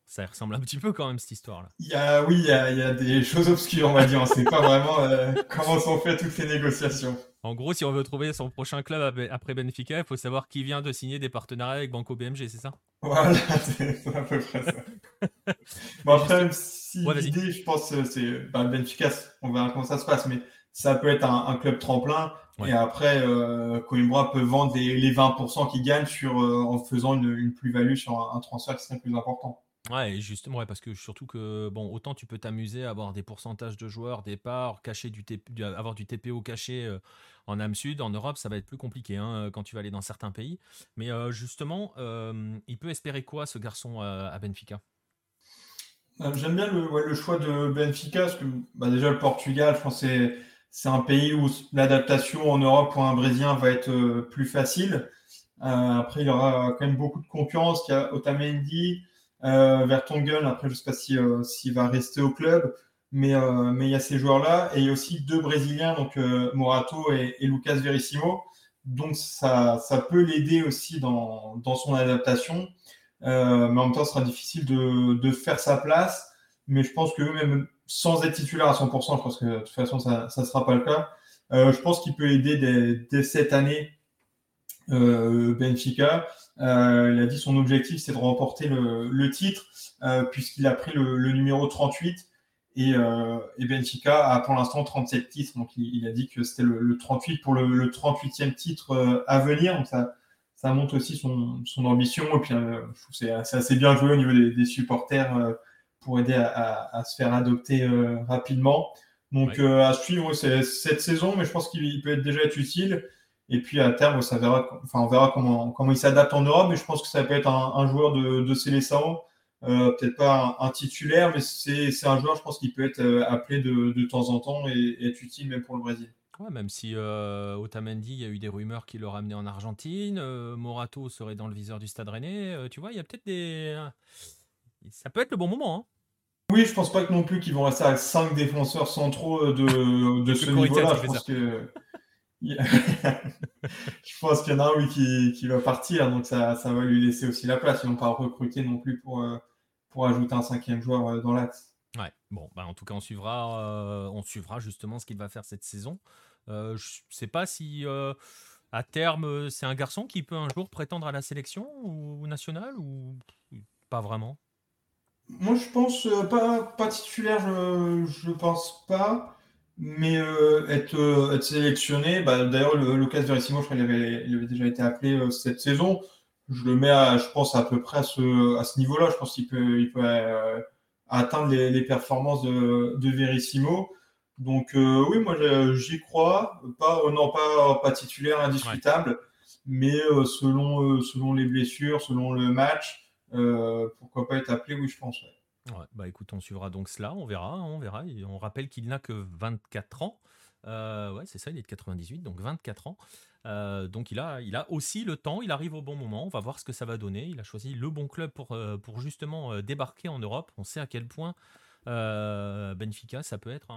ça ressemble un petit peu quand même, cette histoire-là. Il y a, oui, il y a, il y a des choses obscures, on va dire. On ne sait pas vraiment euh, comment sont faites toutes ces négociations. En gros, si on veut trouver son prochain club après Benfica, il faut savoir qui vient de signer des partenariats avec Banco BMG, c'est ça? Voilà, c'est à peu près ça. bon, après, si l'idée, je pense, c'est bah, Benfica, on verra comment ça se passe, mais ça peut être un, club tremplin. Et après, euh, Coimbra peut vendre les 20% qu'il gagne sur, euh, en faisant une, plus-value sur un, transfert qui serait plus important. Ouais, justement, ouais, parce que surtout que, bon, autant tu peux t'amuser à avoir des pourcentages de joueurs, départ, cacher du, avoir du TPO caché euh, en âme sud, en Europe, ça va être plus compliqué hein, quand tu vas aller dans certains pays. Mais euh, justement, il peut espérer quoi, ce garçon à Benfica? J'aime bien le, le, choix de Benfica, parce que bah, déjà le Portugal, je pense c'est un pays où l'adaptation en Europe pour un Brésilien va être euh, plus facile. Euh, après, il y aura quand même beaucoup de concurrence. Il y a Otamendi, euh, Vertonghen. Après, je ne sais pas s'il va rester au club, mais, mais il y a ces joueurs-là. Et il y a aussi deux Brésiliens, donc Morato et, Lucas Verissimo. Donc, ça, ça peut l'aider aussi dans, dans, son adaptation. mais en même temps, ce sera difficile de, de faire sa place. Mais je pense que même sans être titulaire à 100%, je pense que de toute façon, ça ne sera pas le cas. Euh, je pense qu'il peut aider dès, cette année euh, Benfica. Euh, il a dit son objectif, c'est de remporter le, titre, puisqu'il a pris le, numéro 38. Et, Benfica a pour l'instant 37 titres. Donc il, a dit que c'était le, 38 pour le, 38e titre à venir. Donc ça, ça montre aussi son, ambition. Et puis c'est assez bien joué au niveau des supporters pour aider à, se faire adopter euh, rapidement. Donc euh, à suivre cette saison, mais je pense qu'il peut être déjà être utile. Et puis à terme, ça verra, enfin, on verra comment, comment il s'adapte en Europe. Mais je pense que ça peut être un, joueur de, de Célestin. Euh, peut-être pas un, titulaire, mais c'est un joueur, je pense, qui peut être appelé de, de, temps en temps et, être utile même pour le Brésil. Ouais, même si Otamendi, il y a eu des rumeurs qu'il le ramenait en Argentine, Morato serait dans le viseur du Stade Rennais, tu vois, il y a peut-être des ça peut être le bon moment. Hein. Oui, je pense pas que non plus qu'ils vont rester avec 5 défenseurs centraux euh, de, de ce niveau-là. Je pense que. je pense qu'il y en a un oui, qui, qui, va partir, donc ça, ça, va lui laisser aussi la place. Ils n'ont pas recruté non plus pour, euh, pour ajouter un cinquième joueur euh, dans l'axe. Ouais, bon, bah en tout cas, on suivra, on suivra justement ce qu'il va faire cette saison. je ne sais pas si à terme, c'est un garçon qui peut un jour prétendre à la sélection ou nationale ou pas vraiment? Moi, je pense euh, pas, pas titulaire, je, ne pense pas. Mais euh, être, euh, être sélectionné, bah, d'ailleurs, Lucas Verissimo, je crois qu'il avait, il avait déjà été appelé cette saison. Je le mets, à, je pense, à peu près à ce, à ce niveau-là. Je pense qu'il peut, il peut atteindre les, performances de, de Verissimo. Donc, oui, moi, j'y crois. Pas, non, pas, pas titulaire, indiscutable. Mais selon, selon les blessures, selon le match, euh, pourquoi pas être appelé Oui, je pense. bah écoute, on suivra donc cela, on verra, hein, on verra. on rappelle qu'il n'a que 24 ans. Euh, ouais, c'est ça, il est de 98, donc 24 ans. Euh, donc il a, il a aussi le temps, il arrive au bon moment, on va voir ce que ça va donner. Il a choisi le bon club pour, pour justement débarquer en Europe. On sait à quel point Benfica, ça peut être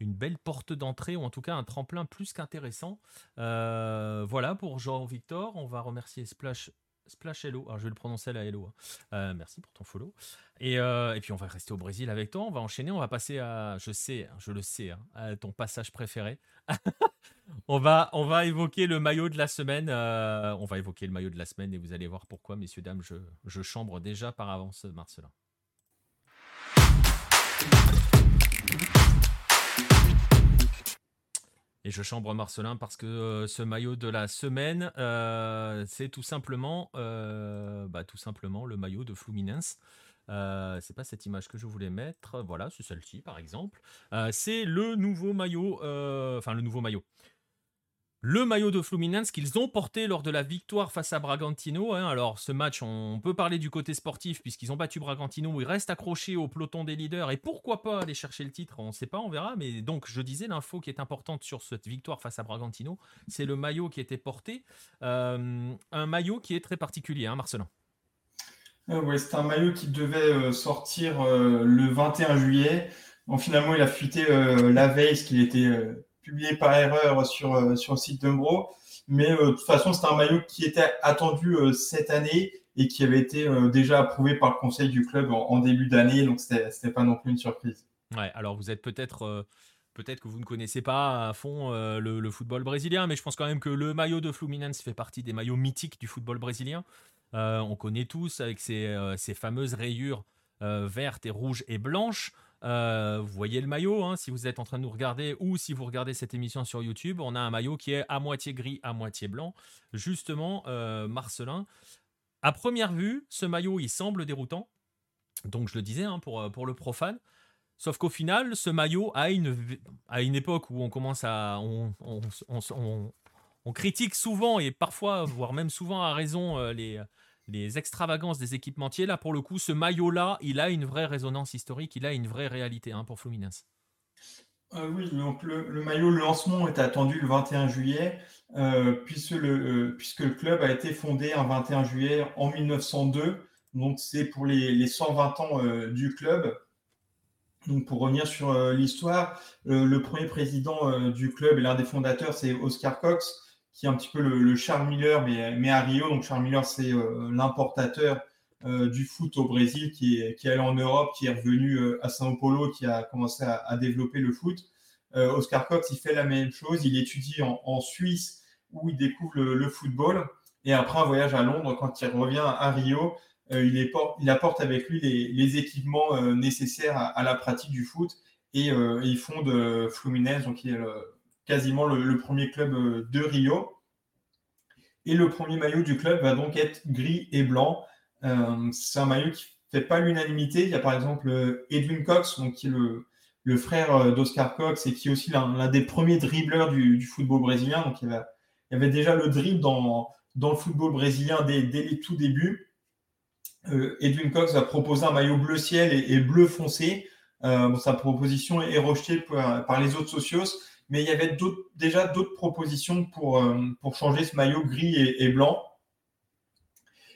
une belle porte d'entrée, ou en tout cas un tremplin plus qu'intéressant. voilà pour Jean-Victor, on va remercier Splash Splash Hello. Alors, je vais le prononcer à la Hello. Hein. Euh, merci pour ton follow. Et, euh, et, puis, on va rester au Brésil avec toi. On va enchaîner. On va passer à, je sais, hein, je le sais, hein, ton passage préféré. on, va, on va évoquer le maillot de la semaine. Euh, on va évoquer le maillot de la semaine et vous allez voir pourquoi, messieurs, dames, je, je chambre déjà par avance Marcelin. Et je chambre Marcelin parce que ce maillot de la semaine, c'est tout simplement, bah, tout simplement le maillot de Fluminense. c'est pas cette image que je voulais mettre. Voilà, c'est celle-ci par exemple. c'est le nouveau maillot, enfin le nouveau maillot le maillot de Fluminense qu'ils ont porté lors de la victoire face à Bragantino. Hein. Alors ce match, on peut parler du côté sportif puisqu'ils ont battu Bragantino, ils restent accrochés au peloton des leaders et pourquoi pas aller chercher le titre, on ne sait pas, on verra. Mais donc je disais, l'info qui est importante sur cette victoire face à Bragantino, c'est le maillot qui était porté. Euh, un maillot qui est très particulier, hein, Marcelin. Euh, oui, c'est un maillot qui devait euh, sortir le 21 juillet. Bon, finalement, il a fuité la veille, ce qu'il était publié par erreur sur, euh, sur le site d'Umbro. Mais euh, de toute façon, c'est un maillot qui était attendu euh, cette année et qui avait été déjà approuvé par le conseil du club en, début d'année. Donc, ce n'était pas non plus une surprise. Ouais, alors vous êtes peut-être. Peut-être que vous ne connaissez pas à fond le, football brésilien, mais je pense quand même que le maillot de Fluminense fait partie des maillots mythiques du football brésilien. on connaît tous avec ces, ces fameuses rayures vertes et rouges et blanches. Euh, vous voyez le maillot, hein, si vous êtes en train de nous regarder ou si vous regardez cette émission sur YouTube, on a un maillot qui est à moitié gris, à moitié blanc. Justement, euh, Marcelin, à première vue, ce maillot, il semble déroutant. Donc je le disais, hein, pour, euh, pour le profane. Sauf qu'au final, ce maillot, à une, à une époque où on commence à... On, on critique souvent et parfois, voire même souvent à raison, les les extravagances des équipementiers. Là, pour le coup, ce maillot-là, il a une vraie résonance historique, il a une vraie réalité hein, pour Fluminense. Euh, oui, donc le, maillot, le lancement est attendu le 21 juillet, euh, puisque, le, euh, puisque, le, club a été fondé un 21 juillet en 1902. Donc, c'est pour les, 120 ans du club. Donc, pour revenir sur l'histoire, le premier président du club et l'un des fondateurs, c'est Oscar Cox qui est un petit peu le, Charles Miller, mais, mais, à Rio. Donc Charles Miller, c'est euh, l'importateur euh, du foot au Brésil qui est, qui est allé en Europe, qui est revenu euh, à Sao Paulo, qui a commencé à, développer le foot. Oscar Cox, il fait la même chose. Il étudie en, Suisse où il découvre le, football. Et après un voyage à Londres, quand il revient à Rio, il, est, il, apporte avec lui les, équipements nécessaires à, la pratique du foot. Et, il fonde Fluminense, donc il est le, quasiment le, premier club euh, de Rio. Et le premier maillot du club va donc être gris et blanc. Euh, c'est un maillot qui ne fait pas l'unanimité. Il y a par exemple euh, Edwin Cox, qui est le, frère d'Oscar Cox et qui est aussi l'un des premiers dribbleurs du, football brésilien. Donc il y, avait, déjà le dribble dans, le football brésilien dès, les tout débuts. Edwin Cox va proposer un maillot bleu ciel et, bleu foncé. sa proposition est rejetée par les autres socios mais il y avait déjà d'autres propositions pour, euh, pour changer ce maillot gris et, blanc.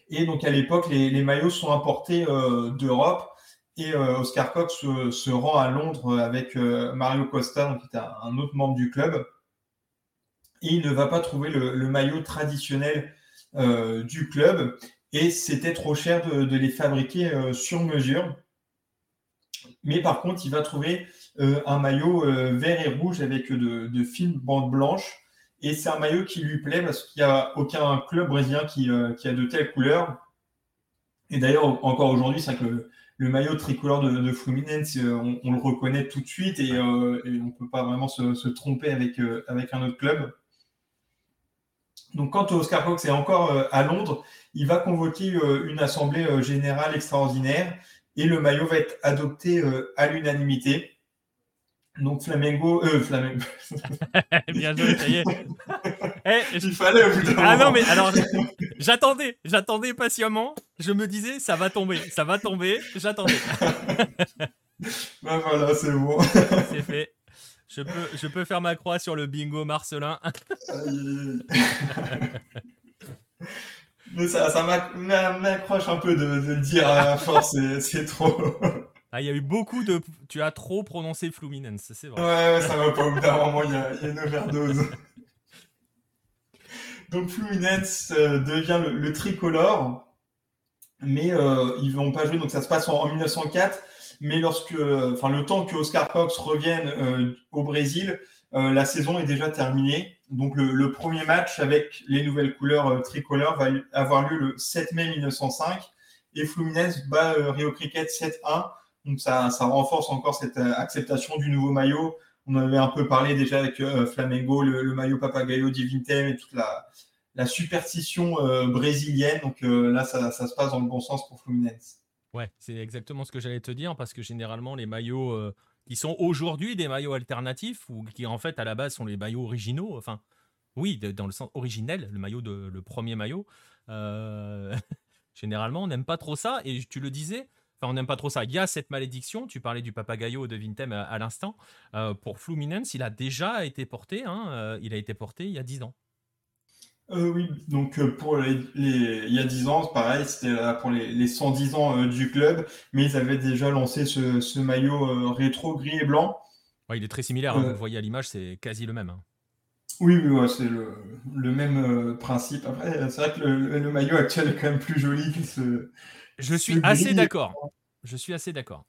Et donc à l'époque, les, maillots sont importés euh, d'Europe et euh, Oscar Cox se, rend à Londres avec Mario Costa, donc, qui est un, autre membre du club. Et il ne va pas trouver le, maillot traditionnel du club et c'était trop cher de, les fabriquer sur mesure. Mais par contre, il va trouver un maillot euh, vert et rouge avec de, fines bandes blanches. Et c'est un maillot qui lui plaît parce qu'il n'y a aucun club brésilien qui, euh, qui, a de telles couleurs. Et d'ailleurs, encore aujourd'hui, c'est que le, maillot tricolore de, de Fluminense, on, le reconnaît tout de suite et, on ne peut pas vraiment se, tromper avec, avec un autre club. Donc, quand Oscar Cox est encore à Londres, il va convoquer une assemblée générale extraordinaire et le maillot va être adopté à l'unanimité. Donc Flamengo, euh, Flamengo. Bien joué, ça y est. Eh, Il fallait Ah non, mais alors, j'attendais, j'attendais patiemment. Je me disais, ça va tomber, ça va tomber. J'attendais. ben voilà, c'est bon. c'est fait. Je peux, je peux faire ma croix sur le bingo Marcelin. mais ça, ça m'accroche un peu de, de le dire à force, c'est trop. Ah, il y a eu beaucoup de. Tu as trop prononcé Fluminense, c'est vrai. Ouais, ça va pas. Au bout d'un moment, il y, a, une overdose. Donc, Fluminense euh, devient le, tricolore, mais euh, ils vont pas jouer. Donc, ça se passe en, 1904. Mais lorsque, enfin, le temps que Oscar Cox revienne euh, au Brésil, la saison est déjà terminée. Donc, le, le, premier match avec les nouvelles couleurs tricolores va avoir lieu le 7 mai 1905 et Fluminense bat Rio Cricket 7-1 donc ça, renforce encore cette euh, acceptation du nouveau maillot On avait un peu parlé déjà avec Flamengo, le, maillot Papagayo Divintem et toute la, superstition brésilienne. Donc là, ça, ça, se passe dans le bon sens pour Fluminense. Ouais, c'est exactement ce que j'allais te dire parce que généralement, les maillots qui sont aujourd'hui des maillots alternatifs ou qui en fait à la base sont les maillots originaux, enfin, oui, dans le sens originel, le maillot de le premier maillot. généralement, on n'aime pas trop ça et tu le disais, Enfin, on n'aime pas trop ça. Il y a cette malédiction. Tu parlais du papagayo de Vintem à, l'instant. Euh, pour Fluminense, il a déjà été porté. Hein, euh, il a été porté il y a 10 ans. Euh, oui, donc pour les, il y a 10 ans, pareil, c'était pour les, 110 ans du club, mais ils avaient déjà lancé ce, maillot rétro gris et blanc. il est très similaire, hein, vous le voyez à l'image, c'est quasi le même. Hein. Oui, oui c'est le, même principe. Après, c'est vrai que le, maillot actuel est quand même plus joli que ce, je suis assez d'accord. Je suis assez d'accord.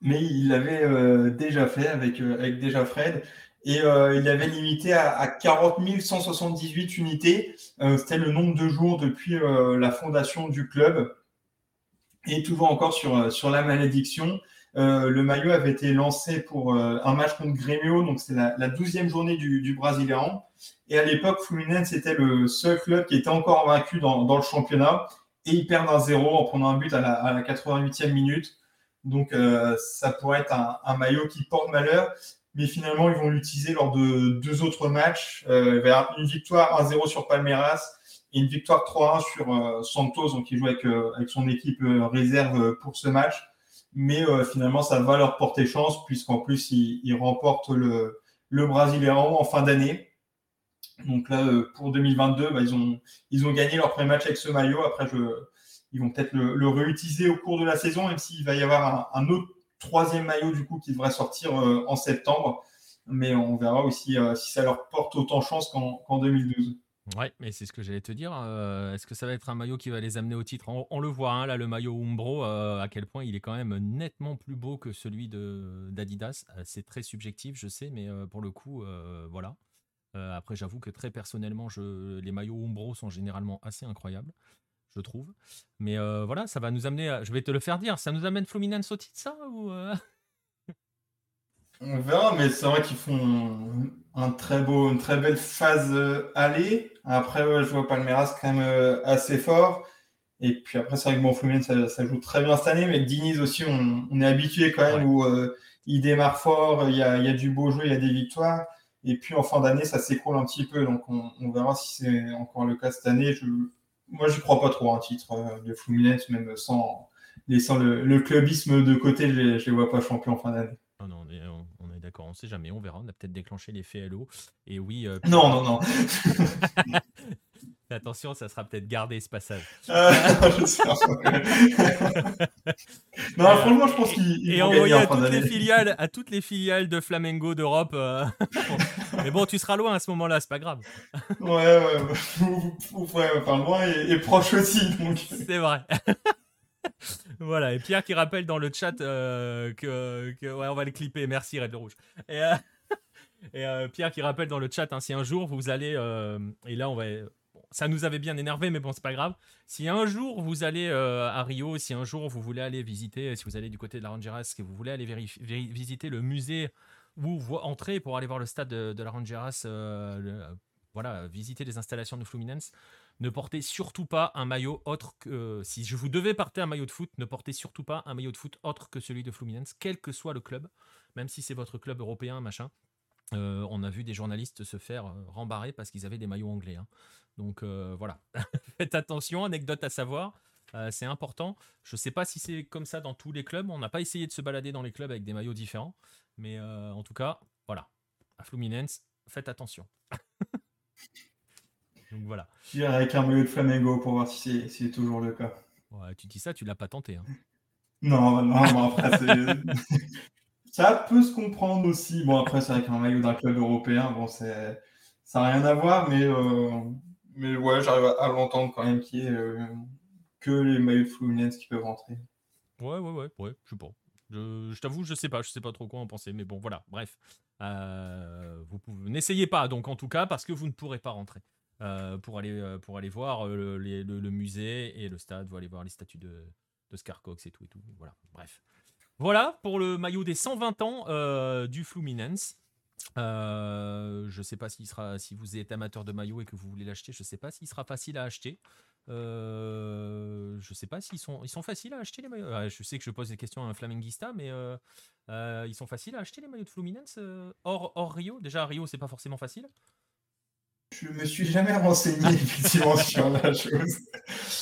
Mais il l'avait euh, déjà fait avec, euh, avec déjà Fred. Et euh, il avait limité à, 40 178 unités. C'était le nombre de jours depuis la fondation du club. Et toujours encore sur, sur la malédiction. le maillot avait été lancé pour un match contre Grêmio, donc c'est la, 12e journée du, du. Et à l'époque, Fluminense était le seul club qui était encore vaincu dans, dans le championnat et ils perdent un zéro en prenant un but à la, 88e minute. Donc euh, ça pourrait être un, maillot qui porte malheur, mais finalement ils vont l'utiliser lors de deux autres matchs. Euh, une victoire 1-0 sur Palmeiras et une victoire 3-1 sur euh, Santos, donc il joue avec, avec son équipe réserve pour ce match. Mais finalement ça va leur porter chance puisqu'en plus ils, remportent le, le en fin d'année. Donc là, euh, pour 2022, bah, ils, ont, gagné leur premier match avec ce maillot. Après, ils vont peut-être le, réutiliser au cours de la saison, même s'il va y avoir un, autre troisième maillot du coup qui devrait sortir euh, en septembre. Mais on verra aussi euh, si ça leur porte autant chance qu'en 2012. Ouais, mais c'est ce que j'allais te dire. Est-ce que ça va être un maillot qui va les amener au titre? On, le voit, hein, là, le maillot Umbro, à quel point il est quand même nettement plus beau que celui d'Adidas. C'est très subjectif, je sais, mais pour le coup, voilà. Euh, après, j'avoue que très personnellement, je, les maillots Umbro sont généralement assez incroyables, je trouve. Mais euh, voilà, ça va nous amener. À, je vais te le faire dire. Ça nous amène Fluminense au titre, ça ou euh? On verra, mais c'est vrai qu'ils font un très beau, une très belle phase aller. Après, je vois Palmeiras quand même assez fort. Et puis après, c'est vrai que bon, Fluminense, ça, joue très bien cette année, mais Diniz aussi, on, est habitué quand même où il démarre fort, il y, a, il y, a, du beau jeu, il y a des victoires. Et puis en fin d'année, ça s'écroule un petit peu. Donc on, verra si c'est encore le cas cette année. Je, moi, je crois pas trop un titre euh, de Fluminense, même sans laissant le, clubisme de côté, je ne les vois pas champions en fin d'année. non, on est, d'accord, on ne sait jamais, on verra. On a peut-être déclenché l'effet Hello. Et oui. Euh, non, non, non. Attention, ça sera peut-être gardé ce passage. Euh, non, franchement, je pense qu'il. Et envoyé à toutes les filiales, à toutes les filiales de Flamengo d'Europe. Euh, mais bon, tu seras loin à ce moment-là, c'est pas grave. ouais, ouais, ouais, pas loin et, proche aussi. C'est vrai. voilà, et Pierre qui rappelle dans le chat euh, que, ouais, on va les clipper. Merci Red Rouge. Et, et Pierre qui rappelle dans le chat, hein, si un jour vous allez, et là on va ça nous avait bien énervé, mais bon, c'est pas grave. Si un jour vous allez euh, à Rio, si un jour vous voulez aller visiter, si vous allez du côté de la Rangeras, que vous voulez aller visiter le musée ou entrer pour aller voir le stade de, la Rangeras, euh, voilà, visiter les installations de Fluminense, ne portez surtout pas un maillot autre que. Si je vous devais porter un maillot de foot, ne portez surtout pas un maillot de foot autre que celui de Fluminense, quel que soit le club, même si c'est votre club européen, machin. Euh, on a vu des journalistes se faire rembarrer parce qu'ils avaient des maillots anglais. Hein. Donc euh, voilà, faites attention, anecdote à savoir. Euh, c'est important. Je ne sais pas si c'est comme ça dans tous les clubs. On n'a pas essayé de se balader dans les clubs avec des maillots différents. Mais euh, en tout cas, voilà. À Fluminense, faites attention. Donc voilà. avec un maillot de Flamengo pour voir si c'est toujours le cas. Ouais, tu dis ça, tu l'as pas tenté. Hein. Non, non, après, ça peut se comprendre aussi. Bon, après, c'est avec un maillot d'un club européen. Bon, c'est ça n'a rien à voir, mais mais ouais, j'arrive à, l'entendre quand même qu'il y ait euh, que les maillots de Fluminense qui peuvent rentrer. Ouais, ouais, ouais, ouais, je sais pas. Je, t'avoue, je sais pas, je sais pas trop quoi en penser, mais bon, voilà, bref. Euh, vous. N'essayez pas, donc en tout cas, parce que vous ne pourrez pas rentrer. Euh, pour, aller, pour aller voir le, le, musée et le stade, vous allez voir les statues de, de Scarcox et tout et tout. Voilà, bref. Voilà pour le maillot des 120 ans du Fluminense. Euh, je sais pas s'il sera, si vous êtes amateur de maillot et que vous voulez l'acheter, je sais pas s'il sera facile à acheter. Euh, je sais pas s'ils sont, ils sont faciles à acheter les maillots. je sais que je pose des questions à un Flamingista, mais euh, euh, ils sont faciles à acheter les maillots de Fluminense hors, hors Rio? Déjà à Rio, c'est pas forcément facile. Je me suis jamais renseigné effectivement sur la chose.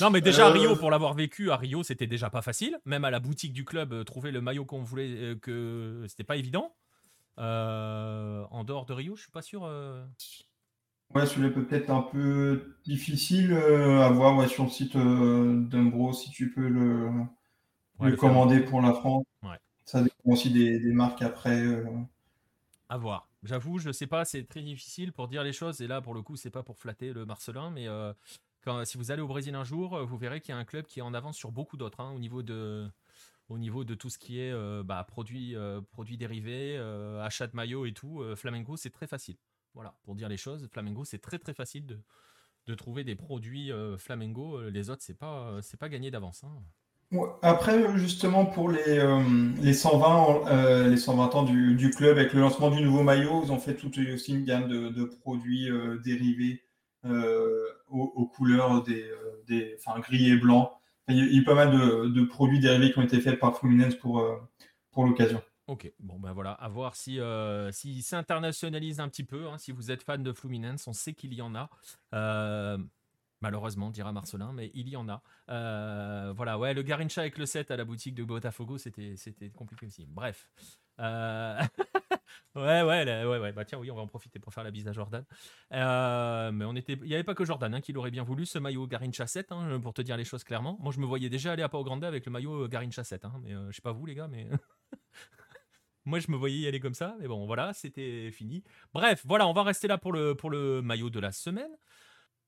Non, mais déjà à Rio, pour l'avoir vécu à Rio, c'était déjà pas facile. Même à la boutique du club, trouver le maillot qu'on voulait, que c'était pas évident. En dehors de Rio, je suis pas sûr. Ouais, celui-là peut-être un peu difficile euh, à voir ouais, sur le site euh, d'Umbro si tu peux le, le commander pour la France. Ça dépend aussi des, marques après. Euh. À voir. J'avoue, je ne sais pas, c'est très difficile pour dire les choses. Et là, pour le coup, c'est pas pour flatter le Marcelin, mais quand, si vous allez au Brésil un jour, vous verrez qu'il y a un club qui est en avance sur beaucoup d'autres hein, au niveau de au niveau de tout ce qui est bah, produits, produits dérivés, achat de maillots et tout. Flamengo, c'est très facile. Voilà, pour dire les choses, Flamengo, c'est très très facile de, trouver des produits euh, Flamengo. Euh, les autres, c'est pas, euh, c'est pas gagné d'avance. Hein. après, justement, pour les, les, 120, les 120 ans du, club, avec le lancement du nouveau maillot, ils ont fait toute une gamme de, de produits dérivés aux, couleurs des, des enfin, gris et blanc. Il y a, pas mal de, produits dérivés qui ont été faits par Fluminense pour, pour l'occasion. Ok, bon ben voilà, à voir si euh, s'internationalise un petit peu. Hein, si vous êtes fan de Fluminense, on sait qu'il y en a. Euh, malheureusement, dira Marcelin, mais il y en a. Euh, voilà, ouais, le Garincha avec le 7 à la boutique de Botafogo, c'était compliqué aussi. Bref. Euh, ouais, ouais, ouais, bah tiens, oui, on va en profiter pour faire la bise à Jordan. mais on était, il n'y avait pas que Jordan hein, qui l'aurait bien voulu, ce maillot Garincha 7, hein, pour te dire les choses clairement. Moi, je me voyais déjà aller à Pau Grande avec le maillot Garincha 7, hein, mais je sais pas vous, les gars, mais. Moi, je me voyais y aller comme ça, mais bon, voilà, c'était fini. Bref, voilà, on va rester là pour le, pour le maillot de la semaine.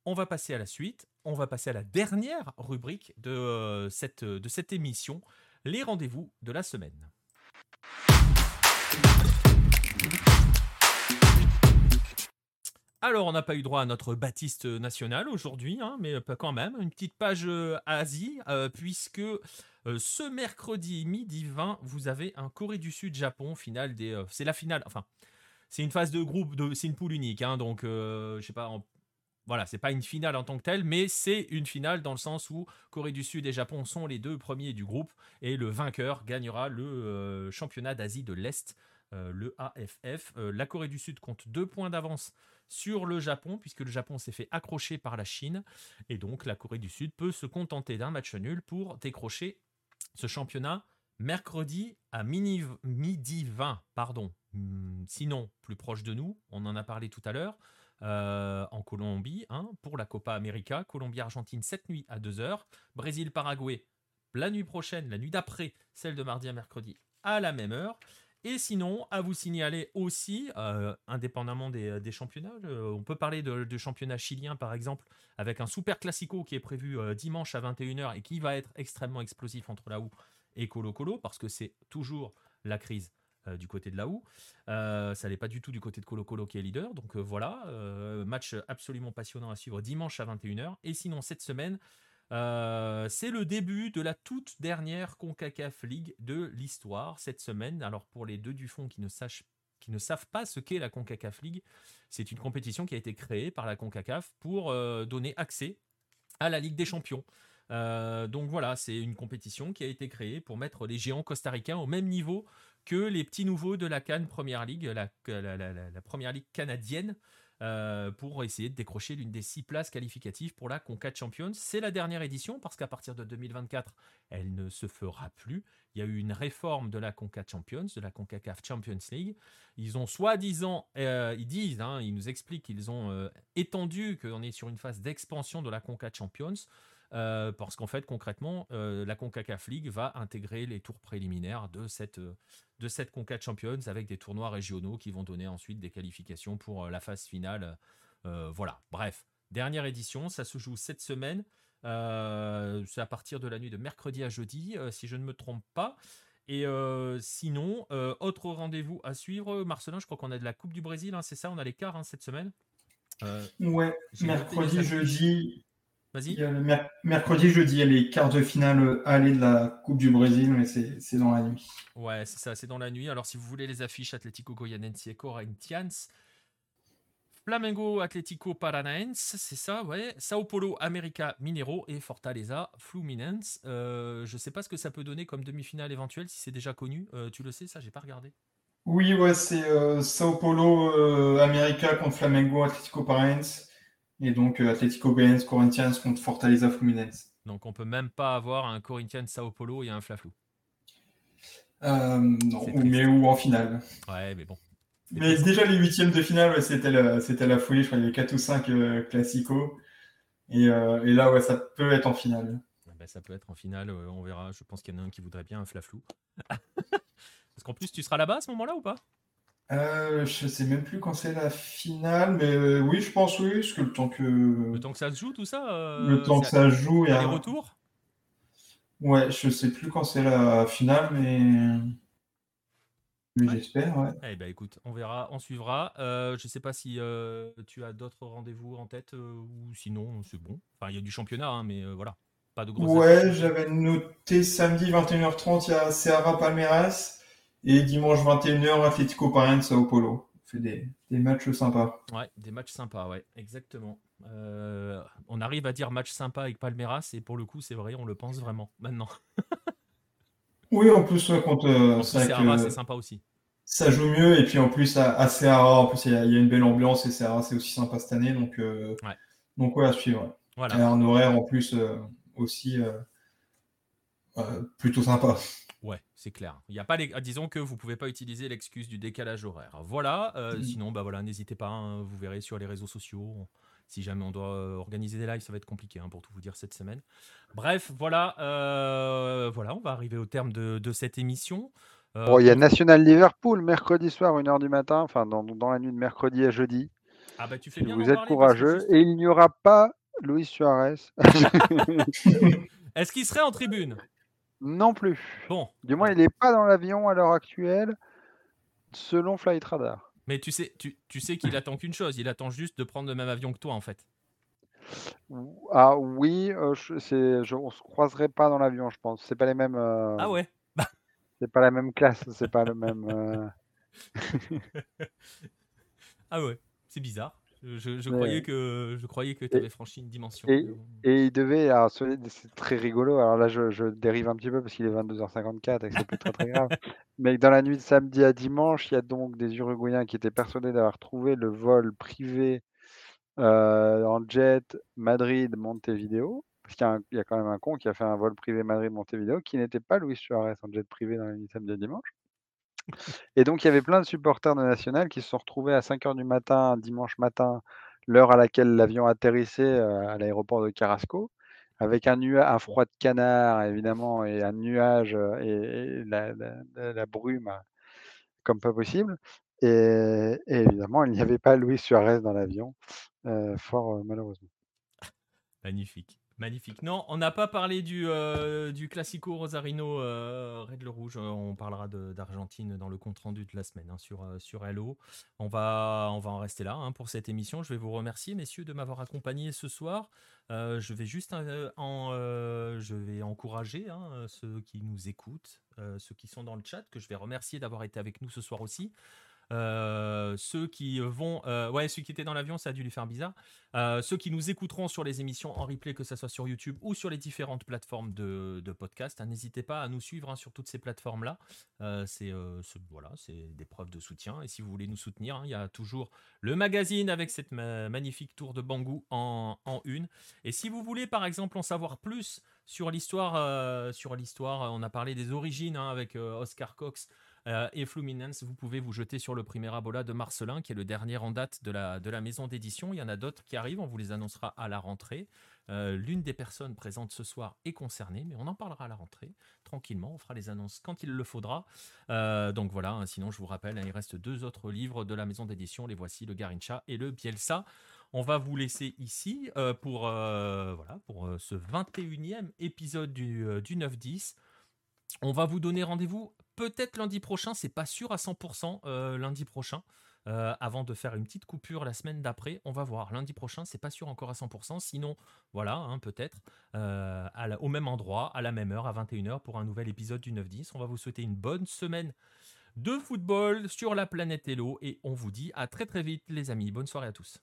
On va passer à la suite. On va passer à la dernière rubrique de, euh, cette, de cette émission, les rendez-vous de la semaine. Alors, on n'a pas eu droit à notre Baptiste national aujourd'hui, hein, mais quand même, une petite page euh, Asie, euh, puisque euh, ce mercredi midi 20, vous avez un Corée du Sud-Japon, finale des. c'est la finale, enfin, c'est une phase de groupe, de, c'est une poule unique, hein, donc je sais pas. voilà, c'est pas une finale en tant que telle, mais c'est une finale dans le sens où Corée du Sud et Japon sont les deux premiers du groupe et le vainqueur gagnera le championnat d'Asie de l'Est, le AFF. la Corée du Sud compte deux points d'avance sur le Japon, puisque le Japon s'est fait accrocher par la Chine. Et donc la Corée du Sud peut se contenter d'un match nul pour décrocher ce championnat mercredi à midi 20. Pardon. Hmm, sinon, plus proche de nous, on en a parlé tout à l'heure. Euh, en Colombie, hein, pour la Copa América, Colombie-Argentine cette nuit à 2h, Brésil-Paraguay la nuit prochaine, la nuit d'après, celle de mardi à mercredi à la même heure. Et sinon, à vous signaler aussi, euh, indépendamment des, championnats, on peut parler de, championnat chilien par exemple, avec un super classico qui est prévu euh, dimanche à 21h et qui va être extrêmement explosif entre la OU et Colo Colo, parce que c'est toujours la crise euh, du côté de la OU. ça n'est pas du tout du côté de Colo Colo qui est leader. Donc voilà, match absolument passionnant à suivre dimanche à 21h. Et sinon, cette semaine, euh, c'est le début de la toute dernière CONCACAF League de l'histoire cette semaine. Alors pour les deux du fond qui ne, savent pas ce qu'est la CONCACAF League, c'est une compétition qui a été créée par la CONCACAF pour euh, donner accès à la Ligue des Champions. Euh, donc voilà, c'est une compétition qui a été créée pour mettre les géants costaricains au même niveau que les petits nouveaux de la Cannes Première Ligue, la, la Première Ligue canadienne. Euh, pour essayer de décrocher l'une des six places qualificatives pour la Conca Champions. C'est la dernière édition parce qu'à partir de 2024, elle ne se fera plus. Il y a eu une réforme de la Conca Champions, de la CONCACAF Champions League. Ils ont soi-disant, euh, ils disent, hein, ils nous expliquent qu'ils ont euh, étendu qu'on est sur une phase d'expansion de la Conca Champions. Euh, parce qu'en fait, concrètement, euh, la CONCACAF League va intégrer les tours préliminaires de cette, euh, de cette CONCACAF Champions avec des tournois régionaux qui vont donner ensuite des qualifications pour la phase finale. voilà, bref. Dernière édition, ça se joue cette semaine. C'est à partir de la nuit de mercredi à jeudi, si je ne me trompe pas. Et sinon, autre rendez-vous à suivre. Marcelin, je crois qu'on a de la Coupe du Brésil, hein, c'est ça On a les quarts hein, cette semaine? Ouais, mercredi, jeudi, Vas-y. mercredi, jeudi, il y a les quarts de finale aller de la Coupe du Brésil, mais c'est dans la nuit. Ouais, c'est ça, c'est dans la nuit. Alors, si vous voulez les affiches Atlético Goianense et Corinthians, Flamengo Atlético Paranaense, c'est ça, ouais. Sao Paulo América Minero et Fortaleza Fluminense. Euh, je sais pas ce que ça peut donner comme demi-finale éventuelle, si c'est déjà connu. Euh, tu le sais, ça, j'ai pas regardé. Oui, ouais, c'est euh, Sao Paulo euh, América contre Flamengo Atlético Paranaense et donc Atlético Goianense Corinthians contre Fortaleza Fluminense. Donc on peut même pas avoir un Corinthians Sao Paulo et un Flaflou. non, mais ou en finale. Ouais, mais bon. Mais déjà, les huitièmes de finale, c'était la, c'était la folie. Je crois qu'il y avait 4 ou 5 euh, classicaux. Et, euh, et, là, ouais, ça peut être en finale. Ben, ça peut être en finale, euh, on verra. Je pense qu'il y en a un qui voudrait bien un flaflou. Parce qu'en plus, tu seras là-bas à ce moment-là ou pas? Euh, Je sais même plus quand c'est la finale, mais oui, je pense oui, parce que le temps que. Le temps que ça se joue, tout ça Le temps que ça joue. Et les retours Ouais, je sais plus quand c'est la finale, mais. J'espère, ouais. Eh ben, écoute, on verra, on suivra. Euh, je sais pas si euh, tu as d'autres rendez-vous en tête euh, ou sinon c'est bon. Enfin, il y a du championnat, hein, mais voilà, pas de gros. Ouais, j'avais noté samedi 21h30, il y a Serra Palmeiras et dimanche 21h Atlético Paranaense Sao Paulo. On fait des, des, matchs sympas. Ouais, des matchs sympas, ouais, exactement. on arrive à dire match sympa avec Palmeiras et pour le coup, c'est vrai, on le pense vraiment maintenant. Oui, en plus, contre euh, c'est sympa aussi. Ça joue mieux, et puis en plus, à, à Serra, en plus, il y, a une belle ambiance, et Serra, c'est aussi sympa cette année, donc, euh, ouais. donc ouais, à suivre. Voilà. Et un horaire en plus euh, aussi plutôt sympa. C'est clair. Il y a pas les... Disons que vous pouvez pas utiliser l'excuse du décalage horaire. Voilà. Mm. Sinon, bah voilà, n'hésitez pas. Hein, vous verrez sur les réseaux sociaux. Si jamais on doit euh, organiser des lives, ça va être compliqué hein, pour tout vous dire cette semaine. Bref, voilà, euh, voilà, on va arriver au terme de, cette émission. Euh, il y a National Liverpool mercredi soir, 1h du matin, enfin dans, la nuit de mercredi à jeudi. Ah bah tu fais bien Vous êtes courageux et il n'y aura pas Luis Suarez. Est-ce qu'il serait en tribune? Non plus. Bon. Du moins, il n'est pas dans l'avion à l'heure actuelle, selon Flight Radar. Mais tu sais, tu, tu sais qu'il attend qu'une chose, il attend juste de prendre le même avion que toi en fait. Ah oui, euh, c'est, je, on se croiserait pas dans l'avion, je pense. C'est pas les mêmes. Euh, ah ouais. c'est pas la même classe, c'est pas le même. Euh. ah ouais, c'est bizarre. Je, croyais que, je croyais que tu avais franchi une dimension. Et, il devait, c'est très rigolo. Alors là, je, dérive un petit peu parce qu'il est 22h54 et que c'est plus très, très grave. Mais dans la nuit de samedi à dimanche, il y a donc des Uruguayens qui étaient persuadés d'avoir trouvé le vol privé euh, en jet Madrid-Montevideo. Parce qu'il y, y, a quand même un con qui a fait un vol privé Madrid-Montevideo qui n'était pas Luis Suarez en jet privé dans la nuit de samedi à dimanche. Et donc, il y avait plein de supporters de National qui se sont retrouvés à 5 h du matin, dimanche matin, l'heure à laquelle l'avion atterrissait euh, à l'aéroport de Carrasco, avec un, un froid de canard, évidemment, et un nuage euh, et, la, brume euh, comme pas possible. Et, évidemment, il n'y avait pas Louis Suarez dans l'avion, fort malheureusement. Magnifique. Magnifique. Non, on n'a pas parlé du, euh, du Classico Rosarino euh, le Rouge. On parlera d'Argentine dans le compte rendu de la semaine hein, sur, euh, sur Hello. On va, on va en rester là hein, pour cette émission. Je vais vous remercier, messieurs, de m'avoir accompagné ce soir. je vais juste en, je vais encourager hein, ceux qui nous écoutent, ceux qui sont dans le chat, que je vais remercier d'avoir été avec nous ce soir aussi. Euh, ceux qui vont, euh, ouais, ceux qui étaient dans l'avion, ça a dû lui faire bizarre. Euh, ceux qui nous écouteront sur les émissions en replay, que ce soit sur YouTube ou sur les différentes plateformes de, podcast, hein, n'hésitez pas à nous suivre hein, sur toutes ces plateformes-là. c'est voilà, c'est des preuves de soutien. Et si vous voulez nous soutenir, hein, il y a toujours le magazine avec cette magnifique tour de Bangou en, en, une. Et si vous voulez, par exemple, en savoir plus sur l'histoire, sur l'histoire, on a parlé des origines avec Oscar Cox. Euh, et Fluminense, vous pouvez vous jeter sur le premier Abola de Marcelin, qui est le dernier en date de la, de la maison d'édition. Il y en a d'autres qui arrivent, on vous les annoncera à la rentrée. Euh, l'une des personnes présentes ce soir est concernée, mais on en parlera à la rentrée, tranquillement. On fera les annonces quand il le faudra. Euh, donc voilà, hein, sinon je vous rappelle, hein, il reste deux autres livres de la maison d'édition. Les voici, le Garincha et le Bielsa. On va vous laisser ici pour, voilà, pour ce 21e épisode du, du 9-10. On va vous donner rendez-vous peut-être lundi prochain, c'est pas sûr à 100% euh, lundi prochain. avant de faire une petite coupure la semaine d'après. On va voir. Lundi prochain, c'est pas sûr encore à 100%. Sinon, voilà, hein, peut-être au même endroit, à la même heure, à 21h pour un nouvel épisode du 9-10. On va vous souhaiter une bonne semaine de football sur la planète Hello et on vous dit à très très vite les amis. Bonne soirée à tous.